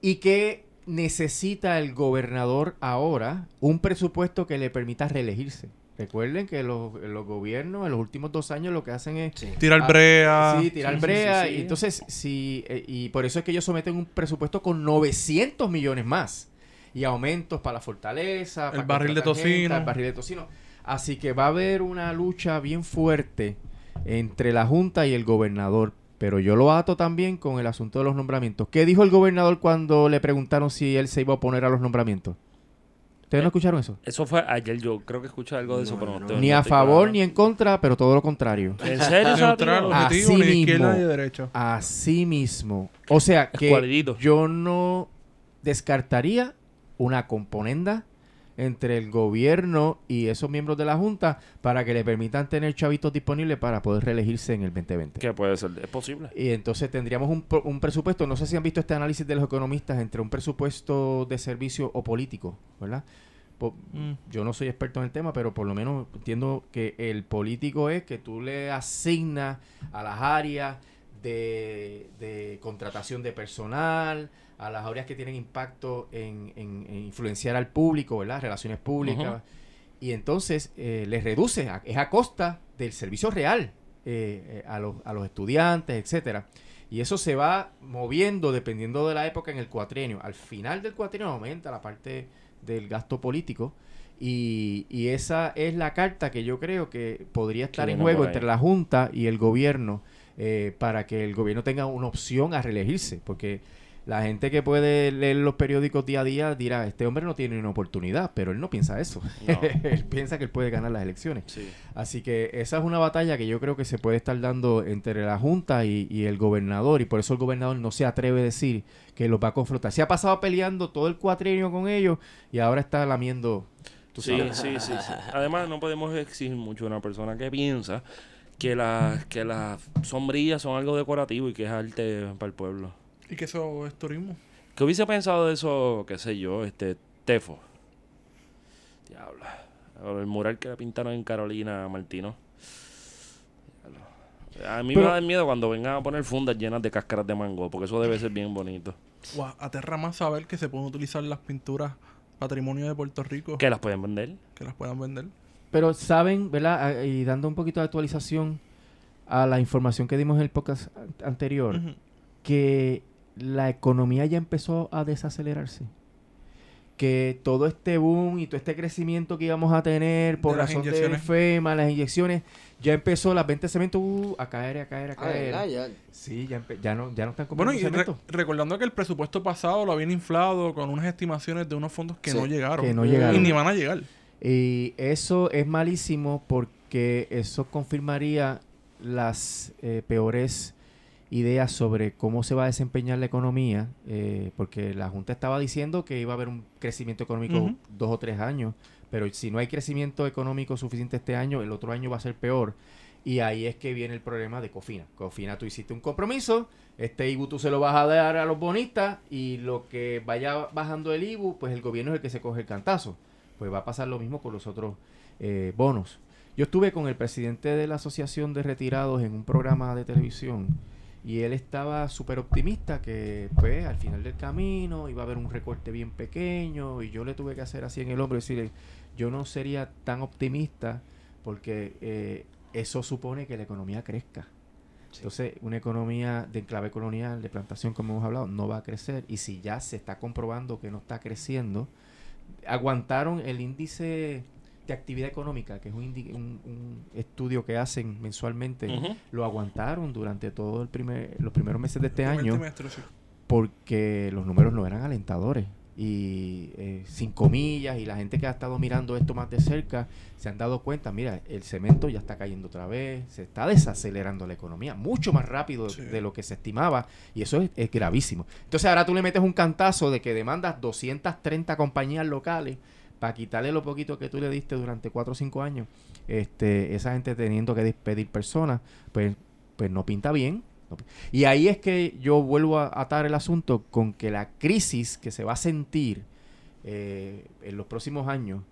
¿Y que necesita el gobernador ahora? Un presupuesto que le permita reelegirse. Recuerden que los, los gobiernos en los últimos dos años lo que hacen es Sí. Tirar Ah, brea. Sí, tirar Sí, sí, brea. sí, sí. Y entonces, sí, eh, y por eso es que ellos someten un presupuesto con 900 millones más. Y aumentos para la fortaleza. El para barril de gente, tocino. El barril de tocino. Así que va a haber una lucha bien fuerte entre la Junta y el gobernador. Pero yo lo ato también con el asunto de los nombramientos. ¿Qué dijo el gobernador cuando le preguntaron si él se iba a oponer a los nombramientos? ¿Ustedes no escucharon eso? Eso fue ayer. Yo creo que escuché algo de eso, No, pero no, no. estoy- Ni no a favor claro. ni en contra, pero todo lo contrario. ¿En serio? Neutral, objetivo, Así ni izquierda derecha. Así mismo. O sea que yo no descartaría una componenda entre el gobierno y esos miembros de la Junta para que le permitan tener chavitos disponibles para poder reelegirse en el 2020. ¿Qué puede ser? Es posible. Y entonces tendríamos un, pro- un presupuesto, no sé si han visto este análisis de los economistas entre un presupuesto de servicio o político, ¿verdad? Mm. yo no soy experto en el tema, pero por lo menos entiendo que el político es que tú le asignas a las áreas de, de contratación de personal, a las áreas que tienen impacto en, en- en influenciar al público, ¿verdad? Relaciones públicas. Y entonces eh, les reduce, a- es a costa del servicio real eh, eh, a, los, a los estudiantes, etcétera. Y eso se va moviendo dependiendo de la época en el cuatrienio. Al final del cuatrienio aumenta la parte del gasto político. Y, y esa es la carta que yo creo que podría estar en juego entre la Junta y el gobierno eh, para que el gobierno tenga una opción a reelegirse. Porque La gente que puede leer los periódicos día a día dirá, este hombre no tiene una oportunidad, pero él no piensa eso. No. él piensa que él puede ganar las elecciones. Sí. Así que esa es una batalla que yo creo que se puede estar dando entre la Junta y, y el gobernador, y por eso el gobernador no se atreve a decir que los va a confrontar. Se ha pasado peleando todo el cuatrienio con ellos y ahora está lamiendo. tú sabes. sí, sí, sí. Además, no podemos exigir mucho de una persona que piensa que las que las sombrillas son algo decorativo y que es arte para el pueblo. Y que eso es turismo. ¿Qué hubiese pensado de eso, qué sé yo, este Tefo? Diablo. El mural que le pintaron en Carolina Martino. Diablo. A mí Pero- me da miedo cuando vengan a poner fundas llenas de cáscaras de mango, porque eso debe ser bien bonito. Guau, aterra más saber que se pueden utilizar las pinturas patrimonio de Puerto Rico ¿Que las pueden vender? que las puedan vender. Pero saben, ¿verdad? Ah, Y dando un poquito de actualización a la información que dimos en el podcast an- anterior, que la economía ya empezó a desacelerarse. Que todo este boom y todo este crecimiento que íbamos a tener por De las razón de inyecciones. FEMA, las inyecciones, ya empezó las ventas de cemento uh, a caer, a caer, a Ah, caer. Ya- sí, ya, ya, no, ya no están Bueno, comprando y re- cemento. recordando que el presupuesto pasado lo habían inflado con unas estimaciones de unos fondos que Sí, no llegaron. que no Y llegaron. ni van a llegar. Y eso es malísimo porque eso confirmaría las eh, peores ideas sobre cómo se va a desempeñar la economía, eh, porque la Junta estaba diciendo que iba a haber un crecimiento económico dos o tres años, pero si no hay crecimiento económico suficiente este año, el otro año va a ser peor. Y ahí es que viene el problema de Cofina. Cofina, tú hiciste un compromiso, este IBU tú se lo vas a dar a los bonistas y lo que vaya bajando el IBU, pues el gobierno es el que se coge el cantazo. Pues va a pasar lo mismo con los otros eh, bonos. Yo estuve con el presidente de la Asociación de Retirados en un programa de televisión y él estaba súper optimista que pues al final del camino iba a haber un recorte bien pequeño y yo le tuve que hacer así en el hombro y decirle, yo no sería tan optimista porque eh, eso supone que la economía crezca. Entonces, una economía de enclave colonial, de plantación, como hemos hablado, no va a crecer. Y si ya se está comprobando que no está creciendo, aguantaron el índice de actividad económica, que es un, un- un estudio que hacen mensualmente, lo aguantaron durante todo el primer, los primeros meses de este año trimestre, sí. porque los números no eran alentadores. Y eh, sin comillas, y la gente que ha estado mirando esto más de cerca se han dado cuenta, mira, el cemento ya está cayendo otra vez, se está desacelerando la economía mucho más rápido Sí. de lo que se estimaba, y eso es, es gravísimo. Entonces ahora tú le metes un cantazo de que demandas 230 compañías locales para quitarle lo poquito que tú le diste durante 4 o 5 años, este, esa gente teniendo que despedir personas, pues, pues no pinta bien. Y ahí es que yo vuelvo a atar el asunto con que la crisis que se va a sentir eh, en los próximos años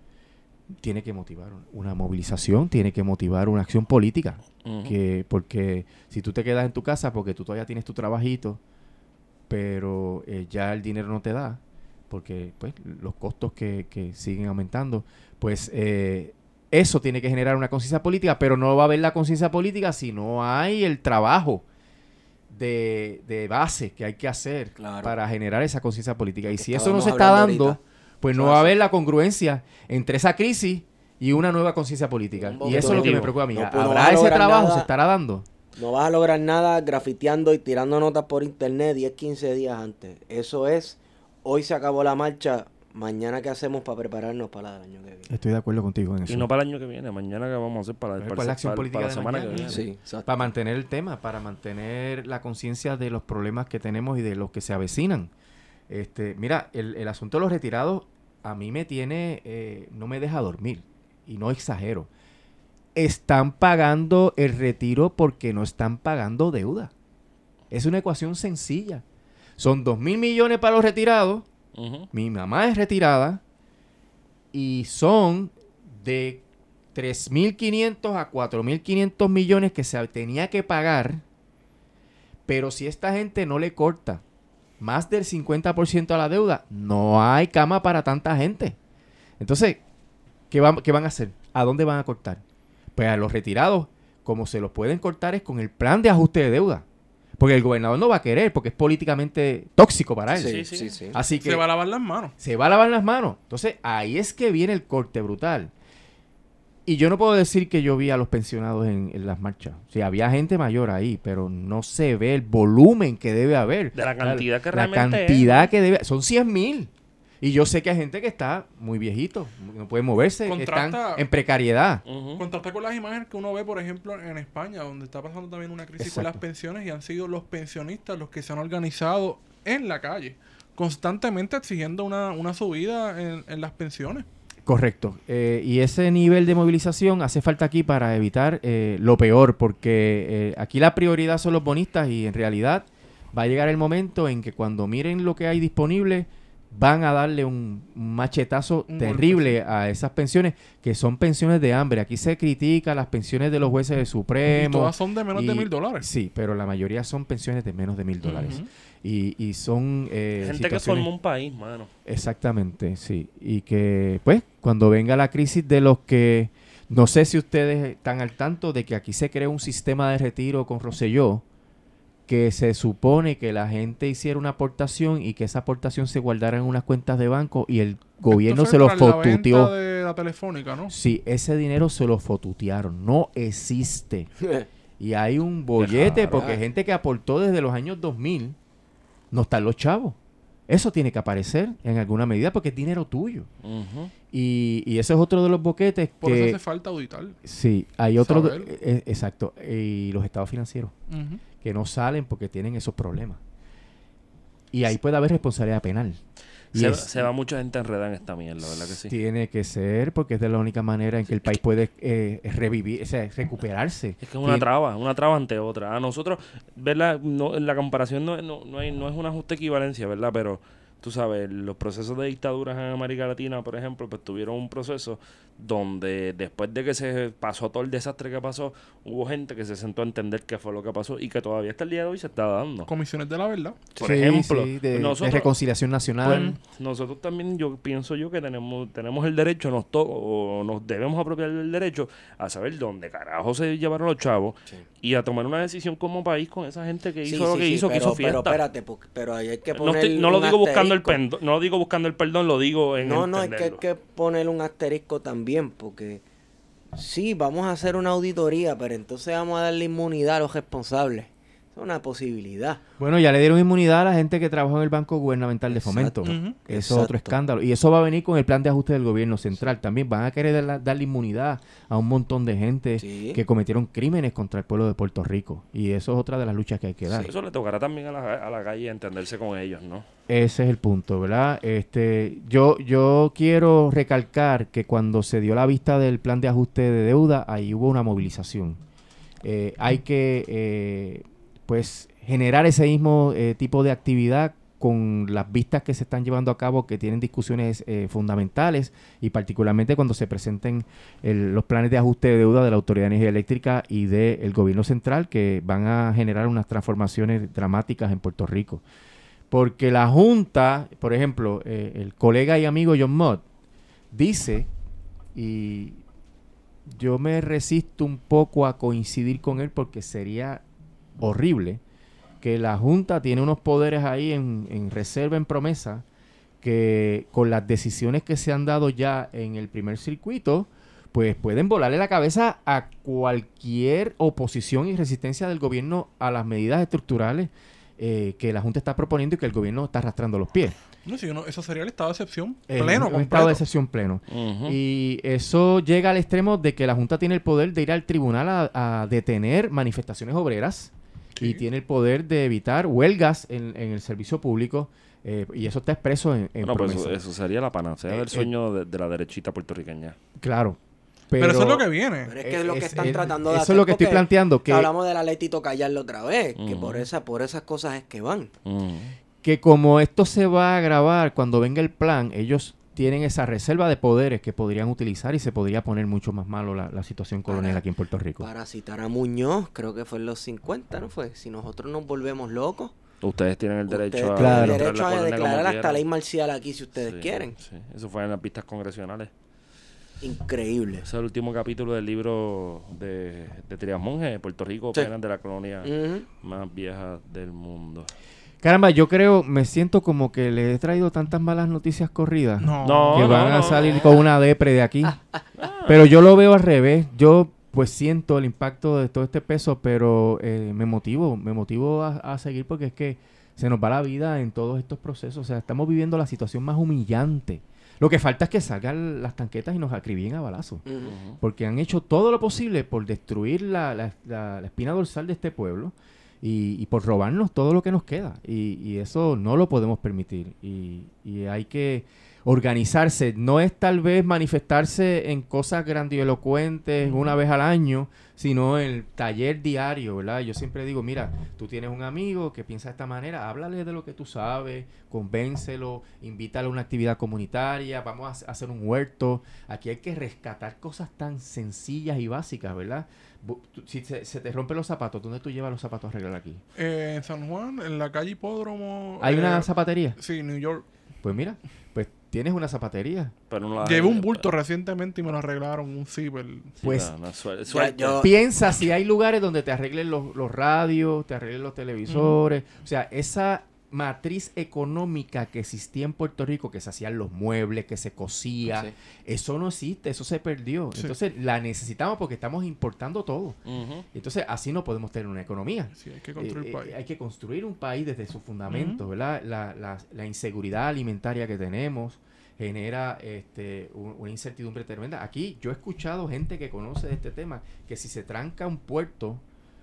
tiene que motivar una movilización, tiene que motivar una acción política. Que Porque si tú te quedas en tu casa porque tú todavía tienes tu trabajito, pero eh, ya el dinero no te da, porque pues los costos que, que siguen aumentando, pues eh, eso tiene que generar una conciencia política, pero no va a haber la conciencia política si no hay el trabajo de, de base que hay que hacer Claro. para generar esa conciencia política. Y si eso no se está dando, ahorita. pues no va a haber la congruencia entre esa crisis y una nueva conciencia política. Y eso es lo que me preocupa a mí. No, pues ¿Habrá ese trabajo? nada. ¿Se estará dando? No vas a lograr nada grafiteando y tirando notas por internet 10, 15 días antes. Eso es, hoy se acabó la marcha, mañana qué hacemos para prepararnos para del año que viene. Estoy de acuerdo contigo en eso. Y no para el año que viene, mañana que vamos a hacer para, A ver, para, ¿cuál es la acción para- política para de la semana mañana? que viene. Sí, exacto. Para mantener el tema, para mantener la conciencia de los problemas que tenemos y de los que se avecinan. Este, mira, el, el asunto de los retirados a mí me tiene, eh, no me deja dormir. Y no exagero. Están pagando el retiro porque no están pagando deuda. Es una ecuación sencilla. Son dos mil millones para los retirados. Mi mamá es retirada y son de 3.500 a 4.500 millones que se tenía que pagar. Pero si esta gente no le corta más del 50% a la deuda, no hay cama para tanta gente. Entonces, ¿qué, qué van a hacer? ¿A dónde van a cortar? Pues a los retirados, como se los pueden cortar es con el plan de ajuste de deuda. Porque el gobernador no va a querer, porque es políticamente tóxico para él. Sí, sí. sí, sí. Así que Se va a lavar las manos. se va a lavar las manos. Entonces, ahí es que viene el corte brutal. Y yo no puedo decir que yo vi a los pensionados en, en las marchas. O sea, había gente mayor ahí, pero no se ve el volumen que debe haber. De la cantidad que La realmente es. cantidad que debe... Son 100 mil. Y yo sé que hay gente que está muy viejito, no puede moverse, Contrasta- están en precariedad. Ujú. Contrasta con las imágenes que uno ve, por ejemplo, en España, donde está pasando también una crisis con las Exacto. pensiones y han sido los pensionistas los que se han organizado en la calle, constantemente exigiendo una, una subida en, en las pensiones. Correcto. Eh, y ese nivel de movilización hace falta aquí para evitar eh, lo peor, porque eh, aquí la prioridad son los bonistas y en realidad va a llegar el momento en que cuando miren lo que hay disponible van a darle un, machetazo Un terrible a esas pensiones que son pensiones de hambre. Aquí se critica las pensiones de los jueces del Y Supremo. todas son de menos de mil dólares. Sí, pero la mayoría son pensiones de menos de mil dólares. Y, y son... eh, Gente que forma un país, mano. Exactamente, sí. Y que, pues, cuando venga la crisis de los que... No sé si ustedes están al tanto de que aquí se creó un sistema de retiro con Rosselló que se supone que la gente hiciera una aportación y que esa aportación se guardara en unas cuentas de banco y el gobierno se lo tras la venta fotuteó. de la telefónica, ¿no? Sí, ese dinero se lo fotutearon. No existe. Y hay un bollete porque gente que aportó desde los años 2000 no están los chavos. Eso tiene que aparecer en alguna medida porque es dinero tuyo. Y, y ese es otro de los boquetes Por eso que... hace falta auditar. Sí, hay otro... eh, exacto. Y los estados financieros Ujú. Que no salen porque tienen esos problemas. Y ahí puede haber responsabilidad penal. Y Se, es- se va mucha gente enredada en esta mierda, ¿verdad que sí? Tiene que ser porque es de la única manera en que el país puede eh, revivir, o sea, recuperarse. Es que es una Tien- traba, una traba ante otra. A nosotros, ¿verdad? No, la comparación no, no, no, hay, no es una justa equivalencia, ¿verdad? Pero tú sabes, los procesos de dictaduras en América Latina, por ejemplo, pues tuvieron un proceso donde después de que se pasó todo el desastre que pasó, hubo gente que se sentó a entender qué fue lo que pasó y que todavía hasta el día de hoy se está dando. Comisiones de la verdad. Por Sí, ejemplo, sí, de, reconciliación nacional. Pues, nosotros también, yo pienso yo que tenemos tenemos el derecho, nos to o nos debemos apropiar del derecho a saber dónde carajo se llevaron los chavos y a tomar una decisión como país con esa gente que hizo Sí, lo sí, que sí, hizo, que pero, hizo pero fiesta. espérate, porque- pero ahí hay que no, poner estoy- no lo digo buscando el asterisco. perdón, no lo digo buscando el perdón, lo digo en No, no, es que hay que poner un asterisco también, porque sí, vamos a hacer una auditoría, pero entonces vamos a darle inmunidad a los responsables. Una posibilidad. Bueno, ya le dieron inmunidad a la gente que trabajó en el Banco Gubernamental de. Fomento. Eso es otro escándalo. Y eso va a venir con el plan de ajuste del gobierno central. También van a querer darle, darle inmunidad a un montón de gente Sí. que cometieron crímenes contra el pueblo de Puerto Rico. Y eso es otra de las luchas que hay que dar. Eso le tocará también a la, a la calle entenderse con ellos, ¿no? Ese es el punto, ¿verdad? Este, yo, yo quiero recalcar que cuando se dio la vista del plan de ajuste de deuda, ahí hubo una movilización. Eh, hay que, eh, pues, generar ese mismo eh, tipo de actividad con las vistas que se están llevando a cabo que tienen discusiones eh, fundamentales y particularmente cuando se presenten los planes de ajuste de deuda de la Autoridad de Energía Eléctrica y del gobierno central que van a generar unas transformaciones dramáticas en Puerto Rico. Porque la Junta, por ejemplo, eh, el colega y amigo John Mott dice, y yo me resisto un poco a coincidir con él porque sería horrible, que la Junta tiene unos poderes ahí en, en reserva, en promesa, que con las decisiones que se han dado ya en el primer circuito, pues pueden volarle la cabeza a cualquier oposición y resistencia del gobierno a las medidas estructurales eh, que la Junta está proponiendo y que el gobierno está arrastrando los pies. No, si no, eso sería el estado de excepción Eh, pleno, un completo. estado de excepción pleno. Y eso llega al extremo de que la Junta tiene el poder de ir al tribunal a, a detener manifestaciones obreras y tiene el poder de evitar huelgas en, en el servicio público eh, y eso está expreso en, en Bueno, pues eso, eso sería la panacea Eh, del eh, sueño de, de la derechita puertorriqueña. Claro. Pero, eso es lo que viene. Pero es que es lo que están eh, tratando de Eso hacer. es lo que estoy planteando, que, Hablamos de la ley Tito Callarlo otra vez, que por, esa, por esas cosas es que van. Ujú. que como esto se va a grabar cuando venga el plan, ellos tienen esa reserva de poderes que podrían utilizar y se podría poner mucho más malo la, la situación colonial Para- aquí en Puerto Rico. Para citar a Muñoz, creo que fue en los 50, ¿no fue? Si nosotros nos volvemos locos, Ustedes tienen el derecho ustedes a Claro. entrar derecho la a declarar hasta ley marcial aquí si ustedes Sí, quieren. sí. Eso fue en las pistas congresionales. Increíble. Ese es el último capítulo del libro de, de Trias Monge, Puerto Rico, Sí. penas de la colonia más vieja del mundo. Caramba, yo creo, me siento como que le he traído tantas malas noticias corridas No. No, que van no, a salir no. con una depre de aquí. Ah, Pero yo lo veo al revés. Yo pues siento el impacto de todo este peso, pero eh, me motivo, me motivo a, a seguir porque es que se nos va la vida en todos estos procesos. O sea, estamos viviendo la situación más humillante. Lo que falta es que salgan las tanquetas y nos acribillen a balazo. Ujú. Ujú. Porque han hecho todo lo posible por destruir la, la- la- la espina dorsal de este pueblo y, y por robarnos todo lo que nos queda. Y, y eso no lo podemos permitir. Y, y hay que organizarse. No es tal vez manifestarse en cosas grandilocuentes una vez al año, sino el taller diario, ¿verdad? Yo siempre digo, mira, tú tienes un amigo que piensa de esta manera, háblale de lo que tú sabes, convéncelo, invítalo a una actividad comunitaria, vamos a hacer un huerto. Aquí hay que rescatar cosas tan sencillas y básicas, ¿verdad? Si se, se te rompen los zapatos, ¿dónde tú llevas los zapatos a arreglar aquí? Eh, en San Juan, en la calle Hipódromo. ¿Hay eh, una zapatería? Sí, New York. Pues mira, pues tienes una zapatería. Pero no la Llevé un bulto pero- recientemente y me lo arreglaron, un. Sí, Pues, no, no, suel- Ya, suerte. yo- Piensa si hay lugares donde te arreglen los, los radios, te arreglen los televisores. O sea, esa matriz económica que existía en Puerto Rico, que se hacían los muebles, que se cosía, Sí. eso no existe, eso se perdió. Sí. Entonces la necesitamos porque estamos importando todo. Entonces así no podemos tener una economía. Sí, hay que construir Eh, eh, país. hay que construir un país desde sus fundamentos, ¿verdad? La, la- la inseguridad alimentaria que tenemos genera este, un- una incertidumbre tremenda. Aquí yo he escuchado gente que conoce de este tema que si se tranca un puerto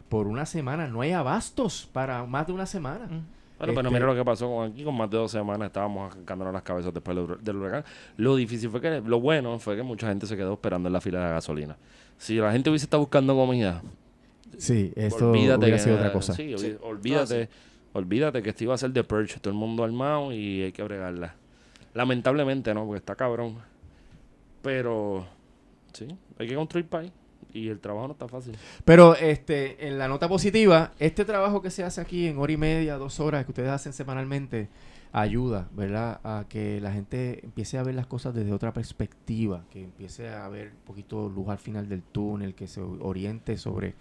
por una semana no hay abastos para más de una semana. Mm. Bueno, pero Este- mira lo que pasó con aquí, con más de dos semanas estábamos arrancándonos las cabezas después del, hur- del huracán. Lo difícil fue que, lo bueno fue que mucha gente se quedó esperando en la fila de gasolina. Si la gente hubiese estado buscando comida, Sí, esto olvídate hubiera que- sido otra cosa. Sí, olví- Sí. olvídate, No, olvídate que esto iba a ser de Purge, todo el mundo armado y hay que bregarla. Lamentablemente no, porque está cabrón. Pero sí, hay que construir país y el trabajo no está fácil. Pero este, en la nota positiva, este trabajo que se hace aquí en hora y media, dos horas, que ustedes hacen semanalmente, ayuda, ¿verdad? A que la gente empiece a ver las cosas desde otra perspectiva, que empiece a ver un poquito luz al final del túnel, que se oriente sobre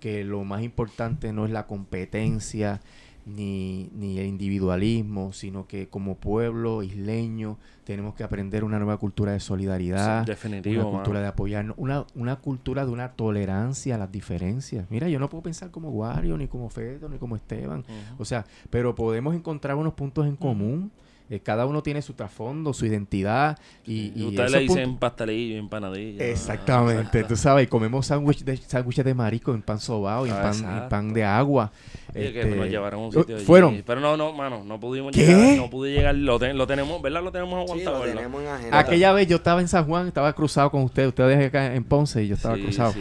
que lo más importante no es la competencia ni, ni el individualismo, sino que como pueblo isleño tenemos que aprender una nueva cultura de solidaridad, definitivo, una cultura de apoyarnos, una, una cultura de una tolerancia a las diferencias. Mira, yo no puedo pensar como Wario, ni como Fedo, ni como Esteban. O sea, pero podemos encontrar unos puntos en común. Eh, cada uno tiene su trasfondo, su identidad. Y, y Ustedes le dicen pastelillo y empanadilla. Exactamente, tú sabes, y comemos sándwich de, sándwiches de marisco en pan sobao y en pan, en pan de agua. Oye, que Este, nos llevaron a un uh, sitio allí. Fueron. Pero no, no, mano, no pudimos ¿Qué? llegar. No pude llegar. Lo, ten- lo tenemos, ¿verdad? Lo tenemos Sí, aguantado, lo tenemos en agenda. Aquella vez yo estaba en San Juan, estaba cruzado con ustedes, ustedes acá en Ponce y yo estaba Sí, cruzado. sí.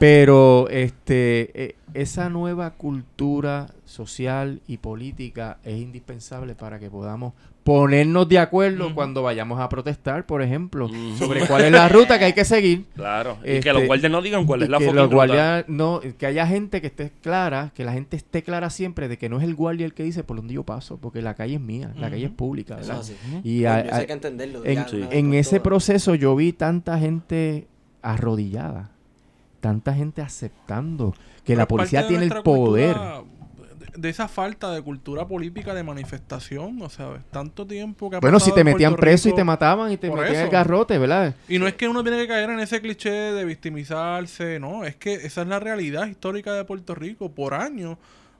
Pero este eh, esa nueva cultura social y política es indispensable para que podamos ponernos de acuerdo cuando vayamos a protestar, por ejemplo, sobre cuál es la ruta que hay que seguir. Claro. y Este, que los guardias no digan cuál es la que los ruta. guardias no, que haya gente que esté clara, que la gente esté clara siempre de que no es el guardia el que dice por donde yo paso, porque la calle es mía, la calle es pública, Eso ¿verdad? así. Y a- eso a- hay que entenderlo. en, ya, Sí. ese proceso yo vi tanta gente arrodillada, tanta gente aceptando que la policía tiene el poder. cultura, de, de esa falta de cultura política de manifestación, o sea, tanto tiempo que ha Bueno, si te metían Puerto preso y te mataban y te metían el eso. garrote, ¿verdad? Y no es que uno tiene que caer en ese cliché de victimizarse, no, es que esa es la realidad histórica de Puerto Rico. Por años,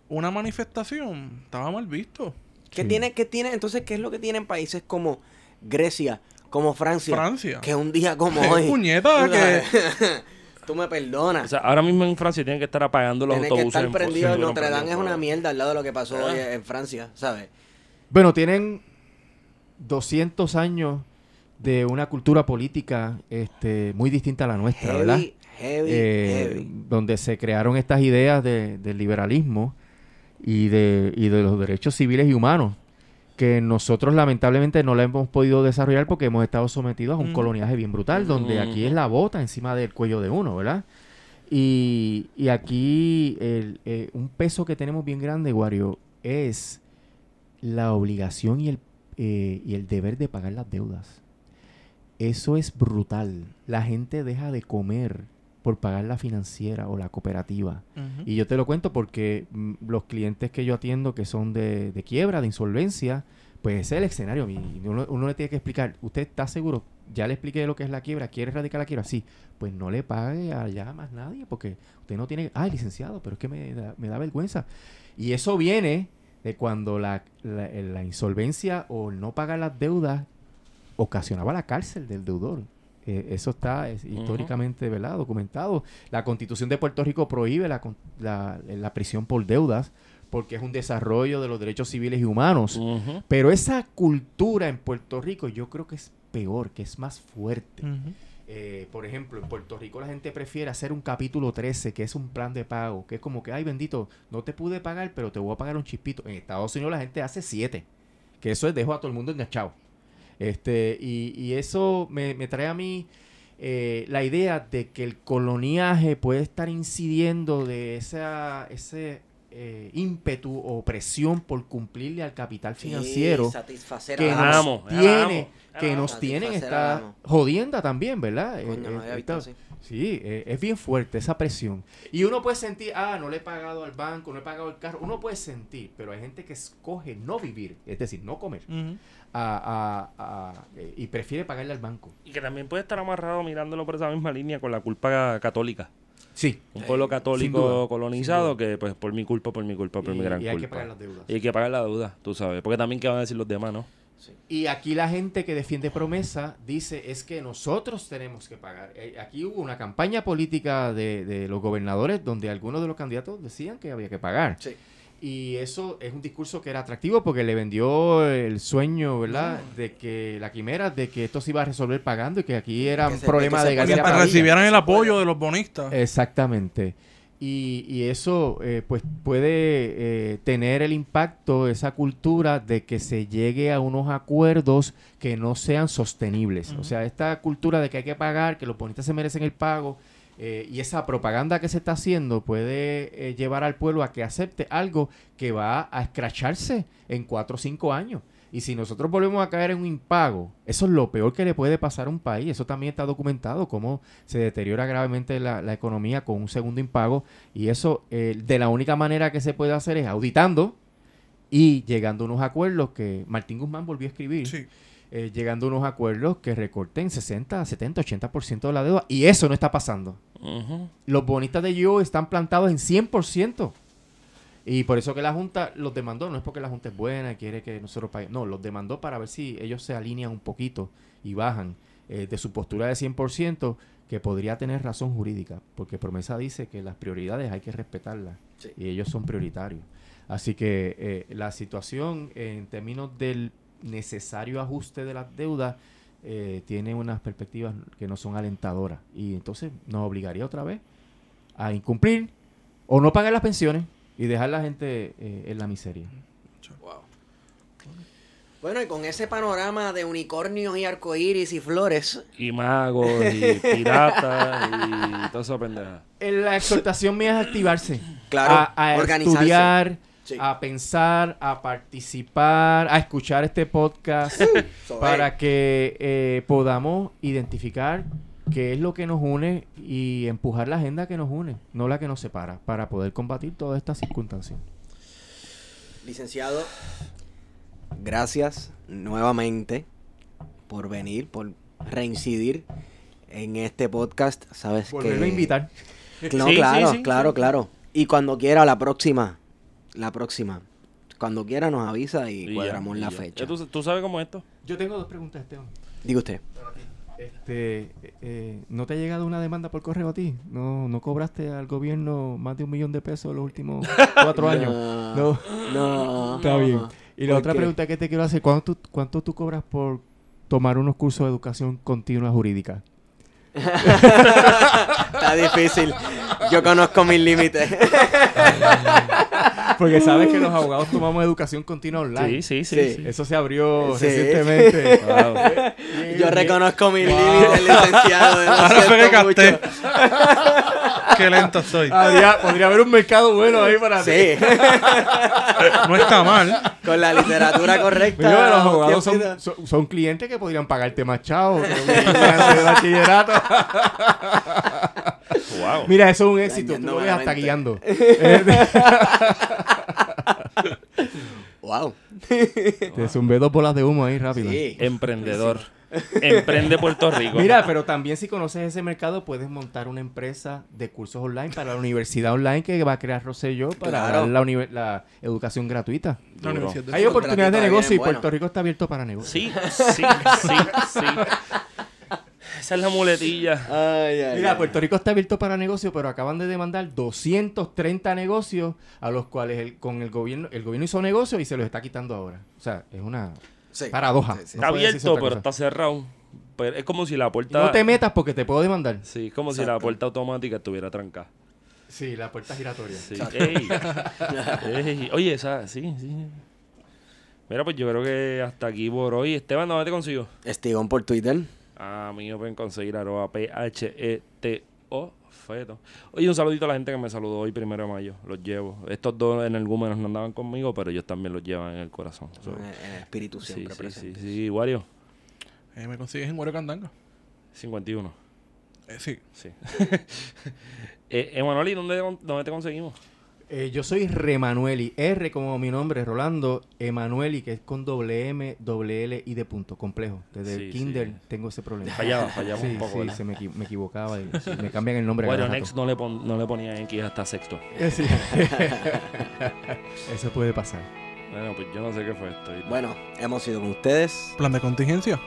una manifestación estaba mal visto. ¿Qué Sí. tiene, qué tiene, entonces, qué es lo que tienen países como Grecia, como Francia? Francia. Que un día como hoy. puñeta que- Tú me perdonas. O sea, ahora mismo en Francia tienen que estar apagando los Tienes que autobuses. estar en- prendido. si no Notre Dame es una mierda al lado de lo que pasó Ah. hoy en Francia, ¿sabes? Bueno, tienen 200 años de una cultura política este, muy distinta a la nuestra, ¿verdad? Heavy, heavy, Eh, heavy. donde se crearon estas ideas de- del liberalismo y de, y de los derechos civiles y humanos que nosotros lamentablemente no la hemos podido desarrollar porque hemos estado sometidos a un Ujú. coloniaje bien brutal, donde aquí es la bota encima del cuello de uno, ¿verdad? Y, y aquí el, eh, un peso que tenemos bien grande, Wario, es la obligación y el, eh, y el deber de pagar las deudas. Eso es brutal. La gente deja de comer por pagar la financiera o la cooperativa. Y yo te lo cuento porque mm, los clientes que yo atiendo que son de, de quiebra, de insolvencia, pues ese es el escenario. Y uno, uno le tiene que explicar, ¿usted está seguro? ya le expliqué lo que es la quiebra, quiere erradicar la quiebra, sí, pues no le pague allá más nadie, porque usted no tiene, ay, licenciado, pero es que me da, me da vergüenza. Y eso viene de cuando la, la, la insolvencia o no pagar las deudas ocasionaba la cárcel del deudor. Eh, eso está es, históricamente ¿verdad? documentado. La constitución de Puerto Rico prohíbe la, la, la prisión por deudas porque es un desarrollo de los derechos civiles y humanos. Pero esa cultura en Puerto Rico yo creo que es peor, que es más fuerte. Eh, por ejemplo, en Puerto Rico la gente prefiere hacer un capítulo 13, que es un plan de pago, que es como que, ay bendito, no te pude pagar, pero te voy a pagar un chispito. En Estados Unidos la gente hace 7, que eso es dejo a todo el mundo enganchado. Este, y, y eso me, me trae a mí eh, la idea de que el coloniaje puede estar incidiendo de esa, ese eh, ímpetu o presión por cumplirle al capital financiero Sí, satisfacer que nos Amo, tiene, amo, que amo. nos tienen esta jodienda también, ¿verdad? Coño, Eh, no eh, había visto así. Sí, eh, es bien fuerte esa presión. Y uno puede sentir, ah, no le he pagado al banco, no he pagado el carro. Uno puede sentir, pero hay gente que escoge no vivir, es decir, no comer, Ujú. A- a- a- eh, y prefiere pagarle al banco. Y que también puede estar amarrado mirándolo por esa misma línea con la culpa católica. Sí. Un pueblo sin católico duda, colonizado que pues por mi culpa, por mi culpa, por Y, mi gran y hay que culpa. pagar las deudas. Y hay que pagar la deuda, tú sabes. Porque también qué van a decir los demás, ¿no? Y aquí la gente que defiende promesa dice es que nosotros tenemos que pagar. Eh, Aquí hubo una campaña política de, de los gobernadores donde algunos de los candidatos decían que había que pagar. Sí. Y eso es un discurso que era atractivo porque le vendió el sueño, ¿verdad? De que la quimera, de que esto se iba a resolver pagando y que aquí era Que un se- problema de García Padilla. recibieran el apoyo de los bonistas. Exactamente. Y, y eso eh, pues puede eh, tener el impacto, esa cultura de que se llegue a unos acuerdos que no sean sostenibles. O sea, esta cultura de que hay que pagar, que los bonistas se merecen el pago, eh, y esa propaganda que se está haciendo puede eh, llevar al pueblo a que acepte algo que va a escracharse en cuatro o cinco años. Y si nosotros volvemos a caer en un impago, eso es lo peor que le puede pasar a un país. Eso también está documentado, cómo se deteriora gravemente la, la economía con un segundo impago. Y eso, eh, de la única manera que se puede hacer es auditando y llegando a unos acuerdos que Martín Guzmán volvió a escribir. Sí. Eh, llegando a unos acuerdos que recorten 60, 70, 80% de la deuda. Y eso no está pasando. Los bonistas de yo están plantados en 100%. Y por eso que la Junta los demandó. No es porque la Junta es buena y quiere que nosotros paguemos. No, los demandó para ver si ellos se alinean un poquito y bajan eh, de su postura de 100%, que podría tener razón jurídica. Porque Promesa dice que las prioridades hay que respetarlas. Sí. Y ellos son prioritarios. Así que eh, la situación en términos del necesario ajuste de las deudas eh, tiene unas perspectivas que no son alentadoras. Y entonces nos obligaría otra vez a incumplir o no pagar las pensiones y dejar a la gente eh, en la miseria. Wow. Bueno, y con ese panorama de unicornios y arcoíris y flores, Y magos, y piratas, y toda esa pendeja. Eh, La exhortación mía es activarse. Claro, a, a organizarse. estudiar, Sí. a pensar, a participar, a escuchar este podcast para que eh, podamos identificar qué es lo que nos une y empujar la agenda que nos une, no la que nos separa, para poder combatir todas estas circunstancias. licenciado, gracias nuevamente por venir, por reincidir en este podcast. Sabes Volverlo que a invitar. No, Sí, sí, claro, sí, claro, sí. claro. Y cuando quiera la próxima, la próxima, cuando quiera nos avisa y, Y ya, cuadramos y la ya. fecha. ¿Tú, tú sabes cómo es esto? Yo tengo dos preguntas, Esteban. Diga usted. Este, eh, ¿No te ha llegado una demanda por correo a ti? ¿No, no cobraste al gobierno más de un millón de pesos los últimos cuatro años? No. No. Está bien. Y la ¿Por otra qué? pregunta que te quiero hacer, ¿cuánto tú, ¿cuánto tú cobras por tomar unos cursos de educación continua jurídica? Está difícil. Yo conozco mis límites. Porque sabes que los abogados tomamos educación continua online. Sí, sí, sí. Sí. sí. Eso se abrió Sí. recientemente. Wow. Yo reconozco mis Wow. límites, licenciado. Ahora fue mucho. capté. Qué lento estoy. Habría- podría haber un mercado bueno ahí para ti. Sí, No está mal. con la literatura correcta. Mira, los abogados son, son, son clientes que podrían pagarte más chavo que un de bachillerato. Wow. Mira, eso es un éxito. Tú lo ves hasta guiando. Wow. Te zumbé dos bolas de humo ahí rápido. Sí. Emprendedor. Emprende Puerto Rico. Mira, pero también si conoces ese mercado, puedes montar una empresa de cursos online para la universidad online que va a crear Rosselló para Claro. dar la, la educación gratuita. La Hay oportunidades de negocio y bien, bueno. Puerto Rico está abierto para negocios. Sí, sí, sí, sí. Esa es la muletilla. Ay, ay, Mira, ay. Puerto Rico está abierto para negocios, pero acaban de demandar 230 negocios a los cuales el, con el gobierno el gobierno hizo negocios y se los está quitando ahora. O sea, es una Sí. paradoja. Sí, sí. No Está abierto, pero cosa. está cerrado. Pero es como si la Y puerta. No te metas porque te puedo demandar. Sí, es como si la puerta automática estuviera trancada. Sí, la puerta giratoria. Sí. Ey. Ey. Oye, esa, sí, sí. Mira, pues yo creo que hasta aquí por hoy. Esteban, ¿dónde te consigo? Estigón por Twitter. A mí me pueden conseguir arroba P-H-E-T-O. Feto. Oye, un saludito a la gente que me saludó hoy primero de mayo. Los llevo. Estos dos en el Gúmenos no andaban conmigo, pero ellos también los llevan en el corazón. So, En en el espíritu sí, siempre sí, sí, presente. sí. Wario, Eh, me consigues en Guario Candanga. 51. Eh, sí. Sí. eh, Emanuel, ¿y dónde, dónde te conseguimos? Eh, yo soy Remanueli, R como mi nombre, Rolando Emanueli, que es con doble M, doble L y de punto, complejo. Desde Sí, el kinder sí. tengo ese problema. Fallaba, fallaba Sí, un poco, sí, ¿verdad? se me, equi- me equivocaba y sí, me cambian el nombre. cada Next no le, pon- no le ponía X hasta sexto. Sí. Eso puede pasar. Bueno, pues yo no sé qué fue esto. Bueno, hemos ido con ustedes. Plan de contingencia.